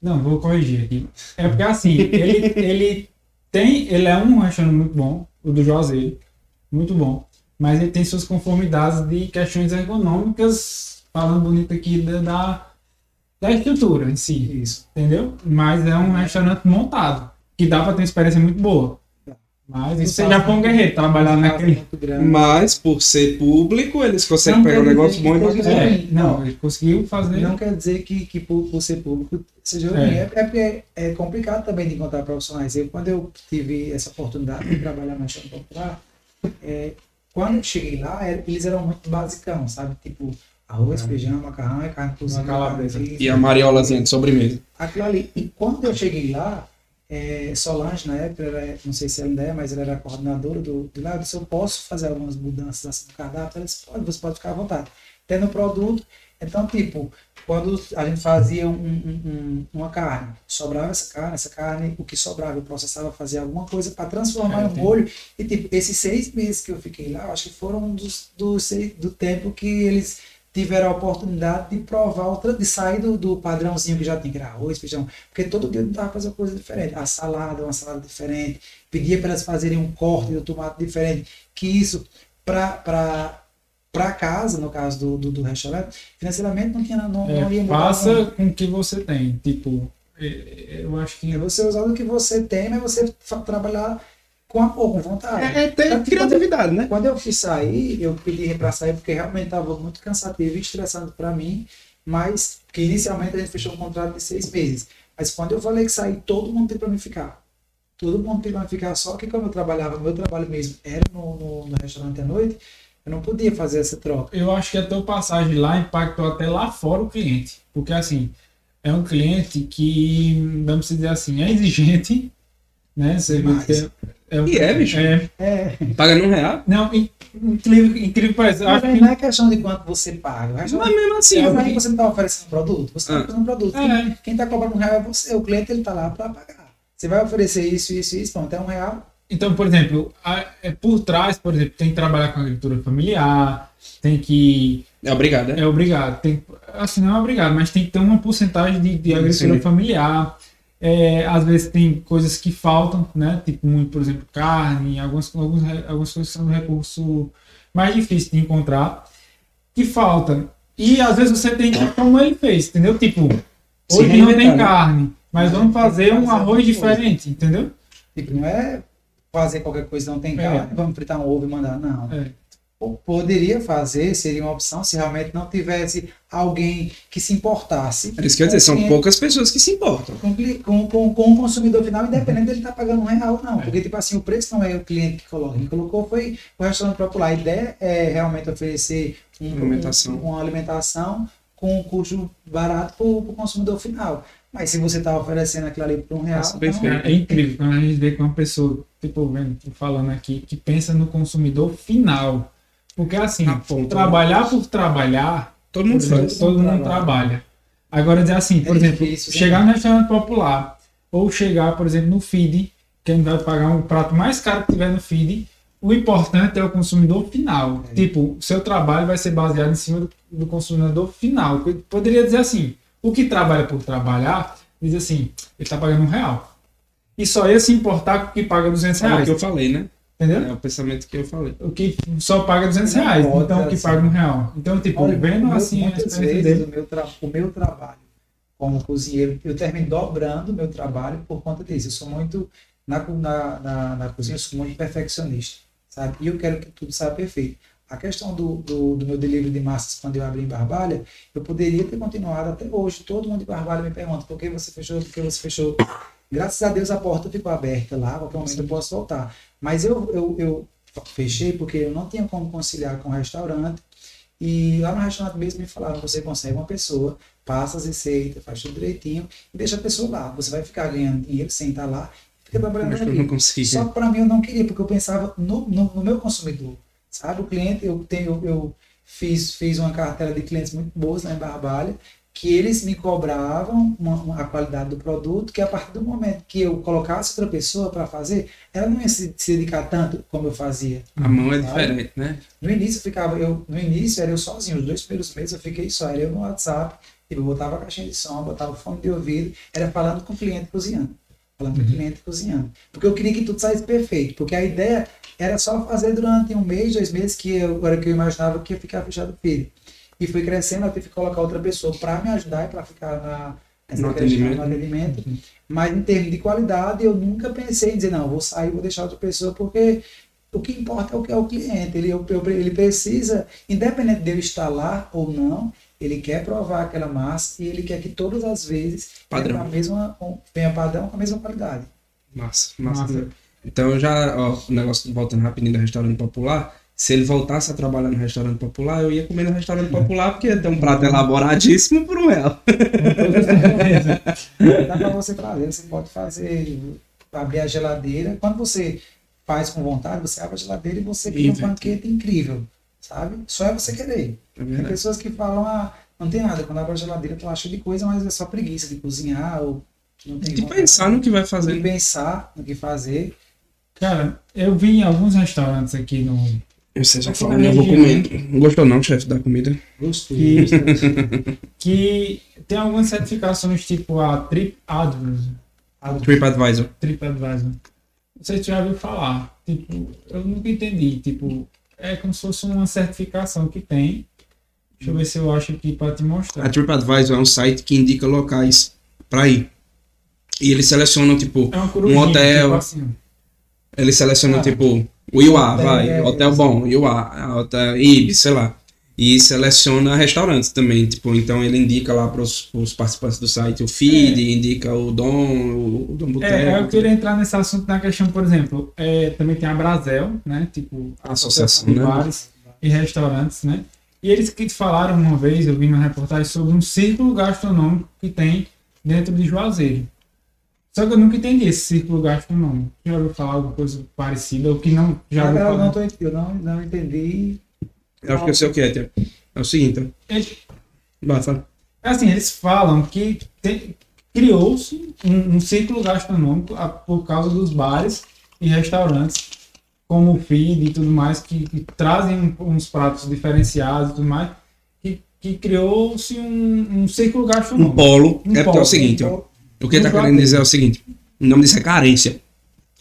Não, vou corrigir aqui. É porque assim, ele, ele tem. Ele é um restaurante muito bom, o do Juazeiro. Muito bom. Mas ele tem suas conformidades de questões ergonômicas, falando bonito aqui da, da, estrutura em si. Isso. Entendeu? Mas é um restaurante montado, que dá pra ter uma experiência muito boa. Mas Isso você já foi um guerreiro, trabalhar naquele. Muito grande. Mas, por ser público, eles conseguem Não pegar um negócio bom e fazer. É, não, ele conseguiu fazer. Não quer dizer que, que por, por ser público seja ruim. É. É, é porque é, é complicado também de encontrar profissionais. Eu, quando eu tive essa oportunidade de trabalhar na Chão Popular, é, quando eu cheguei lá, eles eram muito basicão, sabe? Tipo, arroz, feijão, macarrão e carne cozida. calabresa. E a mariolazinha de sobremesa. aquilo ali. E quando eu cheguei lá, é, Solange, na época, era, não sei se ela ainda é, mas ela era a coordenadora do, do eu disse, eu posso fazer algumas mudanças assim no cardápio? Ela disse, pode, você pode ficar à vontade. Até no produto. Então, tipo, quando a gente fazia um- um- um- uma carne, sobrava essa carne, essa carne, o que sobrava, eu processava, fazia alguma coisa para transformar É, entendi. molho. E, tipo, esses seis meses que eu fiquei lá, acho que foram dos, dos seis, do tempo que eles tiveram a oportunidade de provar, outra, de sair do, do padrãozinho que já tem, que era arroz, feijão, porque todo dia eu tentava fazer coisa diferente. A salada, uma salada diferente, pedia para elas fazerem um corte do tomate diferente, que isso, para casa, no caso do, do, do restaurante, financeiramente não, tinha, não, É, não ia mudar faça muito. com o que você tem. Tipo, é, é, eu acho que. É você usar o que você tem, mas você trabalhar com amor, com vontade. É, é ter Tanto que criatividade, né? Quando eu fui sair, eu pedi para sair porque realmente estava muito cansativo e estressante para mim, mas porque inicialmente a gente fechou um contrato de seis meses. Mas quando eu falei que sair, todo mundo tem para me ficar. Todo mundo tem para me ficar, só que como eu trabalhava, meu trabalho mesmo era no, no, no restaurante à noite, eu não podia fazer essa troca. Eu acho que a tua passagem lá impactou até lá fora o cliente. Porque assim, é um cliente que, vamos dizer assim, é exigente, né? Você vê que é, um- E é, bicho. é- É, Paga num real. não, in- incrível, incrível parece. Mas acho que não é questão de quanto você paga. Mas restaurante mesmo assim, Mas eu aí você não está oferecendo produto, você está Ah. oferecendo produto. É. Quem, está cobrando um real é você, o cliente ele está lá para pagar. Você vai oferecer isso, isso, isso, então até um real. Então, por exemplo, a- é por trás, por exemplo, tem que trabalhar com agricultura familiar, tem que. É obrigado, né? É obrigado. Tem, assim, não é obrigado, mas tem que ter uma porcentagem de, de agricultura Sim. familiar. É, às vezes tem coisas que faltam, né? Tipo, muito, por exemplo, carne, algumas, alguns, re- algumas coisas são um recurso mais difícil de encontrar, que falta. E às vezes você tem que, como ele fez, entendeu? Tipo, Se hoje não tem né? carne, mas vamos fazer um arroz diferente, entendeu? Tipo, não é fazer qualquer coisa não tem É. carne, vamos fritar um ovo e mandar. Não. É. Ou Poderia fazer, seria uma opção se realmente não tivesse alguém que se importasse. É isso que eu dizer, são poucas pessoas que se importam. com, com, com, com o consumidor final, independente dele estar pagando um real ou não. Porque, tipo assim, o preço não é o cliente que coloca. Quem colocou foi o restaurante popular. A ideia é realmente oferecer um- Alimentação. um- uma alimentação com um custo barato para o consumidor final. Mas se você está oferecendo aquilo ali por um real, Nossa, então. É, é incrível quando a gente vê que uma pessoa, tipo, vendo, falando aqui, que pensa no consumidor final. Porque assim, ponta, trabalhar por trabalhar, Todo mundo exemplo, faz. todo mundo trabalha. trabalha. Agora dizer assim, por É exemplo, difícil, né? chegar no restaurante popular, ou chegar, por exemplo, no feed, que a gente vai pagar um prato mais caro que tiver no feed, o importante é o consumidor final. É. Tipo, o seu trabalho vai ser baseado em cima do, do consumidor final. Eu poderia dizer assim, o que trabalha por trabalhar, diz assim, ele está pagando um real. E só ia se importar com o que paga 200 É o reais. que eu falei, né? Entendeu? É o pensamento que eu falei. O que só paga 200 Não reais, pode então o que assim. paga um real. Então, tipo, Olha, vendo meu- assim a muitas experiência vezes dele. o meu, tra- o meu trabalho como cozinheiro, eu termino dobrando o meu trabalho por conta disso. Eu sou muito, na, na, na, na cozinha, eu sou muito perfeccionista, sabe? E eu quero que tudo saia perfeito. A questão do, do, do meu delivery de massas, quando eu abri em Barbalha, eu poderia ter continuado até hoje. Todo mundo de Barbalha me pergunta por que você fechou, por que você fechou. Graças a Deus a porta ficou aberta lá, qualquer momento eu posso voltar. Mas eu, eu, eu fechei porque eu não tinha como conciliar com o restaurante. E lá no restaurante mesmo me falaram, você consegue uma pessoa, passa as receitas, faz tudo direitinho e deixa a pessoa lá. Você vai ficar ganhando dinheiro sem estar lá, fica trabalhando Mas eu aqui. Só que para mim eu não queria, porque eu pensava no, no, no meu consumidor. Sabe, o cliente, eu tenho, eu fiz, fiz uma cartela de clientes muito boas lá em Barbalha, que eles me cobravam uma- uma- a qualidade do produto, que a partir do momento que eu colocasse outra pessoa para fazer, ela não ia se, se dedicar tanto como eu fazia. A mão é Sabe? diferente, né? No início eu ficava, eu, no início era eu sozinho, os dois primeiros meses eu fiquei só, era eu no WhatsApp, tipo, eu botava a caixinha de som, botava o fone de ouvido, era falando com o cliente cozinhando. Falando com o cliente cozinhando. Porque eu queria que tudo saísse perfeito. Porque a ideia era só fazer durante um mês, dois meses, que eu, era que eu imaginava que ia ficar fechado o feed. E fui crescendo, eu tive que colocar outra pessoa para me ajudar e para ficar na, No atendimento. no atendimento. Mas em termos de qualidade, eu nunca pensei em dizer, não, vou sair, vou deixar outra pessoa, porque o que importa é o que é o cliente. Ele, ele precisa, independente de eu estar lá ou não, ele quer provar aquela massa e ele quer que todas as vezes Padrão. tenha, a mesma, tenha padrão com a mesma qualidade. Massa, massa. Massa. Então já, ó, o negócio voltando rapidinho do restaurante popular. Se ele voltasse a trabalhar no restaurante popular, eu ia comer no restaurante popular, porque ia ter um prato elaboradíssimo por um real. Dá para você fazer, você pode fazer, abrir a geladeira. Quando você faz com vontade, você abre a geladeira e você cria um banquete incrível, sabe? Só é você querer. É Tem pessoas que falam, ah, não tem nada, quando abre a geladeira tu acha de coisa, mas é só preguiça de cozinhar ou não tem De vontade pensar no que vai de fazer. pensar no que fazer. Cara, eu vi em alguns restaurantes aqui no. Você já falou, né? eu vou comer. Não gostou não, chefe, da comida? Gostei. Que- que tem algumas certificações tipo a Trip Advisor. TripAdvisor. TripAdvisor. Não sei se já ouviu falar. Tipo, eu nunca entendi. Tipo, é como se fosse uma certificação que tem. Deixa eu ver se eu acho aqui para te A mostrar. TripAdvisor é um site que indica locais pra ir. E eles selecionam, tipo, É um hotel. tipo assim. eles selecionam, Ah. tipo, o IUA, Hotel, vai, é, hotel bom, IUA, hotel Ibis, sei lá. E seleciona restaurantes também, tipo, então ele indica lá pros, pros participantes do site o feed, indica o Dom, o, o Dom Boteco. É, eu queria entrar nesse assunto na questão, por exemplo, é, também tem a Brasel, né? Tipo, a Associação, de né? bares e restaurantes, né? E eles que falaram uma vez, eu vi uma reportagem sobre um círculo gastronômico que tem dentro de Juazeiro. Só que eu nunca entendi esse círculo gastronômico. Já ouviu falar alguma coisa parecida ou que não já Ah, eu, não tô, eu não, não entendi. Eu acho que eu sei o que é, Tia. É o seguinte. Eles- vai, fala. Assim, eles falam que criou-se um, um círculo gastronômico a- por causa dos bares e restaurantes, como o feed e tudo mais, que, que trazem um- uns pratos diferenciados e tudo mais, que, que criou-se um, um círculo Um gastronômico. polo, Um é porque é polo, o seguinte, ó. O que ele tá querendo dizer é o seguinte: o nome disso é carência.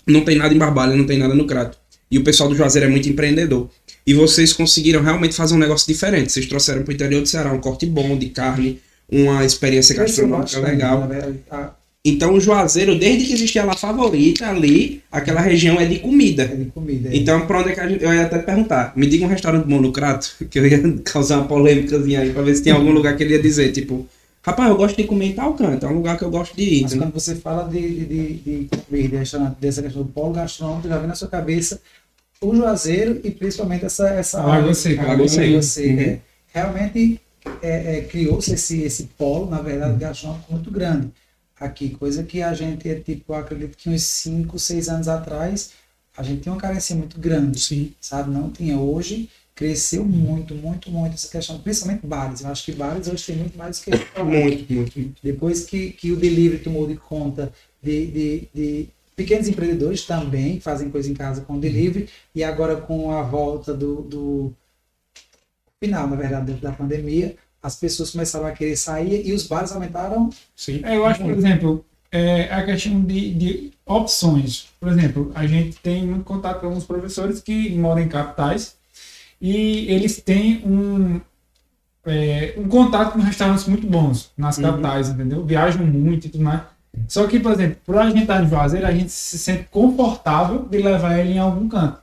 Não tem nada em Barbalha, não tem nada no Crato. E o pessoal do Juazeiro é muito empreendedor. E vocês conseguiram realmente fazer um negócio diferente. Vocês trouxeram pro interior do Ceará um corte bom de carne, uma experiência Cresceu gastronômica legal. verdade. A- Então o Juazeiro, desde que existia lá favorita ali, aquela região é de comida. É de comida. é. Então, pra onde é que a gente. Eu ia até perguntar. Me diga um restaurante bom no Crato, que eu ia causar uma polêmicazinha aí, pra ver se tem algum lugar que ele ia dizer, tipo, rapaz, eu gosto de comer em tal canto, é um lugar que eu gosto de ir. Mas entendeu? quando você fala de, de, de, de restaurante, dessa questão do polo gastronômico, já vem na sua cabeça o Juazeiro e principalmente essa, essa A Lagoa Seca. a Lagoa Lagoa Seca. Seca, Uhum. é. Realmente é, é, criou-se esse, esse polo, na verdade, gastronômico muito grande aqui, coisa que a gente, é, tipo, acredito que uns 5, 6 anos atrás, a gente tinha uma carência muito grande, Sim. sabe? Não tinha. Hoje cresceu muito, muito, muito essa questão, principalmente bares. Eu acho que bares hoje tem muito mais do que Muito, muito, muito. depois que, que o delivery tomou de conta de, de, de pequenos empreendedores também, que fazem coisa em casa com delivery, e agora com a volta do, do final, na verdade, da pandemia, as pessoas começaram a querer sair e os bares aumentaram. Sim. É, eu acho, por exemplo, é, a questão de, de opções. Por exemplo, a gente tem muito contato com alguns professores que moram em capitais e eles têm um, é, um contato com restaurantes muito bons nas Uhum. capitais, entendeu? Viajam muito e tudo mais. Só que, por exemplo, por a gente estar em Juazeiro, a gente se sente confortável de levar ele em algum canto.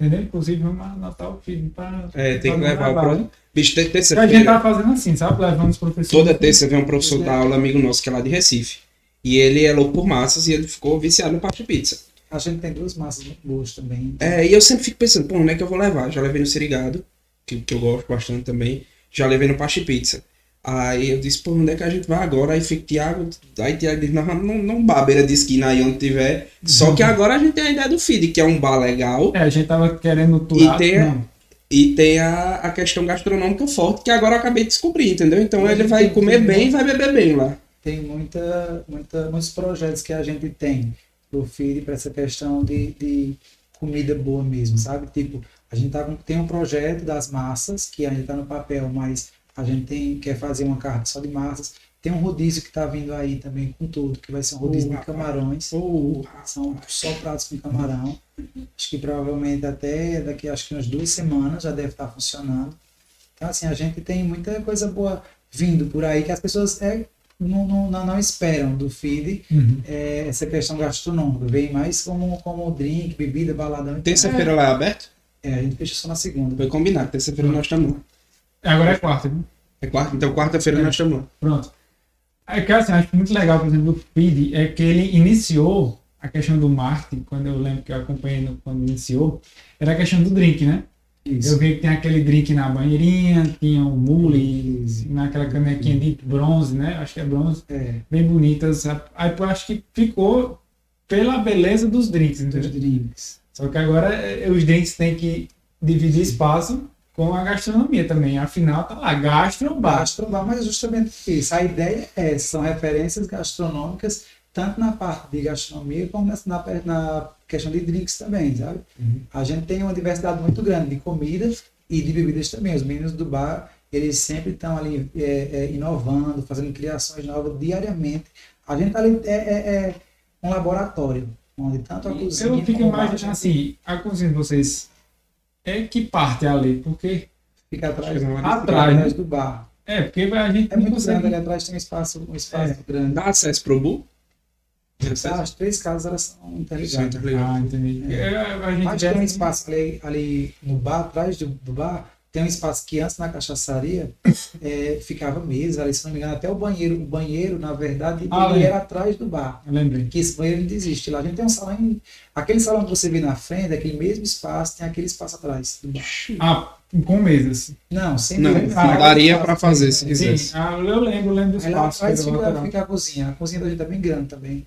Entendeu? Inclusive, vamos anotar o filho para. É, tem que levar o pro... Bicho, tem A gente terça-feira. tá fazendo assim, sabe? Levando os professores. Toda terça vem um professor da aula, amigo nosso, que é lá de Recife. E ele é louco por massas e ele ficou viciado no parte pizza. A gente tem duas massas muito boas também. É, e eu sempre fico pensando, pô, onde é que eu vou levar? Já levei no Sirigado, que, que eu gosto bastante também. Já levei no Pache Pizza. Aí eu disse, pô, onde é que a gente vai agora? Aí fica Tiago, aí Tiago disse, não, não, não bar beira de esquina aí onde tiver. Só que agora a gente tem a ideia do feed, que é um bar legal. É, a gente tava querendo turar. E tem a-. E tem a, a questão gastronômica forte, que agora eu acabei de descobrir, entendeu? Então ele vai comer bem e vai beber bem lá. tem muita, muita, muitos projetos que a gente tem pro feed para essa questão de, de comida boa mesmo, sabe? Tipo, a gente tá tem um projeto das massas, que ainda está no papel, mas a gente tem, quer fazer uma carta só de massas. Tem um rodízio que está vindo aí também com tudo, que vai ser um rodízio Oh, de camarões. Oh, São só pratos com camarão. Acho que provavelmente até daqui acho que umas duas semanas já deve estar funcionando. Então, assim, a gente tem muita coisa boa vindo por aí que as pessoas é, não, não, não, esperam do feed Uhum. é, essa questão gastronômica. Vem mais como, como drink, bebida, baladão. Então, Terça-feira lá é aberto? é, a gente fecha só na segunda. Foi combinado, terça-feira nós estamos lá. Agora é quarta, viu? É quarta, então quarta-feira É. nós estamos lá. Pronto. É que assim, acho muito legal, por exemplo, do PID, é que ele iniciou a questão do marketing, quando eu lembro que eu acompanhei no- quando iniciou, era a questão do drink, né? Eu vi que tem aquele drink na banheirinha, tinha o mule, naquela canequinha de bronze, né? Acho que é bronze, É, bem bonitas. Aí eu acho que ficou pela beleza dos drinks, dos entendeu? drinks. Só que agora eh, os drinks têm que dividir espaço com a gastronomia também. Afinal, tá lá, gastrobar. Gastrobar, mas justamente isso. A ideia é, são referências gastronômicas, tanto na parte de gastronomia como na, na, na questão de drinks também, sabe? Uhum. A gente tem uma diversidade muito grande de comidas e de bebidas também. Os meninos do bar, eles sempre estão ali é, é, inovando, fazendo criações novas diariamente. A gente tá ali é, é, é um laboratório, onde tanto a cozinha Eu fico imaginando gente assim, a cozinha de vocês é que parte ali, porque fica atrás, hora de atrás, né? do bar. é, porque a gente É não muito consegue- grande, ali atrás tem um espaço, um espaço É. grande. Dá acesso pro Bu? Acesso? As três casas elas são interligadas. tá. Ah, entendi. É. É, a gente Mas tem um espaço ali, ali no bar, atrás do, do bar, tem um espaço que antes na cachaçaria é, ficava mesa, ali, se não me engano, até o banheiro. O banheiro, na verdade, Ah, ele era atrás do bar. Eu lembrei. Que esse banheiro não existe. Lá a gente tem um salão. Aquele salão que você vê na frente, aquele mesmo espaço, tem aquele espaço atrás do bar. Ah, com mesas. Não, sem Não. Ah, daria Espaço, pra fazer se Sim. quisesse. Sim, ah, eu lembro, eu lembro do Aí lá espaço. atrás fica, fica a cozinha. A cozinha da gente é bem grande também.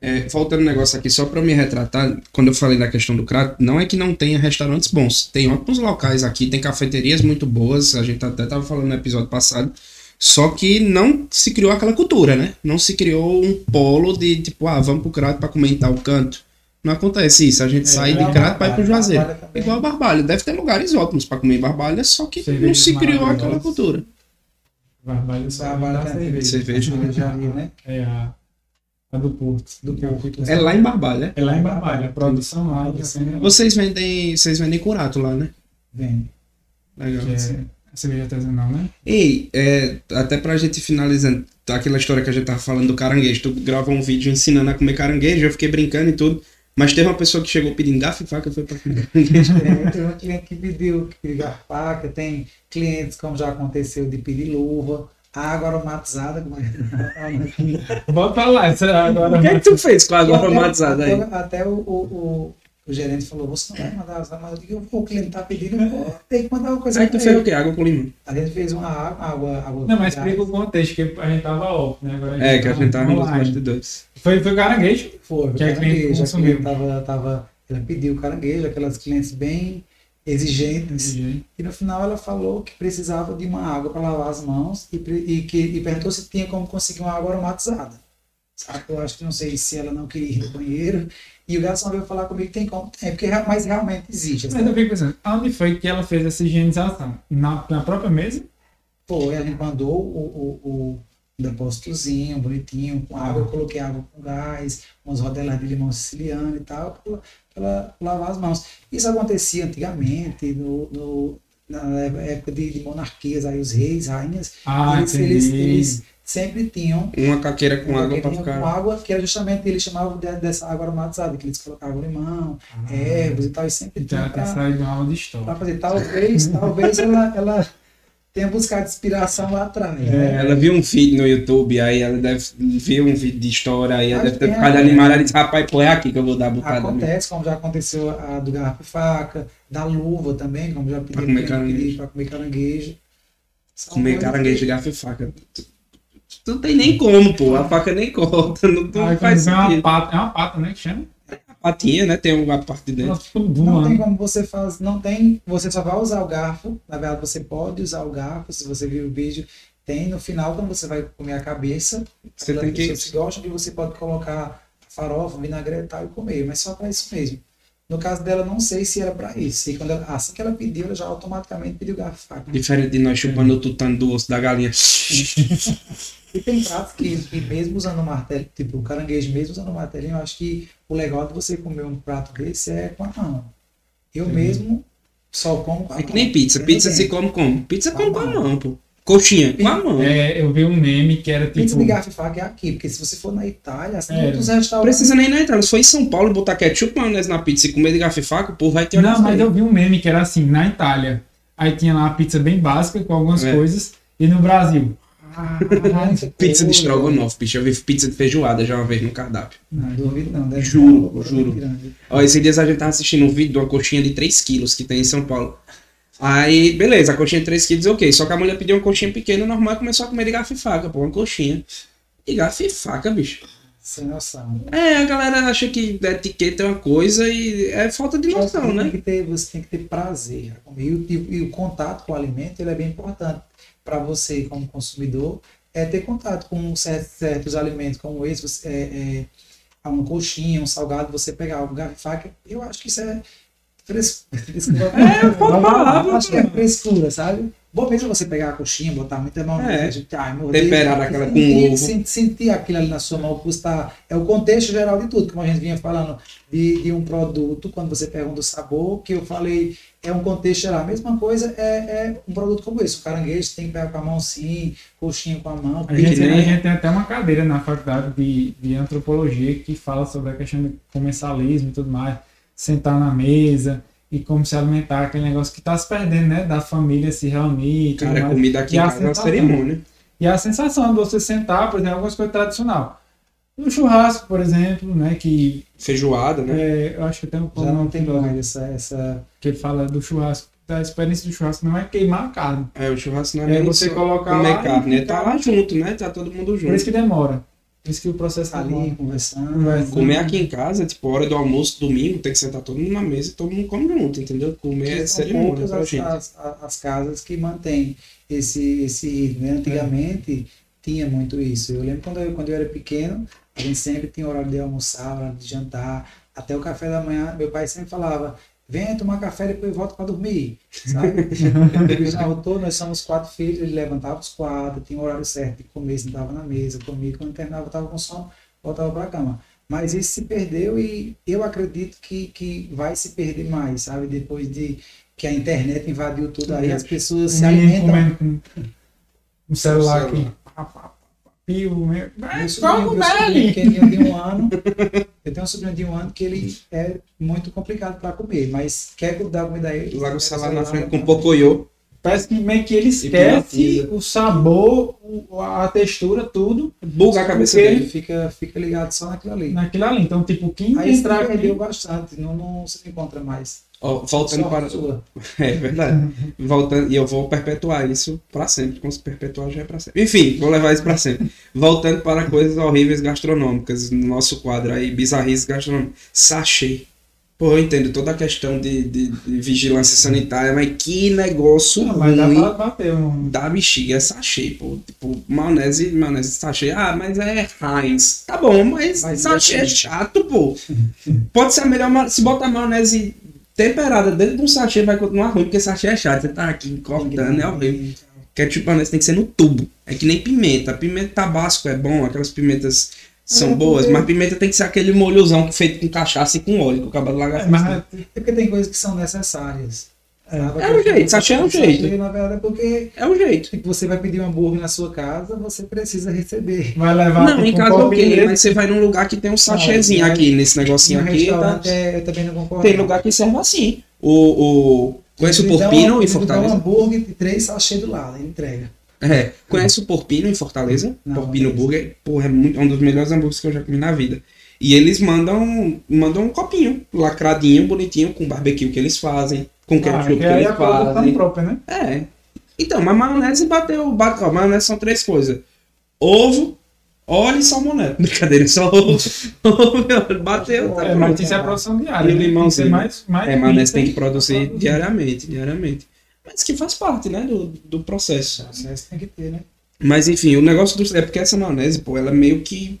É, faltando um negócio aqui, só pra me retratar, quando eu falei da questão do crato, não é que não tenha restaurantes bons. Tem ótimos locais aqui, tem cafeterias muito boas, a gente até tava falando no episódio passado. Só que não se criou aquela cultura, né? Não se criou um polo de tipo, ah, vamos pro crato pra comer em tal canto. Não acontece isso, a gente É, sai de crato pra ir pro Barbalha Juazeiro. Igual a Barbalha, deve ter lugares ótimos pra comer Barbalha, só que não Cervejas se criou aquela cultura. Barbalha dá tem cerveja. Cerveja. cervejaria, né? É a, a do Porto. Do Porto. fico- É lá em Barbalha. É lá em Barbalho. A produção lá. É- Vocês vendem, vocês vendem curato lá, né? Vem. Legal. que é a cerveja artesanal, né? Ei, é, até pra gente finalizando, aquela história que a gente tava falando do caranguejo. Tu grava um vídeo ensinando a comer caranguejo, eu fiquei brincando e tudo. Mas teve uma pessoa que chegou pedindo garfo e faca, foi pra comer caranguejo. É, tem um cliente que pediu, que pediu garfaca, tem clientes, como já aconteceu, de pedir luva, água aromatizada, como é Bota lá, essa agora. O que é que tu fez com a água aromatizada aí? Até, o, o, o, o gerente falou, você não vai mandar as mas eu digo, "Pô, o cliente tá pedindo, eu ter que mandar uma coisa Aí tu fez ele." o quê? Água com limão. A gente fez uma água, água, água Não, mas explica o contexto, que a gente tava off, né? Agora É, que a gente tava nos bastidores. Foi, foi caranguejo. Foi, Que é foi cliente caranguejo. A consumiu. cliente tava, tava, ela pediu caranguejo, aquelas clientes bem exigentes. E no final ela falou que precisava de uma água para lavar as mãos e, e que, e perguntou se tinha como conseguir uma água aromatizada. Sabe? Eu acho que não sei se ela não queria ir no banheiro. E o garçom veio falar comigo que tem como. Tem, porque rea- mas realmente existe. Mas eu fico pensando, onde foi que ela fez essa higienização? Na, na própria mesa? A gente mandou o, o, o depósitozinho, bonitinho, com água, eu coloquei água com gás, umas rodelas de limão siciliano e tal, ela lavar as mãos. Isso acontecia antigamente, no, no- na época de, de monarquias, aí os reis, rainhas, Ah, eles, eles, eles sempre tinham Uma caqueira com uma água boquinha ficar. com água, que era justamente, eles chamavam de- dessa água aromatizada, que eles colocavam limão, Ah. ervas e tal, e sempre Então tinha ela tem uma aula de para história. fazer. Talvez, talvez ela, ela tenha buscado inspiração lá atrás. né? Ela viu um vídeo no YouTube, aí ela deve ver um vídeo de história, aí ela Acho deve ter é, ficado né? animada. Ela disse, rapaz, pô, é aqui que eu vou dar a botada. mesmo." Acontece, como já aconteceu a do garrafa e faca, da luva também, como já pedi Pra comer caranguejo. pra comer caranguejo. São Comer caranguejo de garfo e faca. Tu, tu- tu não tem nem como, pô. A faca nem corta. Não, não faz é uma pata, é uma pata, né? Que chama? A patinha, né? Tem uma parte de dentro. Não voando. tem como você fazer, não tem, você só vai usar o garfo, na verdade você pode usar o garfo, se você viu o vídeo, tem no final, quando você vai comer a cabeça, Você tem que- que gostam que você pode colocar farofa, vinagrete e tal e comer, mas só para isso mesmo. No caso dela, não sei se era para isso. E quando ela- assim que ela pediu, ela já automaticamente pediu garfo. Diferente de nós chupando o tutano do osso da galinha. E tem pratos que, que mesmo usando o martelo, tipo o caranguejo, mesmo usando o martelinho, eu acho que o legal de você comer um prato desse é com a mão. Eu mesmo só como com a É que mão. nem pizza. Sem Pizza ninguém. se come como? Pizza Com a come com a mão. mão, pô. Coxinha, com a mão. É, eu vi um meme que era Pizza tipo. de garfo e faca é aqui, porque se você for na Itália, assim, É. outros Não restaurantes. precisa nem na Itália. Se for em São Paulo botar ketchup, maionese na pizza e comer de garfo e faca, o povo vai ter Não, mas eu vi um meme que era assim, na Itália. Aí tinha lá uma pizza bem básica com algumas É. coisas. E no Brasil. Pizza de estrogonofe, bicho. Eu vi pizza de feijoada já uma vez no cardápio. Não duvido não, deve Juro, uma juro. grande. Ó, esses dias a gente tava assistindo um vídeo de uma coxinha de 3 quilos que tem em São Paulo. Aí, beleza, a coxinha de 3 quilos, ok. Só que a mulher pediu uma coxinha pequena, normal, e começou a comer de garfo e faca, pô, uma coxinha. De garfo e faca, bicho. Sem noção. É, a galera acha que etiqueta é uma coisa e é falta de noção, Você né? Tem que ter, você tem que ter prazer. E, o- e o contato com o alimento ele é bem importante para você, como consumidor, é ter contato com certos, certos alimentos, como esse, é, é, uma coxinha, um salgado, você pegar o garfo faca. Eu acho que isso é frescura. É, falar, pode acho que é frescura, sabe? Bom mesmo você pegar a coxinha, botar muita mão É. morder, Temperar aquela com sentir- ovo. sen- Sentir aquilo ali na sua mão, custar. É o contexto geral de tudo, como a gente vinha falando de, de um produto, quando você pergunta o sabor, que eu falei, é um contexto geral. A mesma coisa é, é um produto como esse. O caranguejo tem que pegar com a mão sim, coxinha com a mão. A gente, nem- a gente tem até uma cadeira na faculdade de, de antropologia que fala sobre a questão de comensalismo e tudo mais. Sentar na mesa e como se alimentar, aquele negócio que está se perdendo, né? Da família se reunir e tudo Cara, mais. comida aqui E em a casa é uma sensação. cerimônia. E a sensação de você sentar, por exemplo, algumas coisas tradicionais. No churrasco, por exemplo, né? Que Feijoada, né? é, eu acho que tem um Já não um tem mais essa, essa que ele fala do churrasco. Da experiência do churrasco não é queimar a carne. É, o churrasco não é É nem você só colocar comer lá carne, né? ficar- Tá lá junto, né? Tá todo mundo Por junto. isso que demora. Por isso que o processo tá ali conversando. Conversa. Comer aqui em casa, tipo, hora do almoço, domingo, tem que sentar todo mundo na mesa e todo mundo come junto, entendeu? Comer é cerimônia pra as, gente. as, as- as casas que mantêm esse, esse ritmo. né? Antigamente tinha muito isso. Eu lembro quando eu, quando eu era pequeno, a gente sempre tinha horário de almoçar, horário de jantar, até o café da manhã. Meu pai sempre falava: venha tomar café depois volta para dormir. Sabe? Ele já voltou, nós somos quatro filhos, ele levantava os quatro, tinha um horário certo de comer, sentava na mesa, comia, quando terminava, estava com sono, voltava para a cama. Mas isso se perdeu e eu acredito que, que vai se perder mais, sabe? Depois de que a internet invadiu tudo aí, as pessoas se alimentam. comendo com um celular aqui. Pio, meu. Meu Vai, sobrinho, como meu sobrinho ele? de um ano, eu tenho um sobrinho de um ano que ele é muito complicado para comer, mas quer dar comida a ele. Larga o sei na frente com lá. pocoyo. Parece que meio que ele esquece o sabor, a textura, tudo Buga a cabeça dele. Ele fica, fica ligado só naquilo ali. naquilo ali. Então, tipo, quem Aí perdeu aqui. bastante, não, não se encontra mais. Ó, voltando Só para. sua. É verdade. Voltando, e eu vou perpetuar isso pra sempre. Como se perpetuar já é pra sempre. Enfim, vou levar isso pra sempre. Voltando para coisas horríveis gastronômicas. No nosso quadro aí, bizarrices gastronômicas. Sachê. Pô, eu entendo toda a questão de, de- de vigilância sanitária, mas que negócio Não, mas dá ruim pra bater um. da bexiga é sachê, pô. Tipo, maionese, maionese sachê. Ah, mas é Heinz. Tá bom, mas, Mas sachê é depende. chato, pô. Pode ser a melhor. Se botar maionese temperada dentro de um sachê, vai continuar ruim, porque sachê é chato. Você tá aqui cortando, é horrível. Ketchup maionese tem que ser no tubo. É que nem pimenta. Pimenta tabasco é bom, aquelas pimentas são É, boas, mas pimenta tem que ser aquele molhozão feito com cachaça e com óleo, que o cabelo larga É, mas É porque tem coisas que são necessárias. Sabe? É um jeito, sachê é um jeito. Sachê, na verdade, é porque É o jeito. você vai pedir um hambúrguer na sua casa, você precisa receber. vai levar Não, tipo, em um casa copinho ok, mas você vai num lugar que tem um sachêzinho Não, aqui, nesse negocinho aqui. Tá... é, eu também não concordo. Tem lugar que serve assim. O. o... Conhece o Ele dá um- Porpino em ele dá um Fortaleza? hambúrguer de três sachês do lado, ele entrega. É. Conhece o Porpino em Fortaleza? Não, Porpino não Burger. Porra, é, muito, é um dos melhores hambúrgueres que eu já comi na vida. E eles mandam, mandam um copinho, lacradinho, bonitinho, com barbecue que eles fazem, com Ah, ketchup que que eles é a produção fazem. própria, né? É. Então, mas maionese bateu. Bate, ó, maionese são três coisas: ovo, óleo e salmonela. Brincadeira, só ovo. bateu, tá É, pronto. mas isso é produção diária. E o né? Que limãozinho. mais, mais É, maionese tem que produzir diariamente, diariamente. Mas que faz parte, né, do, do processo. Processo tem que ter, né? Mas enfim, o negócio do. É porque essa maionese, pô, ela é meio que.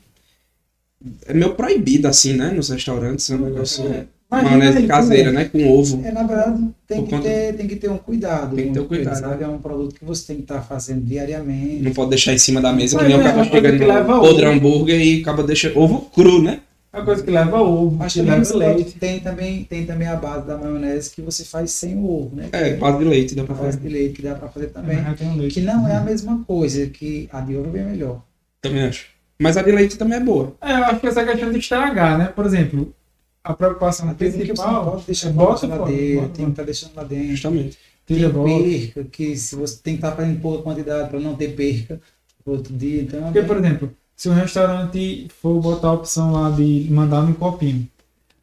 É meio proibida, assim, né, nos restaurantes. É um negócio. É. Maionese aí, caseira, como- né, com ovo. É, na verdade, tem que, conta- ter, tem que ter um cuidado. Tem que ter um cuidado, sabe? É um produto que você tem que estar fazendo diariamente. Não pode deixar em cima da mesa, que Mas nem o é, cara uma chega coisa que no leva podre ovo. hambúrguer e acaba deixando ovo cru, né? É uma coisa que leva ovo, Mas que leva leite. tem, também, tem também a base da maionese que você faz sem o ovo, né? É, base de leite, dá pra base fazer. de leite que dá pra fazer também. Um leite. Que não é a mesma coisa, que a de ovo é bem melhor. Também acho. Mas a de leite também é boa. É, eu acho que essa questão de estragar, né? Por exemplo, a preocupação principal pode deixar é bota geladeira, bota tem que estar deixando lá dentro. Justamente. tira perca, que se você tem que estar fazendo pouca quantidade para não ter perca outro dia. Então, Porque, por exemplo, se um restaurante for botar a opção lá de mandar num copinho,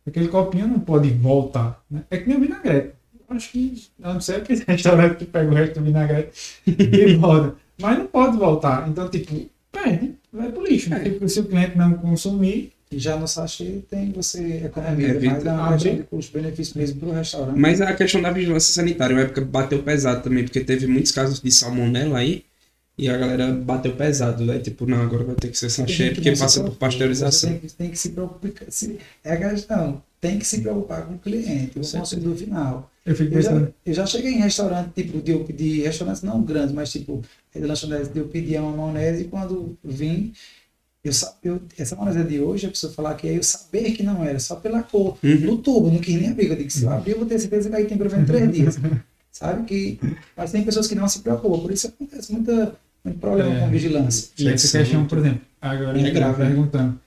aquele copinho não pode voltar. Né? É que nem o vinagrete. Eu Acho que, a não ser aquele restaurante que pega o resto do vinagrete e volta. Mas não pode voltar. Então, tipo, perde, vai pro lixo. É. Porque se o cliente não consumir, já no sachê tem você economiza É, mais, dá uma abre- questão de custo-benefício mesmo para o restaurante. Mas a questão da vigilância sanitária, uma época bateu pesado também, porque teve muitos casos de salmonela aí, e a galera bateu pesado, né? Tipo, não, agora vai ter que ser sachê, porque que- passa por pasteurização. tem que, tem que se preocupar. Se, é a questão, tem que se preocupar com o cliente, com o consumidor final. eu fico Eu já, eu já cheguei em restaurante, tipo, de eu pedir, restaurantes não grandes, mas tipo, de lanchonete, de eu pedir uma maionese e quando vim, eu, eu, essa é de hoje, a pessoa falar que é eu saber que não era, só pela cor. Uhum. No tubo, não quis nem abrir. Eu digo, se eu abrir, eu vou ter certeza que aí tem pelo menos três dias. Sabe? Que, mas tem pessoas que não se preocupam, por isso acontece muita, muito problema É. com vigilância. E essa questão, por exemplo, agora É eu grave, perguntando.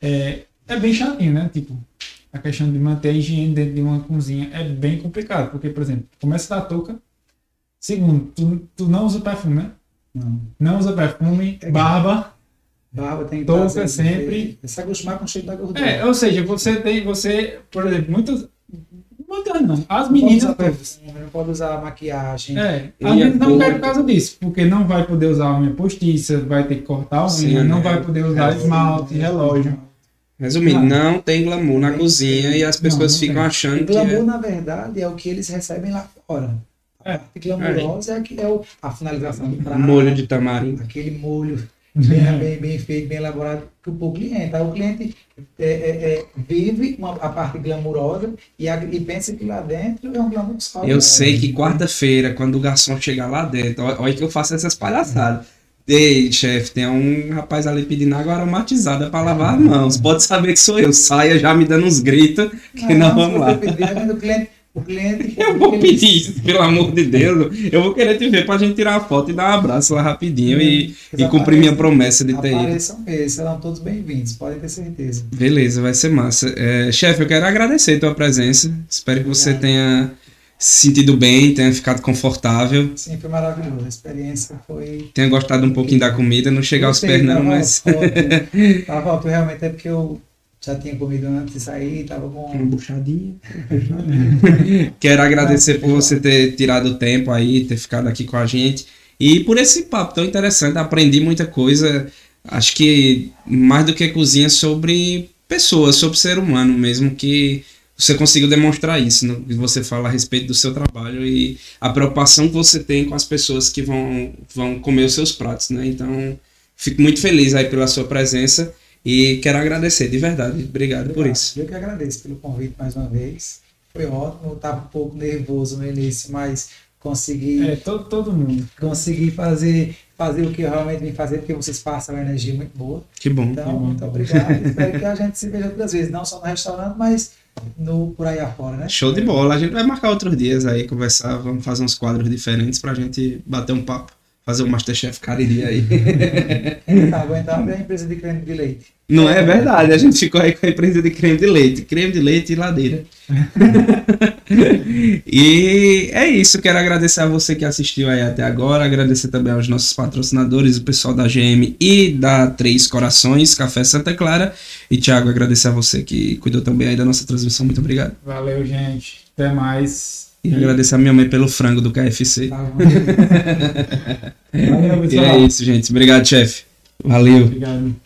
É, é bem chatinho, né? Tipo, a questão de manter a higiene dentro de uma cozinha é bem complicado. Porque, por exemplo, começa da touca. Segundo, tu, tu não usa perfume, né? Não. Não usa perfume, É. barba. Barba tem que Touca sempre. É se acostumar com o cheiro da gordura. É, ou seja, você tem, você, por exemplo, muitas. Muitas não. As não pode meninas. usar perfume, não pode usar maquiagem. É, as a meninas não cor- querem por causa disso, porque não vai poder usar a unha postiça, vai ter que cortar a unha, não né? vai poder usar É, esmalte, relógio. Resumindo, Não. não tem glamour na cozinha e as Não, pessoas não ficam tem. O achando que glamour, é... na verdade, é o que eles recebem lá fora. A É. parte glamourosa é, que é o, a finalização do prato. molho de tamarindo. aquele molho bem, bem, bem feito, bem elaborado que o cliente. Aí o cliente é, é, é, vive uma, a parte glamurosa e, a- e pensa que lá dentro é um glamour só. Eu sei que quarta-feira, quando o garçom chegar lá dentro, olha que eu faço essas palhaçadas. Ei, chefe, tem um rapaz ali pedindo água aromatizada pra lavar as mãos. Pode saber que sou eu. Saia já me dando uns gritos que não, vamos lá. pedir, mas o cliente, O cliente. Eu vou pedir isso, pelo amor de Deus. Eu vou querer te ver pra gente tirar a foto e dar um abraço lá rapidinho e, e cumprir minha promessa de ter ido. Apareçam mesmo, serão todos bem-vindos, podem ter certeza. Beleza, vai ser massa. É, chefe, eu quero agradecer a tua presença. Espero que você Obrigado. tenha se sentido bem, tenha ficado confortável, Sim, foi maravilhoso. A experiência foi. tenha gostado um pouquinho da comida, não chegar aos pés não, mas... Tava realmente é porque eu já tinha comido antes de sair, tava Uma com. buchadinha. Quero agradecer por você ter tirado o tempo aí, ter ficado aqui com a gente. E por esse papo tão interessante, aprendi muita coisa. Acho que mais do que cozinha sobre pessoas, sobre ser humano mesmo, que você conseguiu demonstrar isso, no que você fala a respeito do seu trabalho e a preocupação que você tem com as pessoas que vão, vão comer os seus pratos, né? Então, fico muito feliz aí pela sua presença e quero agradecer, de verdade. Obrigado por isso. Eu que agradeço pelo convite mais uma vez. Foi ótimo. Eu tava um pouco nervoso no início, mas consegui. É, todo, todo mundo. consegui fazer, fazer o que eu realmente vim fazer, porque vocês passam uma energia muito boa. Que bom. Então, Que bom. muito obrigado. Espero que a gente se veja outras vezes, não só no restaurante, mas no, por aí afora, né? Show de bola. A gente vai marcar outros dias aí, conversar, vamos fazer uns quadros diferentes pra gente bater um papo. Fazer o Masterchef Cariri aí. Tá, aguentar abrir a empresa de creme de leite. Não é verdade, a gente ficou aí com a empresa de creme de leite. Creme de leite e ladeira. e é isso, quero agradecer a você que assistiu aí até agora, agradecer também aos nossos patrocinadores, o pessoal da GM e da Três Corações, Café Santa Clara. E Thiago, agradecer a você que cuidou também aí da nossa transmissão, muito obrigado. Valeu, gente. Até mais. E agradecer a minha mãe pelo frango do KFC. Tá? Valeu, E pessoal. é isso, gente. Obrigado, chefe. Valeu. Obrigado.